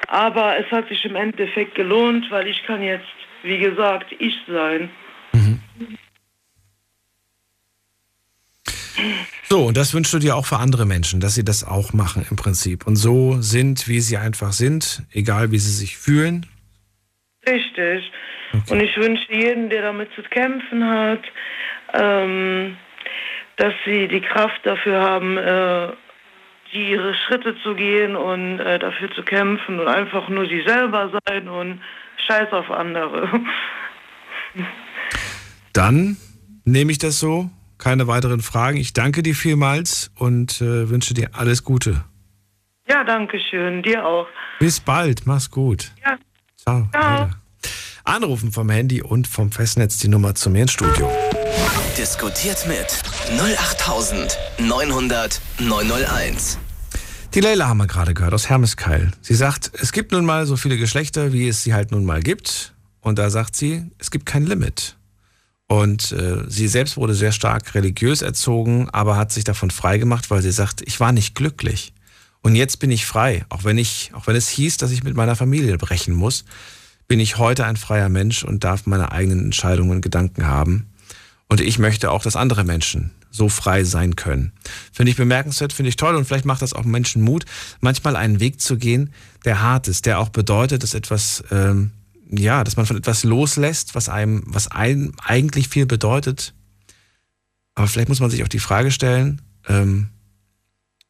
Aber es hat sich im Endeffekt gelohnt, weil ich kann jetzt, wie gesagt, ich sein.
So, und das wünschst du dir auch für andere Menschen, dass sie das auch machen im Prinzip. Und so sind, wie sie einfach sind, egal wie sie sich fühlen.
Richtig. Und ich wünsche jedem, der damit zu kämpfen hat, ähm, dass sie die Kraft dafür haben, äh, die ihre Schritte zu gehen und äh, dafür zu kämpfen und einfach nur sie selber sein und scheiß auf andere.
Dann nehme ich das so. Keine weiteren Fragen. Ich danke dir vielmals und äh, wünsche dir alles Gute.
Ja, danke schön. Dir auch.
Bis bald. Mach's gut.
Ja.
Ciao.
Ciao.
Anrufen vom Handy und vom Festnetz die Nummer zu mir ins Studio.
Diskutiert mit 08900 901.
Die Leila haben wir gerade gehört aus Hermeskeil. Sie sagt, es gibt nun mal so viele Geschlechter, wie es sie halt nun mal gibt. Und da sagt sie, es gibt kein Limit. Und äh, sie selbst wurde sehr stark religiös erzogen, aber hat sich davon frei gemacht, weil sie sagt, ich war nicht glücklich. Und jetzt bin ich frei, auch wenn ich, auch wenn es hieß, dass ich mit meiner Familie brechen muss, bin ich heute ein freier Mensch und darf meine eigenen Entscheidungen und Gedanken haben. Und ich möchte auch, dass andere Menschen so frei sein können. Finde ich bemerkenswert, finde ich toll und vielleicht macht das auch Menschen Mut, manchmal einen Weg zu gehen, der hart ist, der auch bedeutet, dass etwas, ähm, ja, dass man von etwas loslässt, was einem, was einem eigentlich viel bedeutet. Aber vielleicht muss man sich auch die Frage stellen, ähm,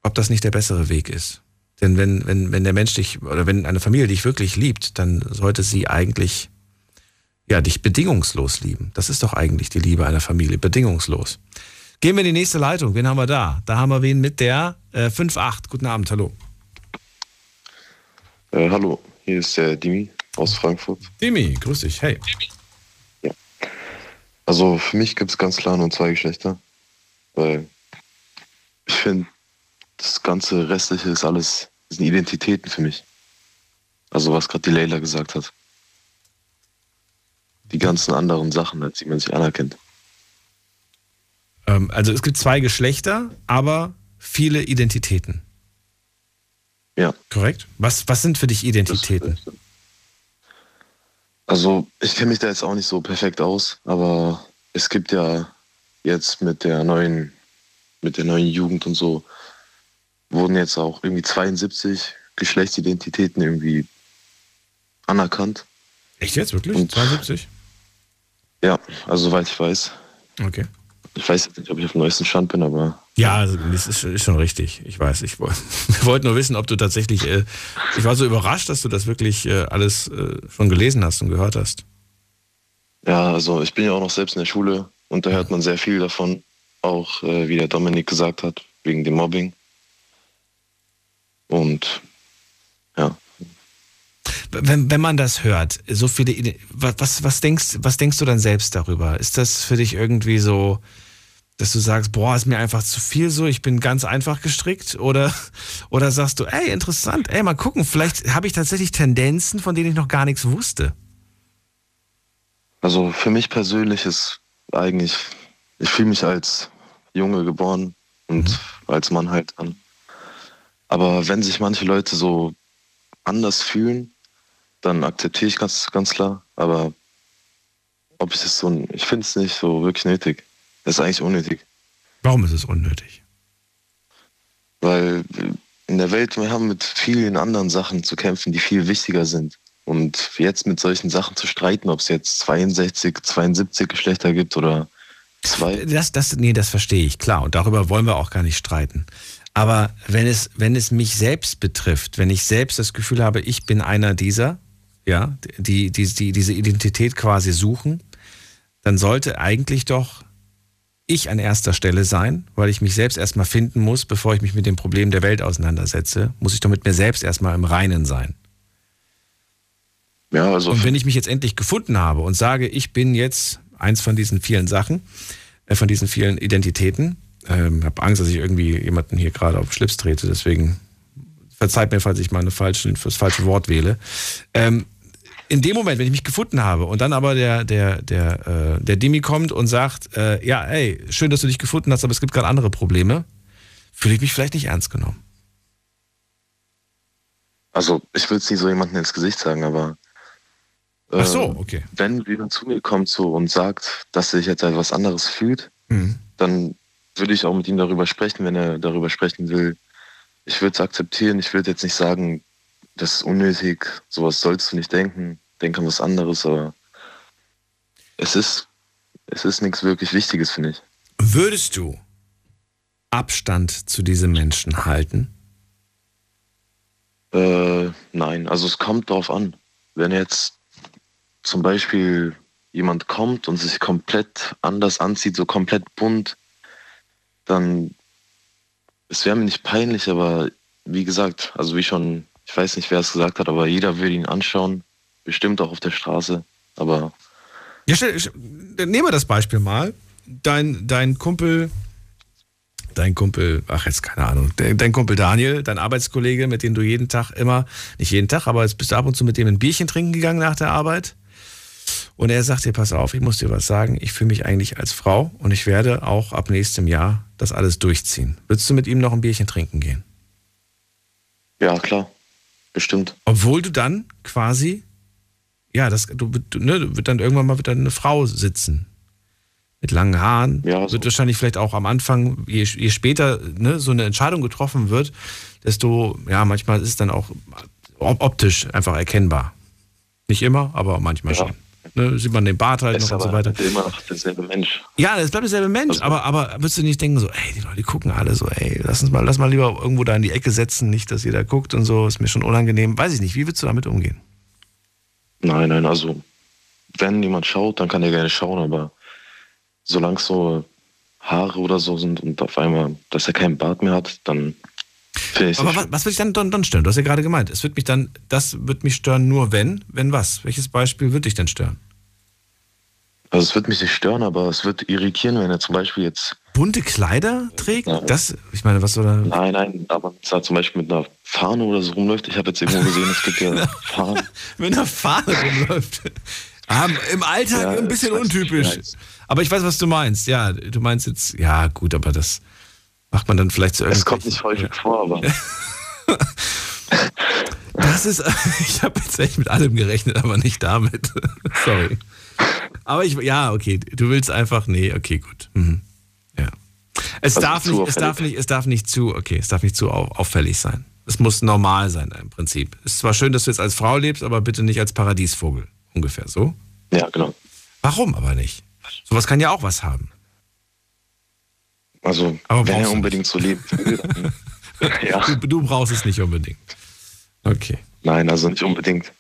ob das nicht der bessere Weg ist. Denn wenn, wenn, wenn der Mensch dich, oder wenn eine Familie dich wirklich liebt, dann sollte sie eigentlich, ja, dich bedingungslos lieben. Das ist doch eigentlich die Liebe einer Familie, bedingungslos. Gehen wir in die nächste Leitung. Wen haben wir da? Da haben wir wen mit der äh, 5.8. Guten Abend, hallo.
Äh, hallo, hier ist der Dimi aus Frankfurt.
Dimi, grüß dich. Hey.
Also für mich gibt es ganz klar nur zwei Geschlechter, weil ich finde, das ganze Restliche ist alles, das sind Identitäten für mich. Also was gerade die Leila gesagt hat. Die ganzen anderen Sachen, als die man sich anerkennt.
Ähm, also es gibt zwei Geschlechter, aber viele Identitäten.
Ja.
Korrekt? Was, was sind für dich Identitäten?
Also ich kenne mich da jetzt auch nicht so perfekt aus, aber es gibt ja jetzt mit der neuen, mit der neuen Jugend und so, wurden jetzt auch irgendwie 72 Geschlechtsidentitäten irgendwie anerkannt.
Echt jetzt, wirklich?
Und-
72?
Ja, also soweit ich weiß.
Okay.
Ich weiß jetzt nicht, ob ich auf dem neuesten Stand bin, aber
Ja, also, das ist, ist schon richtig. Ich weiß, ich woll- wir wollten nur wissen, ob du tatsächlich, äh, ich war so überrascht, dass du das wirklich äh, alles äh, schon gelesen hast und gehört hast.
ja, also ich bin ja auch noch selbst in der Schule und da hört man sehr viel davon, auch äh, wie der Dominik gesagt hat, wegen dem Mobbing. Und ja,
Wenn, wenn man das hört, so viele, was, was, denkst, was denkst du dann selbst darüber? Ist das für dich irgendwie so, dass du sagst, boah, ist mir einfach zu viel so, ich bin ganz einfach gestrickt? Oder, oder sagst du, ey, interessant, ey, mal gucken, vielleicht habe ich tatsächlich Tendenzen, von denen ich noch gar nichts wusste.
Also für mich persönlich ist eigentlich, ich fühle mich als Junge geboren und
Mhm.
als Mann halt dann. Aber wenn sich manche Leute so anders fühlen, dann akzeptiere ich ganz, ganz klar. Aber ob ich das so, ich finde es nicht so wirklich nötig. Das ist eigentlich unnötig.
Warum ist es unnötig?
Weil in der Welt, wir haben mit vielen anderen Sachen zu kämpfen, die viel wichtiger sind. Und jetzt mit solchen Sachen zu streiten, ob es jetzt 62, 72 Geschlechter gibt oder zwei.
Das, das, nee, das verstehe ich, klar. Und darüber wollen wir auch gar nicht streiten. Aber wenn es, wenn es mich selbst betrifft, wenn ich selbst das Gefühl habe, ich bin einer dieser, ja, die, die, die diese Identität quasi suchen, dann sollte eigentlich doch ich an erster Stelle sein, weil ich mich selbst erstmal finden muss, bevor ich mich mit dem Problem der Welt auseinandersetze, muss ich doch mit mir selbst erstmal im Reinen sein.
Ja, also
und wenn ich mich jetzt endlich gefunden habe und sage, ich bin jetzt eins von diesen vielen Sachen, äh, von diesen vielen Identitäten, ähm, habe Angst, dass ich irgendwie jemanden hier gerade auf den Schlips trete, deswegen verzeiht mir, falls ich mal eine falsche, das falsche Wort wähle. Ähm, in dem Moment, wenn ich mich gefunden habe und dann aber der, der, der, äh, der Dimi kommt und sagt, äh, ja, ey, schön, dass du dich gefunden hast, aber es gibt gerade andere Probleme, fühle ich mich vielleicht nicht ernst genommen.
Also ich will es nicht so jemandem ins Gesicht sagen, aber
Ach so,
ähm,
okay.
wenn jemand zu mir kommt so und sagt, dass er sich jetzt etwas anderes fühlt,
Mhm.
dann würde ich auch mit ihm darüber sprechen, wenn er darüber sprechen will. Ich würde es akzeptieren, ich würde jetzt nicht sagen, das ist unnötig, sowas sollst du nicht denken, denk an was anderes, aber es ist, es ist nichts wirklich Wichtiges, finde ich.
Würdest du Abstand zu diesem Menschen halten?
Äh, nein, also es kommt darauf an. Wenn jetzt zum Beispiel jemand kommt und sich komplett anders anzieht, so komplett bunt, dann es wäre mir nicht peinlich, aber wie gesagt, also wie schon, ich weiß nicht, wer es gesagt hat, aber jeder würde ihn anschauen, bestimmt auch auf der Straße, aber
Ja, stell, stell, nehmen wir das Beispiel mal. Dein, dein Kumpel, dein Kumpel, ach jetzt keine Ahnung, dein, dein Kumpel Daniel, dein Arbeitskollege, mit dem du jeden Tag immer, nicht jeden Tag, aber jetzt bist du ab und zu mit dem ein Bierchen trinken gegangen nach der Arbeit. Und er sagt dir, pass auf, ich muss dir was sagen, ich fühle mich eigentlich als Frau und ich werde auch ab nächstem Jahr das alles durchziehen. Würdest du mit ihm noch ein Bierchen trinken gehen?
ja klar, bestimmt.
Obwohl du dann quasi, ja, das, du, du, ne, wird dann irgendwann mal wird dann eine Frau sitzen. Mit langen Haaren. Wird wahrscheinlich vielleicht auch am Anfang, je, je später ne, so eine Entscheidung getroffen wird, desto, ja, manchmal ist es dann auch op- optisch einfach erkennbar. Nicht immer, aber manchmal schon. Ne, sieht man den Bart halt
ist
noch und so weiter.
immer noch derselbe Mensch.
Ja, es bleibt derselbe Mensch, aber, aber würdest du nicht denken so, ey, die Leute gucken alle so, ey, lass uns mal, lass mal lieber irgendwo da in die Ecke setzen, nicht, dass jeder guckt und so, ist mir schon unangenehm. Weiß ich nicht, wie würdest du damit umgehen?
Nein, nein, also wenn jemand schaut, dann kann er gerne schauen, aber solange es so Haare oder so sind und auf einmal, dass er keinen Bart mehr hat, dann ich
Aber was, was würde dich dann, dann, dann stören? Du hast ja gerade gemeint, es wird mich dann, das wird mich stören nur wenn, wenn was? Welches Beispiel wird dich denn stören?
Also es wird mich nicht stören, aber es wird irritieren, wenn er zum Beispiel jetzt.
Bunte Kleider trägt? Das, ich meine, was soll da.
Nein, nein, aber zum Beispiel mit einer Fahne oder so rumläuft. Ich habe jetzt irgendwo gesehen, es gibt ja Fahnen.
Mit einer Fahne rumläuft. Ah, Im Alltag
Ja,
ein bisschen untypisch.
nicht.
Aber ich weiß, was du meinst. Ja, du meinst jetzt, ja, gut, aber das macht man dann vielleicht zu
Es kommt nicht häufig vor, aber.
Das ist, ich habe jetzt echt mit allem gerechnet, aber nicht damit. Sorry. Aber ich, ja, okay, du willst einfach, nee, okay, gut. Mhm. Ja. Es
Also
darf nicht, es darf nicht, es darf nicht zu, okay, es darf nicht zu au- auffällig sein. Es muss normal sein im Prinzip. Es ist zwar schön, dass du jetzt als Frau lebst, aber bitte nicht als Paradiesvogel. Ungefähr so.
Ja, genau.
Warum aber nicht? Sowas kann ja auch was haben.
Also,
Aber
wenn er unbedingt so lebt, ja.
Du, du brauchst es nicht unbedingt. Okay.
Nein, also nicht unbedingt.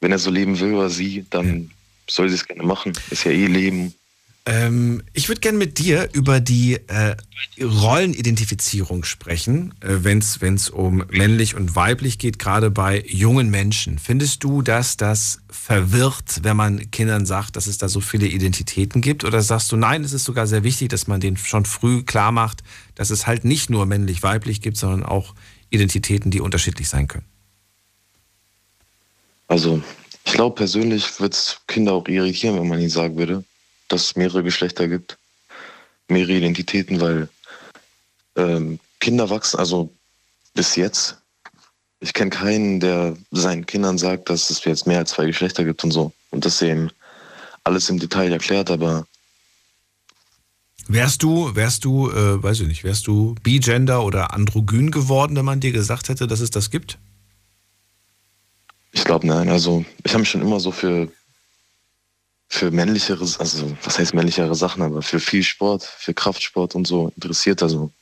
Wenn er so leben will oder sie, dann soll sie es gerne machen. Ist ja eh Leben.
Ähm, ich würde gerne mit dir über die äh, Rollenidentifizierung sprechen, äh, wenn es um männlich und weiblich geht, gerade bei jungen Menschen. Findest du, dass das verwirrt, wenn man Kindern sagt, dass es da so viele Identitäten gibt? Oder sagst du, nein, es ist sogar sehr wichtig, dass man denen schon früh klar macht, dass es halt nicht nur männlich-weiblich gibt, sondern auch Identitäten, die unterschiedlich sein können?
Also, ich glaube persönlich wird es Kinder auch irritieren, wenn man ihnen sagen würde, dass es mehrere Geschlechter gibt, mehrere Identitäten, weil ähm, Kinder wachsen, also bis jetzt, ich kenne keinen, der seinen Kindern sagt, dass es jetzt mehr als zwei Geschlechter gibt und so. Und das eben alles im Detail erklärt, aber
Wärst du, wärst du, äh, weiß ich nicht, wärst du Bigender oder androgyn geworden, wenn man dir gesagt hätte, dass es das gibt?
Ich glaube nein. Also ich habe mich schon immer so für für männlichere, also was heißt männlichere Sachen, aber für viel Sport, für Kraftsport und so interessiert. Also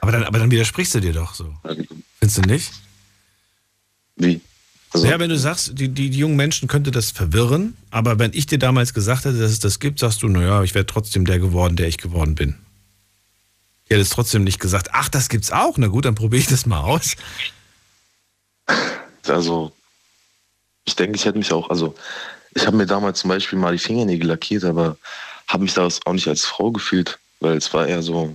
Aber dann, aber dann widersprichst du dir doch so. Findest du nicht?
Wie?
Also, ja, wenn du sagst, die, die, die jungen Menschen könnte das verwirren, aber wenn ich dir damals gesagt hätte, dass es das gibt, sagst du, naja, ich wäre trotzdem der geworden, der ich geworden bin. Ich hätte es trotzdem nicht gesagt, ach, das gibt's auch. Na gut, dann probiere ich das mal aus.
Also, ich denke, ich hätte mich auch, also, ich habe mir damals zum Beispiel mal die Fingernägel lackiert, aber habe mich da auch nicht als Frau gefühlt, weil es war eher so,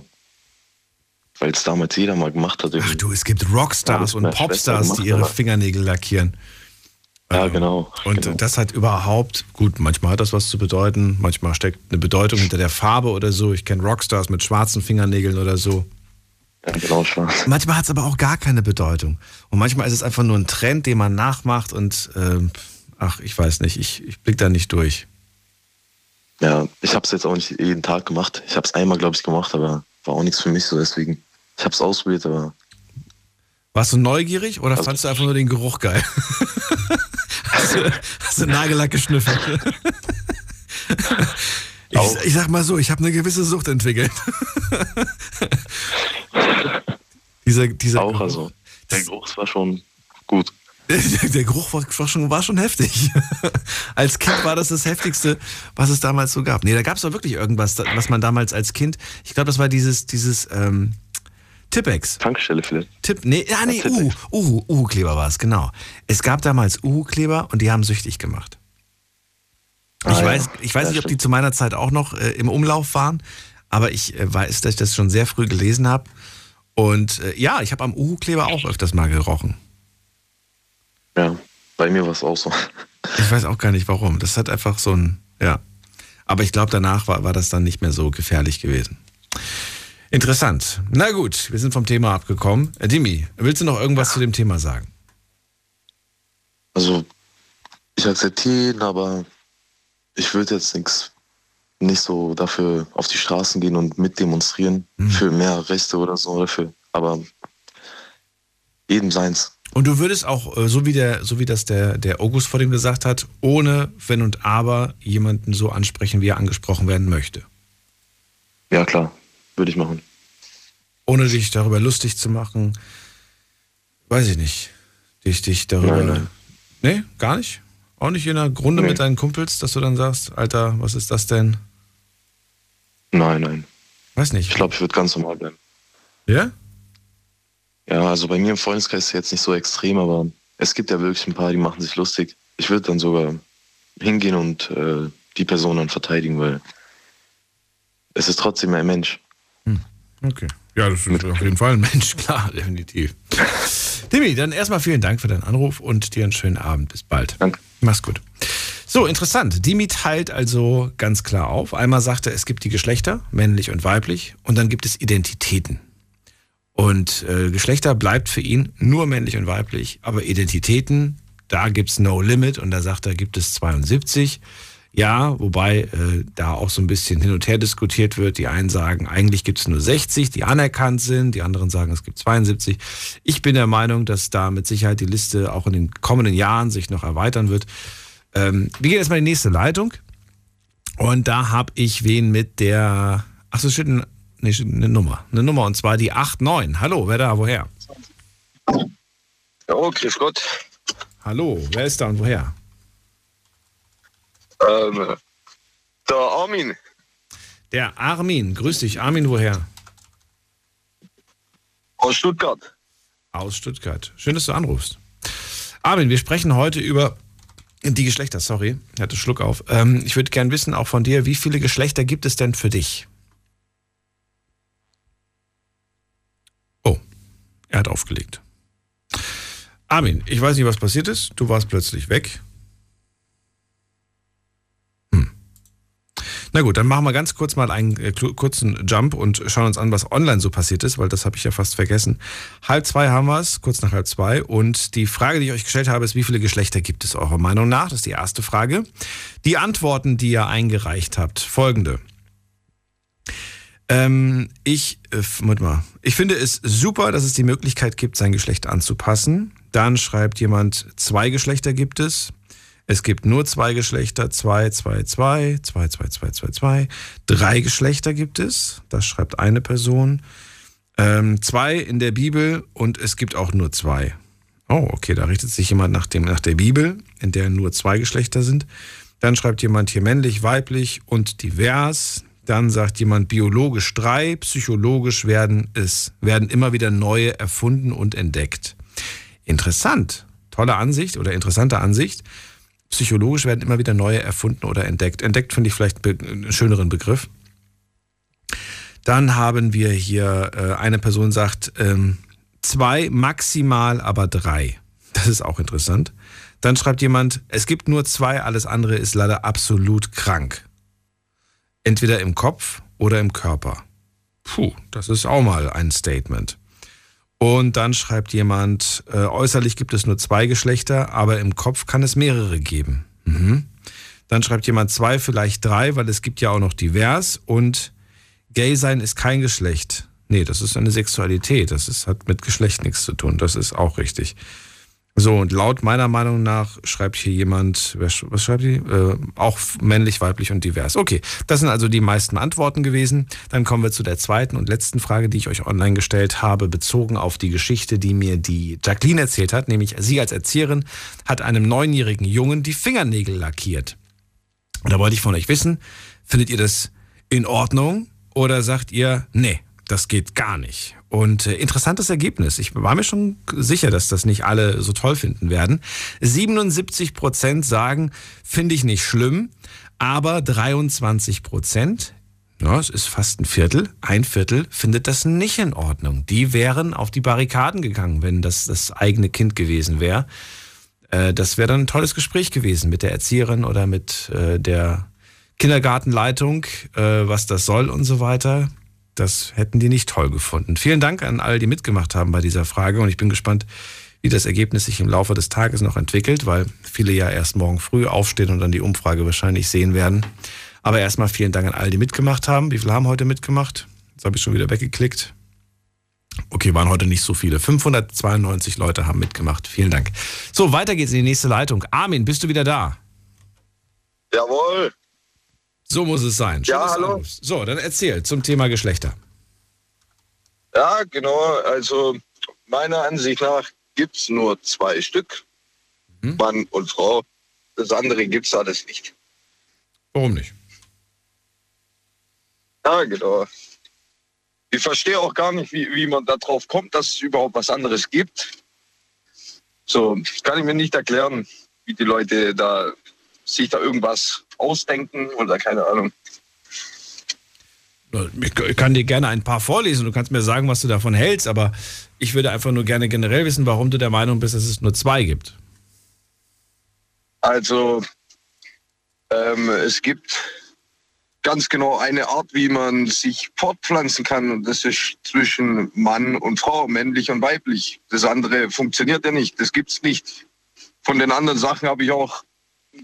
weil es damals jeder mal gemacht hat.
Ach du, es gibt Rockstars und Popstars, die ihre Fingernägel lackieren.
Ja, genau.
Und
genau.
das hat überhaupt, gut, manchmal hat das was zu bedeuten, manchmal steckt eine Bedeutung hinter der Farbe oder so. Ich kenne Rockstars mit schwarzen Fingernägeln oder so.
Ja, genau, schwarz.
Manchmal hat es aber auch gar keine Bedeutung. Und manchmal ist es einfach nur ein Trend, den man nachmacht und ähm, ach, ich weiß nicht, ich, ich blick da nicht durch.
Ja, ich habe es jetzt auch nicht jeden Tag gemacht. Ich habe es einmal, glaube ich, gemacht, aber war auch nichts für mich so deswegen. Ich habe es ausprobiert, aber.
Warst du neugierig oder also, fandest du einfach nur den Geruch geil? hast, du, hast du Nagellack geschnüffelt? ich, ich, sag mal so, ich habe eine gewisse Sucht entwickelt. dieser, dieser
auch, also. Der Geruch war schon gut.
Der Geruch war schon, war schon heftig. als Kind war das das Heftigste, was es damals so gab. Nee, da gab es doch wirklich irgendwas, was man damals als Kind, ich glaube, das war dieses, dieses ähm, Tippex.
Tankstelle vielleicht.
Tipp, nee, ja, nee, Uhu, Uhu, Uhu-Kleber war es, genau. Es gab damals Uhu-Kleber und die haben süchtig gemacht. Ah, ich, ja. weiß, ich weiß nicht, ob die zu meiner Zeit auch noch äh, im Umlauf waren, aber ich äh, weiß, dass ich das schon sehr früh gelesen habe. Und äh, ja, ich habe am Uhu-Kleber auch öfters mal gerochen.
Ja, bei mir war es auch so.
Ich weiß auch gar nicht warum. Das hat einfach so ein, ja. Aber ich glaube, danach war, war das dann nicht mehr so gefährlich gewesen. Interessant. Na gut, wir sind vom Thema abgekommen. Äh, Dimi, willst du noch irgendwas zu dem Thema sagen?
Also, ich akzeptiere ihn, aber ich würde jetzt nichts nicht so dafür auf die Straßen gehen und mitdemonstrieren hm. für mehr Rechte oder so dafür. Aber jedem seins.
Und du würdest auch, äh, so wie, der, so wie das der, der August vor dem gesagt hat, ohne Wenn und Aber jemanden so ansprechen, wie er angesprochen werden möchte.
Ja, klar. Würde ich machen.
Ohne dich darüber lustig zu machen. Weiß ich nicht. Dich, dich darüber. Nein, nein. Nee, gar nicht? Auch nicht in der Grunde nee. mit deinen Kumpels, dass du dann sagst, Alter, was ist das denn?
Nein, nein.
Weiß nicht.
Ich glaube, ich würde ganz normal bleiben.
Ja?
Ja, also bei mir im Freundeskreis ist es jetzt nicht so extrem, aber es gibt ja wirklich ein paar, die machen sich lustig. Ich würde dann sogar hingehen und äh, die Person dann verteidigen, weil es ist trotzdem ein Mensch.
Hm. Okay. Ja, das ist auf jeden Fall ein Mensch, klar, definitiv. Timmy, dann erstmal vielen Dank für deinen Anruf und dir einen schönen Abend. Bis bald.
Danke.
Mach's gut. So, interessant. Dimi teilt also ganz klar auf. Einmal sagt er, es gibt die Geschlechter, männlich und weiblich, und dann gibt es Identitäten. Und äh, Geschlechter bleibt für ihn nur männlich und weiblich, aber Identitäten, da gibt es No Limit und da sagt er, gibt es 72. Ja, wobei äh, da auch so ein bisschen hin und her diskutiert wird. Die einen sagen, eigentlich gibt es nur 60, die anerkannt sind. Die anderen sagen, es gibt 72. Ich bin der Meinung, dass da mit Sicherheit die Liste auch in den kommenden Jahren sich noch erweitern wird. Ähm, wir gehen erstmal in die nächste Leitung. Und da habe ich wen mit der. Ach so, steht ein nee, eine Nummer. Eine Nummer und zwar die 89. Hallo, wer da, woher?
Oh, grüß Gott.
Hallo, wer ist da und woher?
Ähm, der Armin.
Der Armin, grüß dich. Armin, woher?
Aus Stuttgart.
Aus Stuttgart. Schön, dass du anrufst. Armin, wir sprechen heute über die Geschlechter. Sorry, ich hatte Schluck auf. Ähm, ich würde gerne wissen, auch von dir, wie viele Geschlechter gibt es denn für dich? Er hat aufgelegt. Armin, ich weiß nicht, was passiert ist. Du warst plötzlich weg. Na gut, dann machen wir ganz kurz mal einen äh, kurzen Jump und schauen uns an, was online so passiert ist, weil das habe ich ja fast vergessen. Halb zwei haben wir es, kurz nach halb zwei. Und die Frage, die ich euch gestellt habe, ist, wie viele Geschlechter gibt es eurer Meinung nach? Das ist die erste Frage. Die Antworten, die ihr eingereicht habt, folgende. Ähm, ich, äh, warte mal. Ich finde es super, dass es die Möglichkeit gibt, sein Geschlecht anzupassen. Dann schreibt jemand, zwei Geschlechter gibt es. Es gibt nur zwei Geschlechter, zwei, zwei, zwei, zwei, zwei, zwei, zwei, zwei. Drei Geschlechter gibt es, das schreibt eine Person. Ähm, zwei in der Bibel und es gibt auch nur zwei. Oh, okay, da richtet sich jemand nach, dem, nach der Bibel, in der nur zwei Geschlechter sind. Dann schreibt jemand hier männlich, weiblich und divers. Dann sagt jemand biologisch drei, psychologisch werden es, werden immer wieder neue erfunden und entdeckt. Interessant. Tolle Ansicht oder interessante Ansicht psychologisch werden immer wieder neue erfunden oder entdeckt. Entdeckt finde ich vielleicht einen schöneren Begriff. Dann haben wir hier äh, eine Person sagt ähm, zwei, maximal aber drei. Das ist auch interessant. Dann schreibt jemand, es gibt nur zwei, alles andere ist leider absolut krank. Entweder im Kopf oder im Körper. Puh, das ist auch mal ein Statement. Und dann schreibt jemand, äh, äußerlich gibt es nur zwei Geschlechter, aber im Kopf kann es mehrere geben. Mhm. Dann schreibt jemand zwei, vielleicht drei, weil es gibt ja auch noch divers. Und gay sein ist kein Geschlecht. Nee, das ist eine Sexualität. Das ist, hat mit Geschlecht nichts zu tun. Das ist auch richtig. So, und laut meiner Meinung nach schreibt hier jemand, was schreibt die? Äh, auch männlich, weiblich und divers. Okay, das sind also die meisten Antworten gewesen. Dann kommen wir zu der zweiten und letzten Frage, die ich euch online gestellt habe, bezogen auf die Geschichte, die mir die Jacqueline erzählt hat. Nämlich sie als Erzieherin hat einem neunjährigen Jungen die Fingernägel lackiert. Und da wollte ich von euch wissen, findet ihr das in Ordnung oder sagt ihr, nee, das geht gar nicht? Und äh, interessantes Ergebnis. Ich war mir schon sicher, dass das nicht alle so toll finden werden. 77 Prozent sagen, finde ich nicht schlimm, aber 23 Prozent, ja, es ist fast ein Viertel, ein Viertel findet das nicht in Ordnung. Die wären auf die Barrikaden gegangen, wenn das das eigene Kind gewesen wäre. Äh, das wäre dann ein tolles Gespräch gewesen mit der Erzieherin oder mit äh, der Kindergartenleitung, äh, was das soll und so weiter. Das hätten die nicht toll gefunden. Vielen Dank an all, die mitgemacht haben bei dieser Frage und ich bin gespannt, wie das Ergebnis sich im Laufe des Tages noch entwickelt, weil viele ja erst morgen früh aufstehen und dann die Umfrage wahrscheinlich sehen werden. Aber erstmal vielen Dank an all, die mitgemacht haben. Wie viele haben heute mitgemacht? Jetzt habe ich schon wieder weggeklickt. Okay, waren heute nicht so viele. 592 Leute haben mitgemacht. Vielen Dank. So, weiter geht's in die nächste Leitung. Armin, bist du wieder da?
Jawohl.
So muss es sein.
Schön, ja, hallo.
So, dann erzähl zum Thema Geschlechter.
Ja, genau. Also meiner Ansicht nach gibt es nur zwei Stück. Hm? Mann und Frau. Das andere gibt es alles nicht.
Warum nicht?
Ja, genau. Ich verstehe auch gar nicht, wie, wie man darauf kommt, dass es überhaupt was anderes gibt. So, kann ich mir nicht erklären, wie die Leute da sich da irgendwas ausdenken oder keine Ahnung.
Ich kann dir gerne ein paar vorlesen. Du kannst mir sagen, was du davon hältst, aber ich würde einfach nur gerne generell wissen, warum du der Meinung bist, dass es nur zwei gibt.
Also, ähm, es gibt ganz genau eine Art, wie man sich fortpflanzen kann. Und das ist zwischen Mann und Frau, männlich und weiblich. Das andere funktioniert ja nicht. Das gibt es nicht. Von den anderen Sachen habe ich auch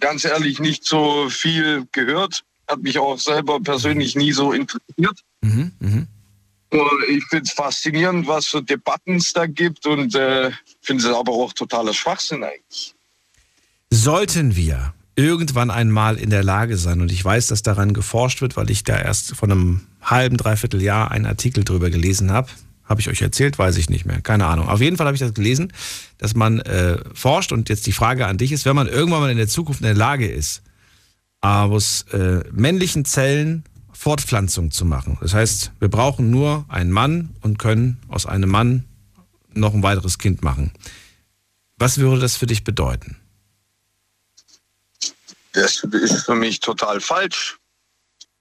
ganz ehrlich nicht so viel gehört. Hat mich auch selber persönlich nie so interessiert. Mhm, mh. Ich finde es faszinierend, was für Debatten es da gibt und äh, finde es aber auch totaler Schwachsinn eigentlich.
Sollten wir irgendwann einmal in der Lage sein, und ich weiß, dass daran geforscht wird, weil ich da erst vor einem halben, dreiviertel Jahr einen Artikel drüber gelesen habe, habe ich euch erzählt? Weiß ich nicht mehr. Keine Ahnung. Auf jeden Fall habe ich das gelesen, dass man äh, forscht und jetzt die Frage an dich ist, wenn man irgendwann mal in der Zukunft in der Lage ist, aus äh, männlichen Zellen Fortpflanzung zu machen. Das heißt, wir brauchen nur einen Mann und können aus einem Mann noch ein weiteres Kind machen. Was würde das für dich bedeuten?
Das ist für mich total falsch.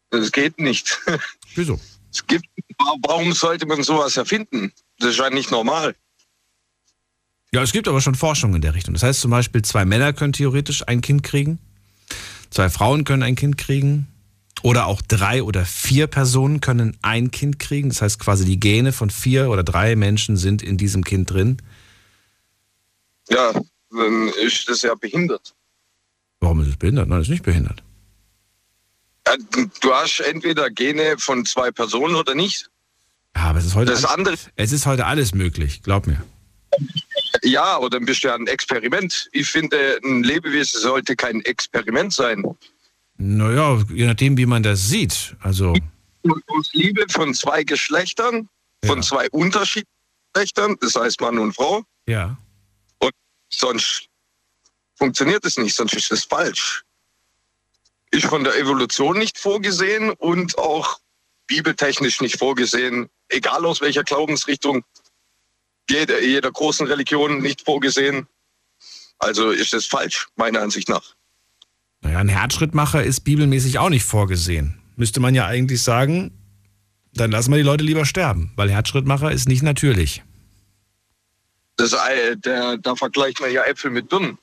Das geht nicht.
Wieso?
Es gibt, warum sollte man sowas erfinden? Das ist ja nicht normal.
Ja, es gibt aber schon Forschung in der Richtung. Das heißt zum Beispiel, zwei Männer können theoretisch ein Kind kriegen, zwei Frauen können ein Kind kriegen Oder auch drei oder vier Personen können ein Kind kriegen. Das heißt quasi die Gene von vier oder drei Menschen sind in diesem Kind drin.
Ja, dann ist das ja behindert.
Warum ist es behindert? Nein, das ist nicht behindert.
Ja, Du hast entweder Gene von zwei Personen oder nicht.
Ja, aber es ist heute,
Das
alles,
andere-
es ist heute alles möglich, glaub mir.
Ja, oder dann bist du ja ein Experiment. Ich finde, ein Lebewesen sollte kein Experiment sein.
Naja, je nachdem, wie man das sieht. Also,
Aus Liebe von zwei Geschlechtern, von zwei unterschiedlichen Geschlechtern, das heißt Mann und Frau.
ja.
Und sonst funktioniert es nicht, sonst ist es falsch. Ist von der Evolution nicht vorgesehen und auch bibeltechnisch nicht vorgesehen, egal aus welcher Glaubensrichtung, jeder, jeder großen Religion nicht vorgesehen. Also ist es falsch, meiner Ansicht nach.
Naja, ein Herzschrittmacher ist bibelmäßig auch nicht vorgesehen. Müsste man ja eigentlich sagen, dann lassen wir die Leute lieber sterben, weil Herzschrittmacher ist nicht natürlich.
Das, ei- der, da vergleicht man ja Äpfel mit Birnen.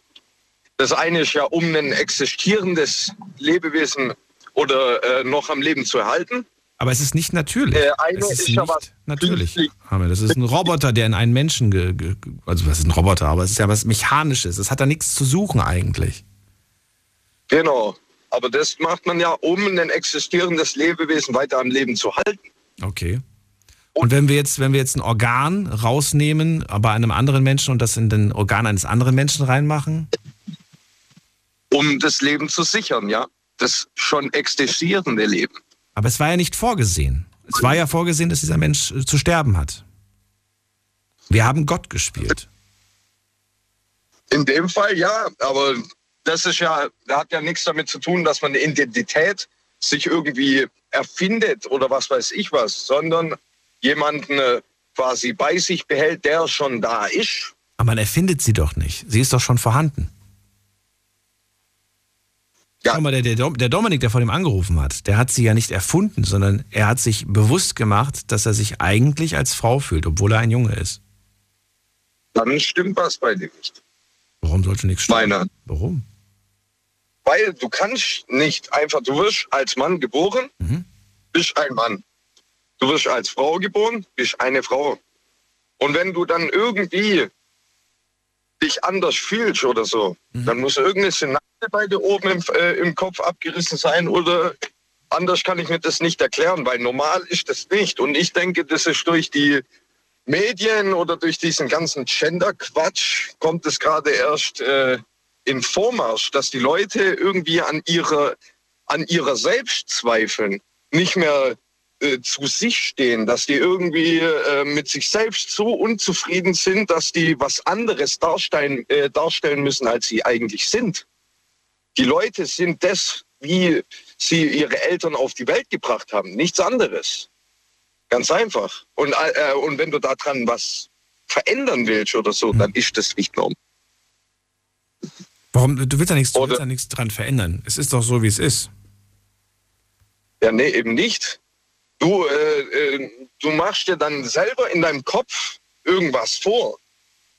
Das eine ist ja, um ein existierendes Lebewesen oder äh, noch am Leben zu erhalten.
Aber es ist nicht natürlich.
Äh,
es ist,
ist ja
nicht
was
natürlich. Hammer, Das ist ein Roboter, der in einen Menschen, ge, ge, also was ist ein Roboter, aber es ist ja was Mechanisches. Es hat da nichts zu suchen eigentlich.
Genau. Aber das macht man ja, um ein existierendes Lebewesen weiter am Leben zu halten.
Okay. Und wenn wir jetzt, wenn wir jetzt ein Organ rausnehmen, bei einem anderen Menschen und das in den Organ eines anderen Menschen reinmachen?
Um das Leben zu sichern, ja. Das schon existierende Leben.
Aber es war ja nicht vorgesehen. Es war ja vorgesehen, dass dieser Mensch äh, zu sterben hat. Wir haben Gott gespielt.
In dem Fall ja, aber das ist ja, das hat ja nichts damit zu tun, dass man eine Identität sich irgendwie erfindet oder was weiß ich was, sondern jemanden äh, quasi bei sich behält, der schon da ist.
Aber man erfindet sie doch nicht. Sie ist doch schon vorhanden. Schau mal, der, der, Dom- der Dominik, der vor dem angerufen hat, der hat sie ja nicht erfunden, sondern er hat sich bewusst gemacht, dass er sich eigentlich als Frau fühlt, obwohl er ein Junge ist.
Dann stimmt was bei dir nicht.
Warum sollte nichts stimmen?
Meiner.
Warum?
Weil du kannst nicht einfach, du wirst als Mann geboren, bist ein Mann. Du wirst als Frau geboren, bist eine Frau. Und wenn du dann irgendwie dich anders fühlst oder so, dann muss irgendeine Synapse bei dir oben im, äh, im Kopf abgerissen sein oder anders kann ich mir das nicht erklären, weil normal ist das nicht. Und ich denke, das ist durch die Medien oder durch diesen ganzen Gender-Quatsch kommt es gerade erst äh, in Vormarsch, dass die Leute irgendwie an ihrer, an ihrer selbst zweifeln, nicht mehr äh, zu sich stehen, dass die irgendwie äh, mit sich selbst so unzufrieden sind, dass die was anderes darstellen, äh, darstellen müssen, als sie eigentlich sind. Die Leute sind das, wie sie ihre Eltern auf die Welt gebracht haben, nichts anderes. Ganz einfach. Und, äh, und wenn du daran was verändern willst oder so, dann ist das nicht normal.
Warum? Du willst ja nichts, du willst ja nichts dran verändern. Es ist doch so, wie es ist.
Ja, nee, eben nicht. Du, äh, äh, du machst dir dann selber in deinem Kopf irgendwas vor.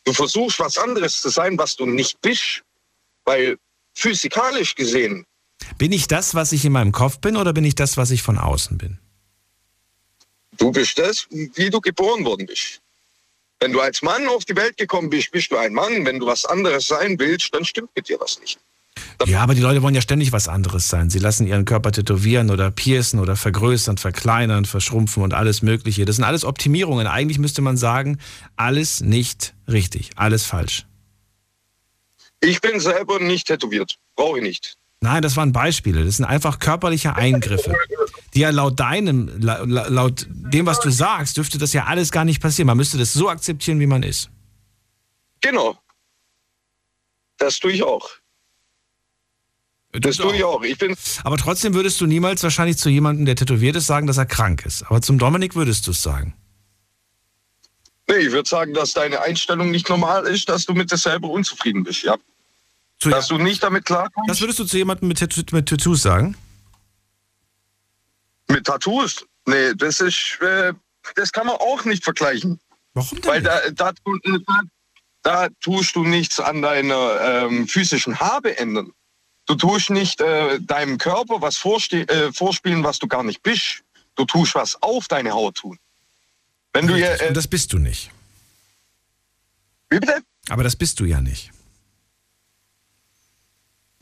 Du versuchst was anderes zu sein, was du nicht bist. Weil physikalisch gesehen,
Bin ich das, was ich in meinem Kopf bin, oder bin ich das, was ich von außen bin?
du bist das, wie du geboren worden bist. Wenn du als Mann auf die Welt gekommen bist, bist du ein Mann. Wenn du was anderes sein willst, dann stimmt mit dir was nicht.
Ja, aber die Leute wollen ja ständig was anderes sein. Sie lassen ihren Körper tätowieren oder piercen oder vergrößern, verkleinern, verschrumpfen und alles Mögliche. Das sind alles Optimierungen. Eigentlich müsste man sagen, alles nicht richtig, alles falsch.
Ich bin selber nicht tätowiert. Brauche ich nicht.
Nein, das waren Beispiele. Das sind einfach körperliche Eingriffe. Die ja laut deinem, la- la- laut dem, was du sagst, dürfte das ja alles gar nicht passieren. Man müsste das so akzeptieren, wie man ist.
Genau. Das tue ich auch. Das tue ich auch. Ich bin
Aber trotzdem würdest du niemals wahrscheinlich zu jemandem, der tätowiert ist, sagen, dass er krank ist. Aber zum Dominik würdest du es sagen.
Nee, ich würde sagen, dass deine Einstellung nicht normal ist, dass du mit dir selber unzufrieden bist, ja. Dass du nicht damit klarkommst.
Das würdest du zu jemandem mit, Tat- mit Tattoos sagen?
Mit Tattoos? Nee, das ist, äh, das kann man auch nicht vergleichen.
Warum denn
Weil da, da, da, da tust du nichts an deiner ähm, physischen Habe ändern. Du tust nicht äh, deinem Körper was äh, vorspielen, was du gar nicht bist. Du tust was auf deine Haut tun. Wenn du ja.
Und das bist du nicht.
Wie bitte?
Aber das bist du ja nicht.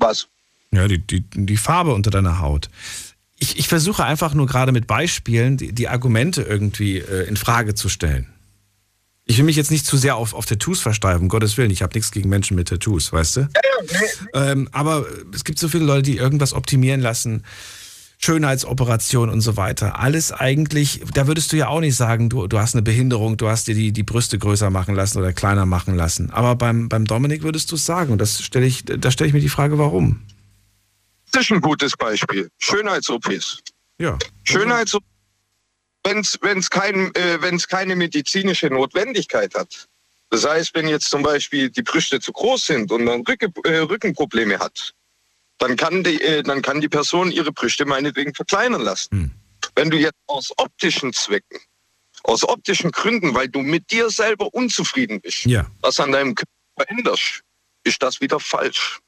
Was?
Ja, die, die, die Farbe unter deiner Haut. Ich, ich versuche einfach nur gerade mit Beispielen die, die Argumente irgendwie äh, in Frage zu stellen. Ich will mich jetzt nicht zu sehr auf, auf Tattoos versteifen, um Gottes Willen. Ich habe nichts gegen Menschen mit Tattoos, weißt du? Ähm, aber es gibt so viele Leute, die irgendwas optimieren lassen. Schönheitsoperation und so weiter. Alles eigentlich, da würdest du ja auch nicht sagen, du, du hast eine Behinderung, du hast dir die, die Brüste größer machen lassen oder kleiner machen lassen. Aber beim, beim Dominik würdest du es sagen. Und das stelle ich, da stelle ich mir die Frage, warum?
Das ist ein gutes Beispiel. Schönheits-OPs.
Ja.
Schönheits wenn es kein, äh, keine medizinische Notwendigkeit hat. Das heißt, wenn jetzt zum Beispiel die Brüste zu groß sind und man Rücke, äh, Rückenprobleme hat, dann kann, die, äh, dann kann die Person ihre Brüste meinetwegen verkleinern lassen. Wenn du jetzt aus optischen Zwecken, aus optischen Gründen, weil du mit dir selber unzufrieden bist,
Ja.
was an deinem Körper veränderst, ist das wieder falsch.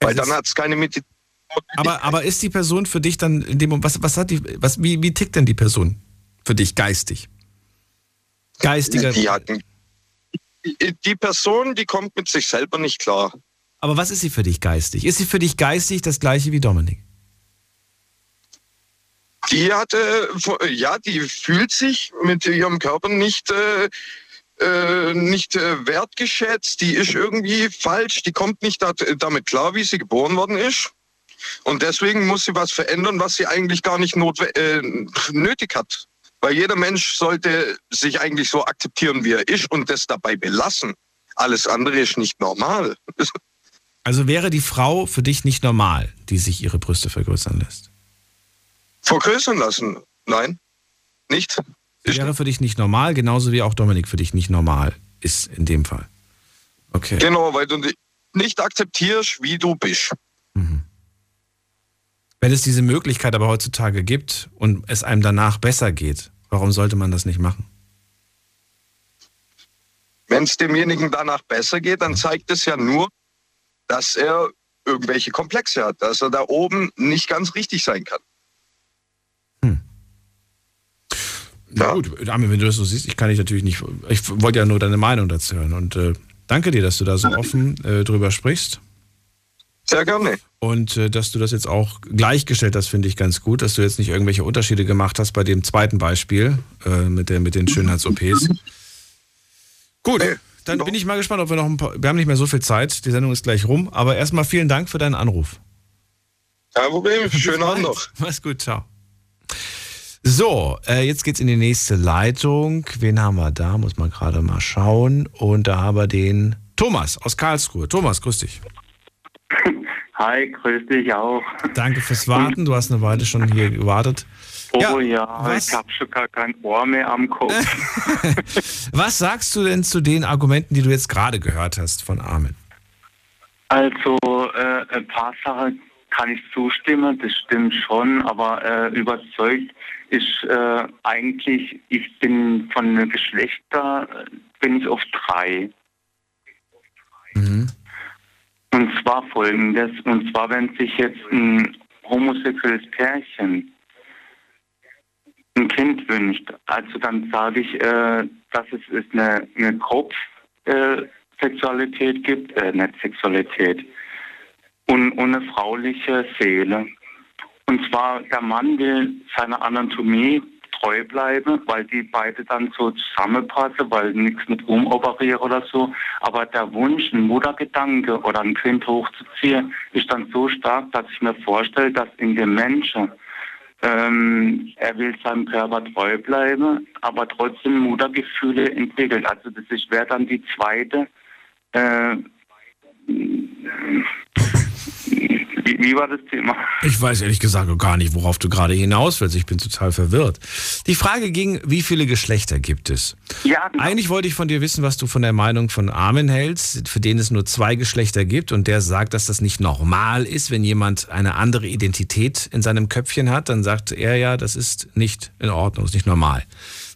Weil dann hat es keine Medizin.
Aber, aber ist die Person für dich dann in dem Moment, was, was hat die, was, wie, wie tickt denn die Person für dich geistig? Geistiger.
Die, hat, die Person, die kommt mit sich selber nicht klar.
Aber was ist sie für dich geistig? Ist sie für dich geistig das gleiche wie Dominik?
Die hatte, ja, die fühlt sich mit ihrem Körper nicht, äh, äh, nicht äh, wertgeschätzt. Die ist irgendwie falsch. Die kommt nicht damit klar, wie sie geboren worden ist. Und deswegen muss sie was verändern, was sie eigentlich gar nicht äh, nötig hat. Weil jeder Mensch sollte sich eigentlich so akzeptieren, wie er ist und das dabei belassen. Alles andere ist nicht normal.
Also wäre die Frau für dich nicht normal, die sich ihre Brüste vergrößern lässt?
Vergrößern lassen? Nein, nicht.
Sie wäre für dich nicht normal, genauso wie auch Dominik für dich nicht normal ist in dem Fall. Okay.
Genau, weil du nicht akzeptierst, wie du bist.
Wenn es diese Möglichkeit aber heutzutage gibt und es einem danach besser geht, warum sollte man das nicht machen?
Wenn es demjenigen danach besser geht, dann zeigt es ja nur, dass er irgendwelche Komplexe hat, dass er da oben nicht ganz richtig sein kann.
Ja. Gut, Armin, wenn du das so siehst, ich kann dich natürlich nicht. Ich wollte ja nur deine Meinung dazu hören. Und äh, danke dir, dass du da so offen äh, drüber sprichst.
Sehr gerne.
Und äh, dass du das jetzt auch gleichgestellt hast, finde ich ganz gut, dass du jetzt nicht irgendwelche Unterschiede gemacht hast bei dem zweiten Beispiel äh, mit, der, mit den Schönheits-OPs. Gut, dann bin ich mal gespannt, ob wir noch ein paar. Wir haben nicht mehr so viel Zeit, die Sendung ist gleich rum, aber erstmal vielen Dank für deinen Anruf.
Kein Problem, schönen Abend noch.
Mach's gut, ciao. So, äh, jetzt geht's in die nächste Leitung. Wen haben wir da? Muss man gerade mal schauen. Und da haben wir den Thomas aus Karlsruhe. Thomas, grüß dich.
Hi, grüß dich auch.
Danke fürs Warten. Du hast eine Weile schon hier gewartet.
Oh ja, ich habe schon gar kein Ohr mehr am Kopf.
Was sagst du denn zu den Argumenten, die du jetzt gerade gehört hast von Armin?
Also, äh, ein paar Sachen kann ich zustimmen, das stimmt schon, aber äh, überzeugt ist äh, eigentlich, ich bin von den Geschlechter, äh, bin ich auf drei. Und zwar folgendes, und zwar wenn sich jetzt ein homosexuelles Pärchen ein Kind wünscht, also dann sage ich, äh, dass es ist eine, eine Kopfsexualität gibt, äh, nicht Sexualität, und, und eine frauliche Seele. Und zwar, der Mann will seiner Anatomie treu bleiben, weil die beide dann so zusammenpassen, weil nichts mit umoperieren oder so. Aber der Wunsch, ein Muttergedanke oder ein Kind hochzuziehen, ist dann so stark, dass ich mir vorstelle, dass in dem Menschen ähm, er will seinem Körper treu bleiben, aber trotzdem Muttergefühle entwickelt. Also das ist wäre dann die zweite. Äh, wie, wie war das Thema?
Ich weiß ehrlich gesagt gar nicht, worauf du gerade hinaus willst. Ich bin total verwirrt. Die Frage ging, wie viele Geschlechter gibt es?
Ja,
Eigentlich wollte ich von dir wissen, was du von der Meinung von Armin hältst, für den es nur zwei Geschlechter gibt und der sagt, dass das nicht normal ist, wenn jemand eine andere Identität in seinem Köpfchen hat, dann sagt er ja, das ist nicht in Ordnung, ist nicht normal.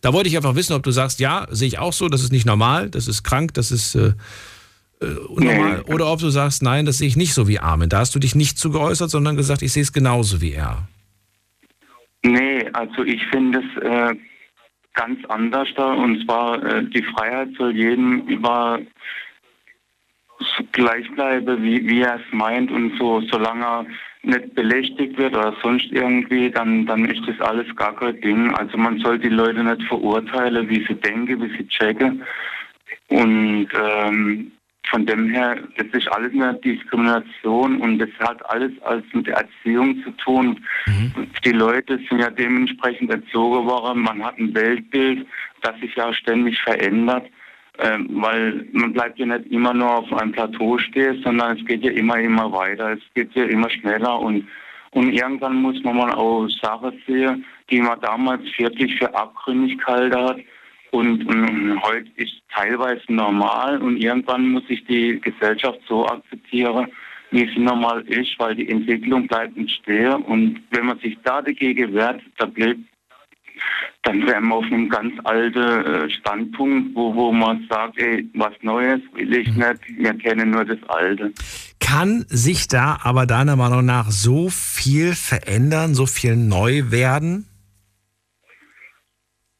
Da wollte ich einfach wissen, ob du sagst, ja, sehe ich auch so, das ist nicht normal, das ist krank, das ist äh, äh, normal, oder ob du sagst, nein, das sehe ich nicht so wie Armin. Da hast du dich nicht zu geäußert, sondern gesagt, ich sehe es genauso wie er.
Nee, also ich finde es äh, ganz anders da. Und zwar, äh, die Freiheit soll jedem über gleich bleiben, wie, wie er es meint. Und so, solange er nicht belästigt wird oder sonst irgendwie, dann, dann ist das alles gar kein Ding. Also man soll die Leute nicht verurteilen, wie sie denken, wie sie checken. Und ähm, von dem her, das ist alles eine Diskrimination und das hat alles alles mit der Erziehung zu tun. Mhm. Die Leute sind ja dementsprechend erzogen worden. Man hat ein Weltbild, das sich ja ständig verändert, ähm, weil man bleibt ja nicht immer nur auf einem Plateau stehen, sondern es geht ja immer, immer weiter. Es geht ja immer schneller und und irgendwann muss man mal auch Sachen sehen, die man damals wirklich für abgründig gehalten hat und, und heute ist teilweise normal und irgendwann muss sich die Gesellschaft so akzeptieren, wie sie normal ist, weil die Entwicklung bleibt nicht stehen. Und wenn man sich da dagegen wehrt, da bleibt, dann wären wir auf einem ganz alten äh, Standpunkt, wo, wo man sagt, ey, was Neues will ich nicht, wir kennen nur das Alte.
Kann sich da aber deiner Meinung nach so viel verändern, so viel neu werden?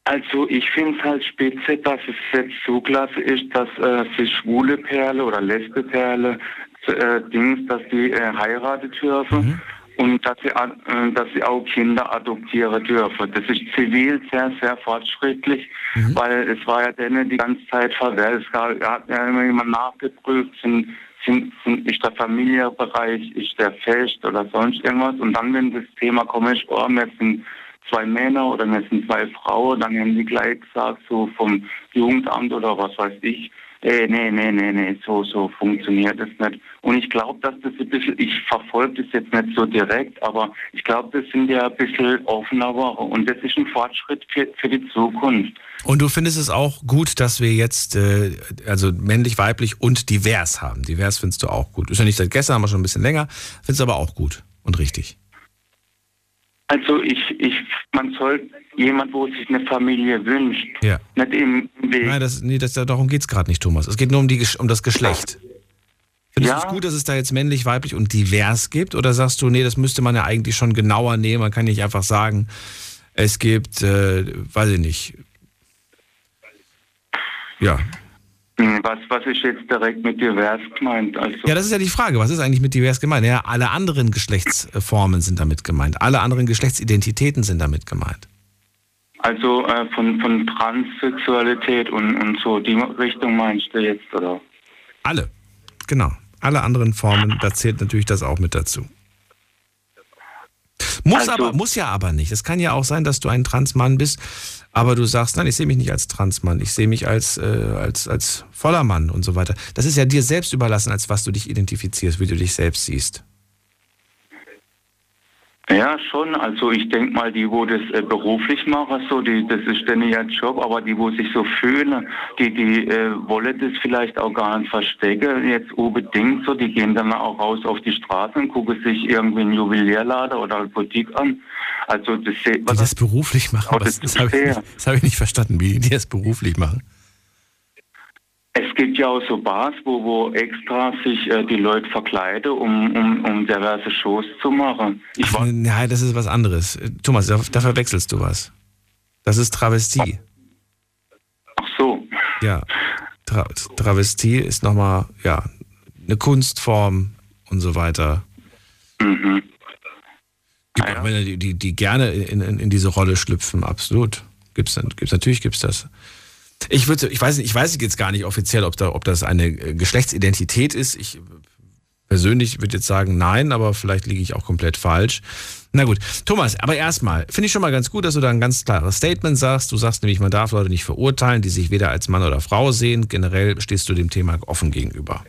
Also ich finde es halt spitze, dass es jetzt so klasse ist, dass äh, sich schwule Perle oder lesbe Perle äh, Dings, dass die äh, heiraten dürfen mhm. und dass sie, äh, dass sie auch Kinder adoptieren dürfen. Das ist zivil sehr, sehr fortschrittlich, mhm. weil es war ja denen die ganze Zeit verwehrt. Es hat ja immer jemand nachgeprüft, sind, sind, sind, ist der Familienbereich, ist der fest oder sonst irgendwas. Und dann, wenn das Thema kommt, oh, wir sind zwei Männer oder sind zwei Frauen, dann haben die gleich gesagt, so vom Jugendamt oder was weiß ich, äh, nee, nee, nee, nee, so, so funktioniert das nicht. Und ich glaube, dass das ein bisschen, ich verfolge das jetzt nicht so direkt, aber ich glaube, das sind ja ein bisschen offener Woche und das ist ein Fortschritt für, für die Zukunft.
Und du findest es auch gut, dass wir jetzt, äh, also männlich, weiblich und divers haben. Divers findest du auch gut. Ist ja nicht seit gestern, haben wir schon ein bisschen länger, findest du aber auch gut und richtig.
Also ich, ich, man soll jemand, wo sich eine Familie wünscht,
ja.
nicht im Weg.
Nein, das, nee, das, darum geht es gerade nicht, Thomas. Es geht nur um, die, um das Geschlecht. Findest ja. du es gut, dass es da jetzt männlich, weiblich und divers gibt? Oder sagst du, nee, das müsste man ja eigentlich schon genauer nehmen? Man kann nicht einfach sagen, es gibt, äh, weiß ich nicht. Ja,
was, was ist jetzt direkt mit divers gemeint? Also
ja, das ist ja die Frage. Was ist eigentlich mit divers gemeint? Ja, alle anderen Geschlechtsformen sind damit gemeint. Alle anderen Geschlechtsidentitäten sind damit gemeint.
Also äh, von, von Transsexualität und, und so, die Richtung meinst du jetzt, oder?
Alle, genau. Alle anderen Formen, da zählt natürlich das auch mit dazu. Muss, also, aber, muss ja aber nicht. Es kann ja auch sein, dass du ein Transmann bist aber du sagst, nein, ich sehe mich nicht als Transmann, ich sehe mich als, äh, als, als voller Mann und so weiter. Das ist ja dir selbst überlassen, als was du dich identifizierst, wie du dich selbst siehst.
Ja, schon. Also ich denke mal, die, wo das äh, beruflich machen, so, die, das ist dann ja Job, aber die, wo sich so fühlen, die, die äh, wollen das vielleicht auch gar nicht verstecken, jetzt unbedingt so, die gehen dann auch raus auf die Straße und gucken sich irgendwie einen Juwelierlader oder eine Boutique an. Also das,
die das beruflich machen, das, das habe ich, hab ich nicht verstanden, wie die das beruflich machen.
Es gibt ja auch so Bars, wo, wo extra sich äh, die Leute verkleiden, um, um, um diverse Shows zu machen.
Ich Ach, nein, das ist was anderes. Thomas, da, da verwechselst du was. Das ist Travestie.
Ach so.
Ja. Tra Travestie ist nochmal, ja, eine Kunstform und so weiter. Mhm. Gibt ah, auch Männer, die, die, die gerne in, in, in, diese Rolle schlüpfen, absolut. Gibt's, gibt's, natürlich gibt es das. Ich würde, ich weiß, ich weiß jetzt gar nicht offiziell, ob, da, ob das eine äh, Geschlechtsidentität ist. Ich persönlich würde jetzt sagen, nein, aber vielleicht liege ich auch komplett falsch. Na gut, Thomas, aber erstmal, finde ich schon mal ganz gut, dass du da ein ganz klares Statement sagst. Du sagst nämlich, man darf Leute nicht verurteilen, die sich weder als Mann oder Frau sehen. Generell stehst du dem Thema offen gegenüber.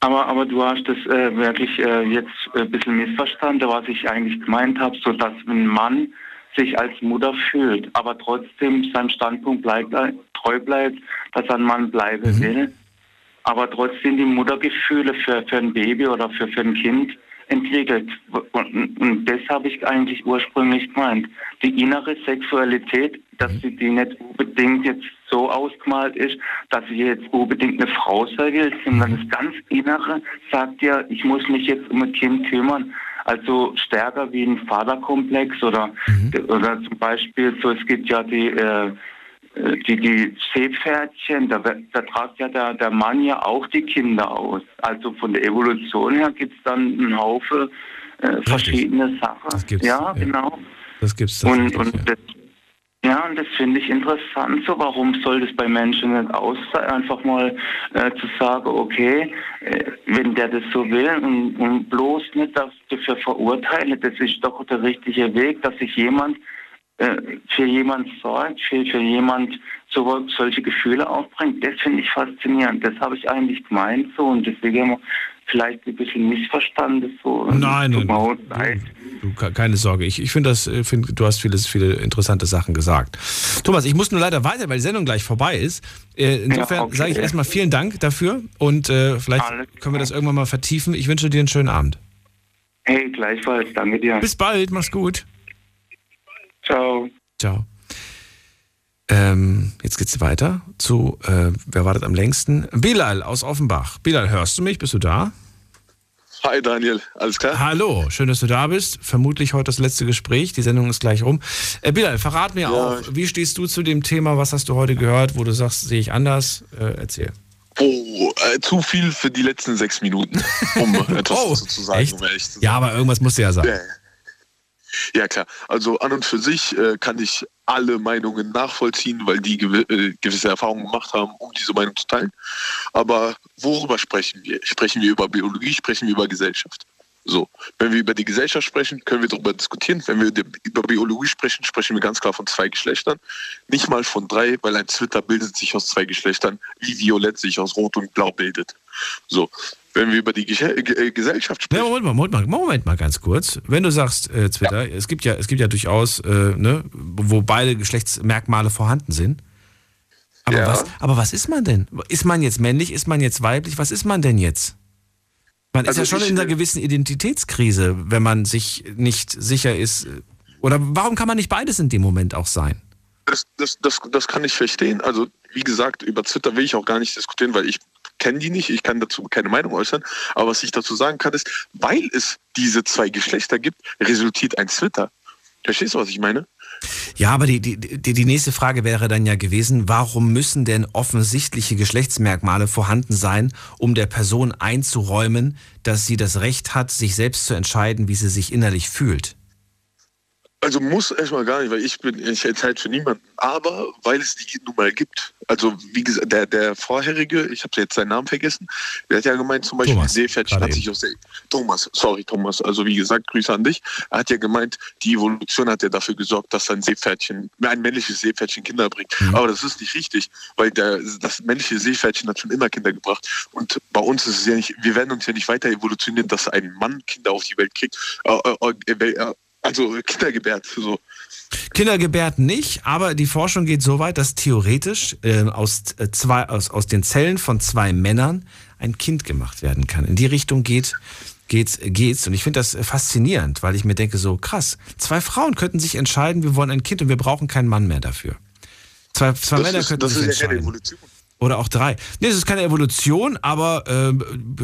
Aber, aber du hast das äh, wirklich äh, jetzt ein bisschen missverstanden, was ich eigentlich gemeint habe, so dass ein Mann sich als Mutter fühlt, aber trotzdem seinem Standpunkt bleibt, äh, treu bleibt, dass ein Mann bleiben mhm. will, aber trotzdem die Muttergefühle für, für ein Baby oder für, für ein Kind entwickelt. Und, und das habe ich eigentlich ursprünglich gemeint. Die innere Sexualität, dass
Mhm.
sie die nicht unbedingt jetzt so ausgemalt ist, dass sie jetzt unbedingt eine Frau sein will, sondern
Mhm.
das ganz Innere sagt ja, ich muss mich jetzt um ein Kind kümmern. Also stärker wie ein Vaterkomplex oder,
Mhm.
oder zum Beispiel, so es gibt ja die, äh, die, die Seepferdchen, da, da tragt ja der, der Mann ja auch die Kinder aus. Also von der Evolution her gibt es dann einen Haufen äh, verschiedene Sachen. ja, genau.
Das gibt's
Und, und das, ja, und das finde ich interessant. So, warum soll das bei Menschen nicht aus sein? Einfach mal äh, zu sagen, okay, äh, wenn der das so will und, und bloß nicht das dafür verurteilen, das ist doch der richtige Weg, dass sich jemand äh, für jemand sorgt, für, für jemand so, solche Gefühle aufbringt. Das finde ich faszinierend. Das habe ich eigentlich gemeint so und deswegen vielleicht ein bisschen missverstanden. So.
Nein, nein,
leid.
Du, ke- keine Sorge. Ich, ich finde das, äh, find, du hast vieles, viele interessante Sachen gesagt. Thomas, ich muss nur leider weiter, weil die Sendung gleich vorbei ist. Äh, insofern
Ja, okay.
sage ich erstmal vielen Dank dafür und äh, vielleicht können wir das irgendwann mal vertiefen. Ich wünsche dir einen schönen Abend.
Hey, gleichfalls. Danke dir.
Bis bald, mach's gut.
Ciao.
Ciao. Ähm, jetzt geht's weiter zu, äh, wer wartet am längsten? Bilal aus Offenbach. Bilal, hörst du mich? Bist du da?
Hi Daniel, alles klar?
Hallo, schön, dass du da bist. Vermutlich heute das letzte Gespräch. Die Sendung ist gleich rum. Äh, Bilal, verrat mir auch, wie stehst du zu dem Thema? Was hast du heute gehört, wo du sagst, sehe ich anders? Äh, erzähl.
Oh, äh, zu viel für die letzten sechs Minuten, um etwas
Oh,
zu sagen,
echt?
um ehrlich zu sein.
Ja, aber irgendwas musst du ja sagen.
Ja, ja, klar. Also an und für sich äh, kann ich alle Meinungen nachvollziehen, weil die äh, gewisse Erfahrungen gemacht haben, um diese Meinung zu teilen. Aber worüber sprechen wir? Sprechen wir über Biologie, sprechen wir über Gesellschaft? So, wenn wir über die Gesellschaft sprechen, können wir darüber diskutieren. Wenn wir über Biologie sprechen, sprechen wir ganz klar von zwei Geschlechtern. Nicht mal von drei, weil ein Zwitter bildet sich aus zwei Geschlechtern, wie Violett sich aus Rot und Blau bildet. So, wenn wir über die Ge äh, Gesellschaft sprechen.
Ja, Moment mal, Moment mal, Moment mal ganz kurz. Wenn du sagst, äh, Twitter, es gibt ja, es gibt ja durchaus, äh, ne, wo beide Geschlechtsmerkmale vorhanden sind. Aber,
Ja.
was, aber was ist man denn? Ist man jetzt männlich? Ist man jetzt weiblich? Was ist man denn jetzt? Man
Also
ist ja schon
ich,
in
äh,
einer gewissen Identitätskrise, wenn man sich nicht sicher ist. äh, Oder warum kann man nicht beides in dem Moment auch sein?
Das, das, das, das kann ich verstehen. Also, wie gesagt, über Twitter will ich auch gar nicht diskutieren, weil ich kenne die nicht, ich kann dazu keine Meinung äußern. Aber was ich dazu sagen kann, ist, weil es diese zwei Geschlechter gibt, resultiert ein Twitter. Verstehst du, was ich meine?
Ja, aber die, die, die, die nächste Frage wäre dann ja gewesen, warum müssen denn offensichtliche Geschlechtsmerkmale vorhanden sein, um der Person einzuräumen, dass sie das Recht hat, sich selbst zu entscheiden, wie sie sich innerlich fühlt?
Also muss erstmal gar nicht, weil ich bin, ich entscheide für niemanden. Aber weil es die nun mal gibt. Also wie gesagt, der, der vorherige, ich habe jetzt seinen Namen vergessen, der hat ja gemeint, zum Beispiel
gerade
hat sich aus der Thomas, sorry Thomas, also wie gesagt, Grüße an dich. Er hat ja gemeint, die Evolution hat ja dafür gesorgt, dass ein Seepferdchen, ein männliches Seepferdchen Kinder bringt.
Mhm.
Aber das ist nicht richtig, weil der, das männliche Seepferdchen hat schon immer Kinder gebracht. Und bei uns ist es ja nicht, wir werden uns ja nicht weiter evolutionieren, dass ein Mann Kinder auf die Welt kriegt. Äh, äh, äh, also Kinder gebärt. So.
Kinder gebärt nicht, aber die Forschung geht so weit, dass theoretisch äh, aus, äh, zwei, aus, aus den Zellen von zwei Männern ein Kind gemacht werden kann. In die Richtung geht, geht's, geht's. Und ich finde das äh, faszinierend, weil ich mir denke, so krass, zwei Frauen könnten sich entscheiden, wir wollen ein Kind und wir brauchen keinen Mann mehr dafür. Zwei, zwei
Das
Männer
ist-
könnten
das
sich
ist ja keine
entscheiden.
Evolution.
Oder auch drei. Nee, es ist keine Evolution, aber äh,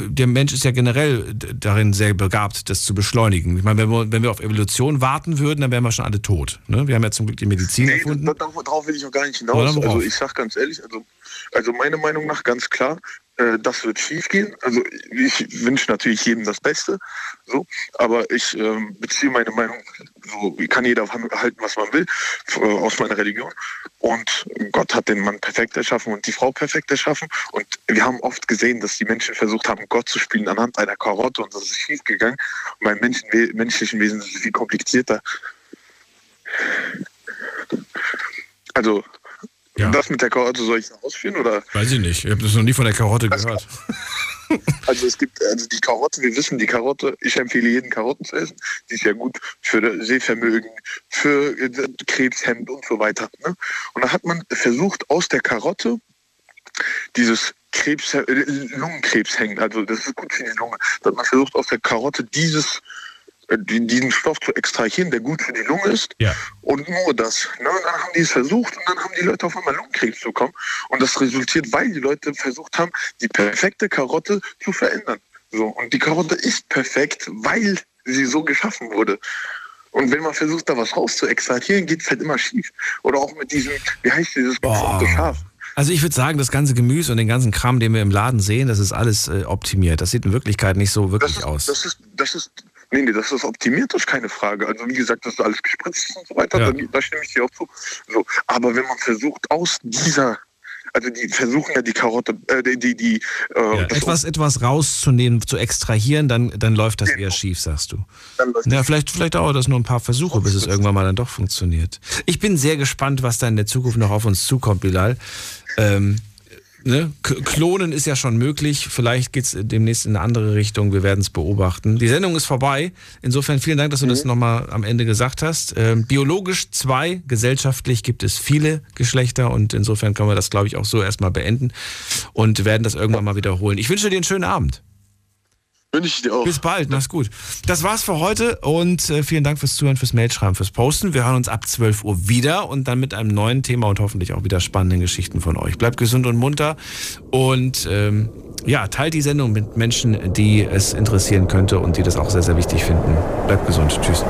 der Mensch ist ja generell darin sehr begabt, das zu beschleunigen. Ich meine, wenn wir, wenn wir auf Evolution warten würden, dann wären wir schon alle tot. Ne? Wir haben ja zum Glück die Medizin
Nee,
erfunden.
da- darauf, will ich auch gar nicht hinaus. Also ich sag ganz ehrlich, also, also meine Meinung nach ganz klar, das wird schief gehen. Also ich wünsche natürlich jedem das Beste, so, aber ich ähm, beziehe meine Meinung, so kann jeder halten, was man will, äh, aus meiner Religion. Und Gott hat den Mann perfekt erschaffen und die Frau perfekt erschaffen. Und wir haben oft gesehen, dass die Menschen versucht haben, Gott zu spielen anhand einer Karotte und das ist schief gegangen. Und beim Menschen, menschlichen Wesen ist es viel komplizierter. Also, das mit der Karotte soll ich ausführen oder?
Weiß ich nicht. Ich habe das noch nie von der Karotte gehört.
Also es gibt also die Karotte, wir wissen die Karotte, ich empfehle jeden Karotten zu essen. Die ist ja gut für Sehvermögen, für äh, Krebshemd und so weiter. Ne? Und da hat man versucht, aus der Karotte dieses Krebs, äh, Lungenkrebs hängen. Also das ist gut für die Lunge. Dass man versucht aus der Karotte dieses diesen Stoff zu extrahieren, der gut für die Lunge ist.
Ja.
Und nur das. Ne? Und dann haben die es versucht und dann haben die Leute auf einmal Lungenkrebs bekommen. Und das resultiert, weil die Leute versucht haben, die perfekte Karotte zu verändern. So. Und die Karotte ist perfekt, weil sie so geschaffen wurde. Und wenn man versucht, da was raus zu extrahieren, geht es halt immer schief. Oder auch mit diesem, wie heißt dieses geformte Schaf?
Also ich würde sagen, das ganze Gemüse und den ganzen Kram, den wir im Laden sehen, das ist alles äh, optimiert. Das sieht in Wirklichkeit nicht so wirklich
das ist,
aus.
Das ist, das ist, nee, nee, das ist optimiert, das ist keine Frage. Also wie gesagt, das ist alles gespritzt und so weiter,
Ja.
da, da stimme ich dir auch zu. So, aber wenn man versucht, aus dieser, also die versuchen ja die Karotte, äh, die, die, die äh,
Ja, etwas, etwas rauszunehmen, zu extrahieren, dann, dann läuft das
Genau.
eher schief, sagst du. Ja, vielleicht, vielleicht dauert das nur ein paar Versuche, bis es irgendwann mal dann doch funktioniert. Ich bin sehr gespannt, was da in der Zukunft noch auf uns zukommt, Bilal. Ähm, ne? Klonen ist ja schon möglich. Vielleicht geht es demnächst in eine andere Richtung. Wir werden es beobachten. Die Sendung ist vorbei. Insofern vielen Dank, dass du das nochmal am Ende gesagt hast. Ähm, biologisch zwei, gesellschaftlich gibt es viele Geschlechter und insofern können wir das, glaube ich, auch so erstmal beenden und werden das irgendwann mal wiederholen. Ich wünsche dir einen schönen Abend.
Wünsche ich dir auch.
Bis bald, mach's gut. Das war's für heute und äh, vielen Dank fürs Zuhören, fürs Mailschreiben, fürs Posten. Wir hören uns ab 12 Uhr wieder und dann mit einem neuen Thema und hoffentlich auch wieder spannenden Geschichten von euch. Bleibt gesund und munter und ähm, ja, teilt die Sendung mit Menschen, die es interessieren könnte und die das auch sehr, sehr wichtig finden. Bleibt gesund. Tschüss.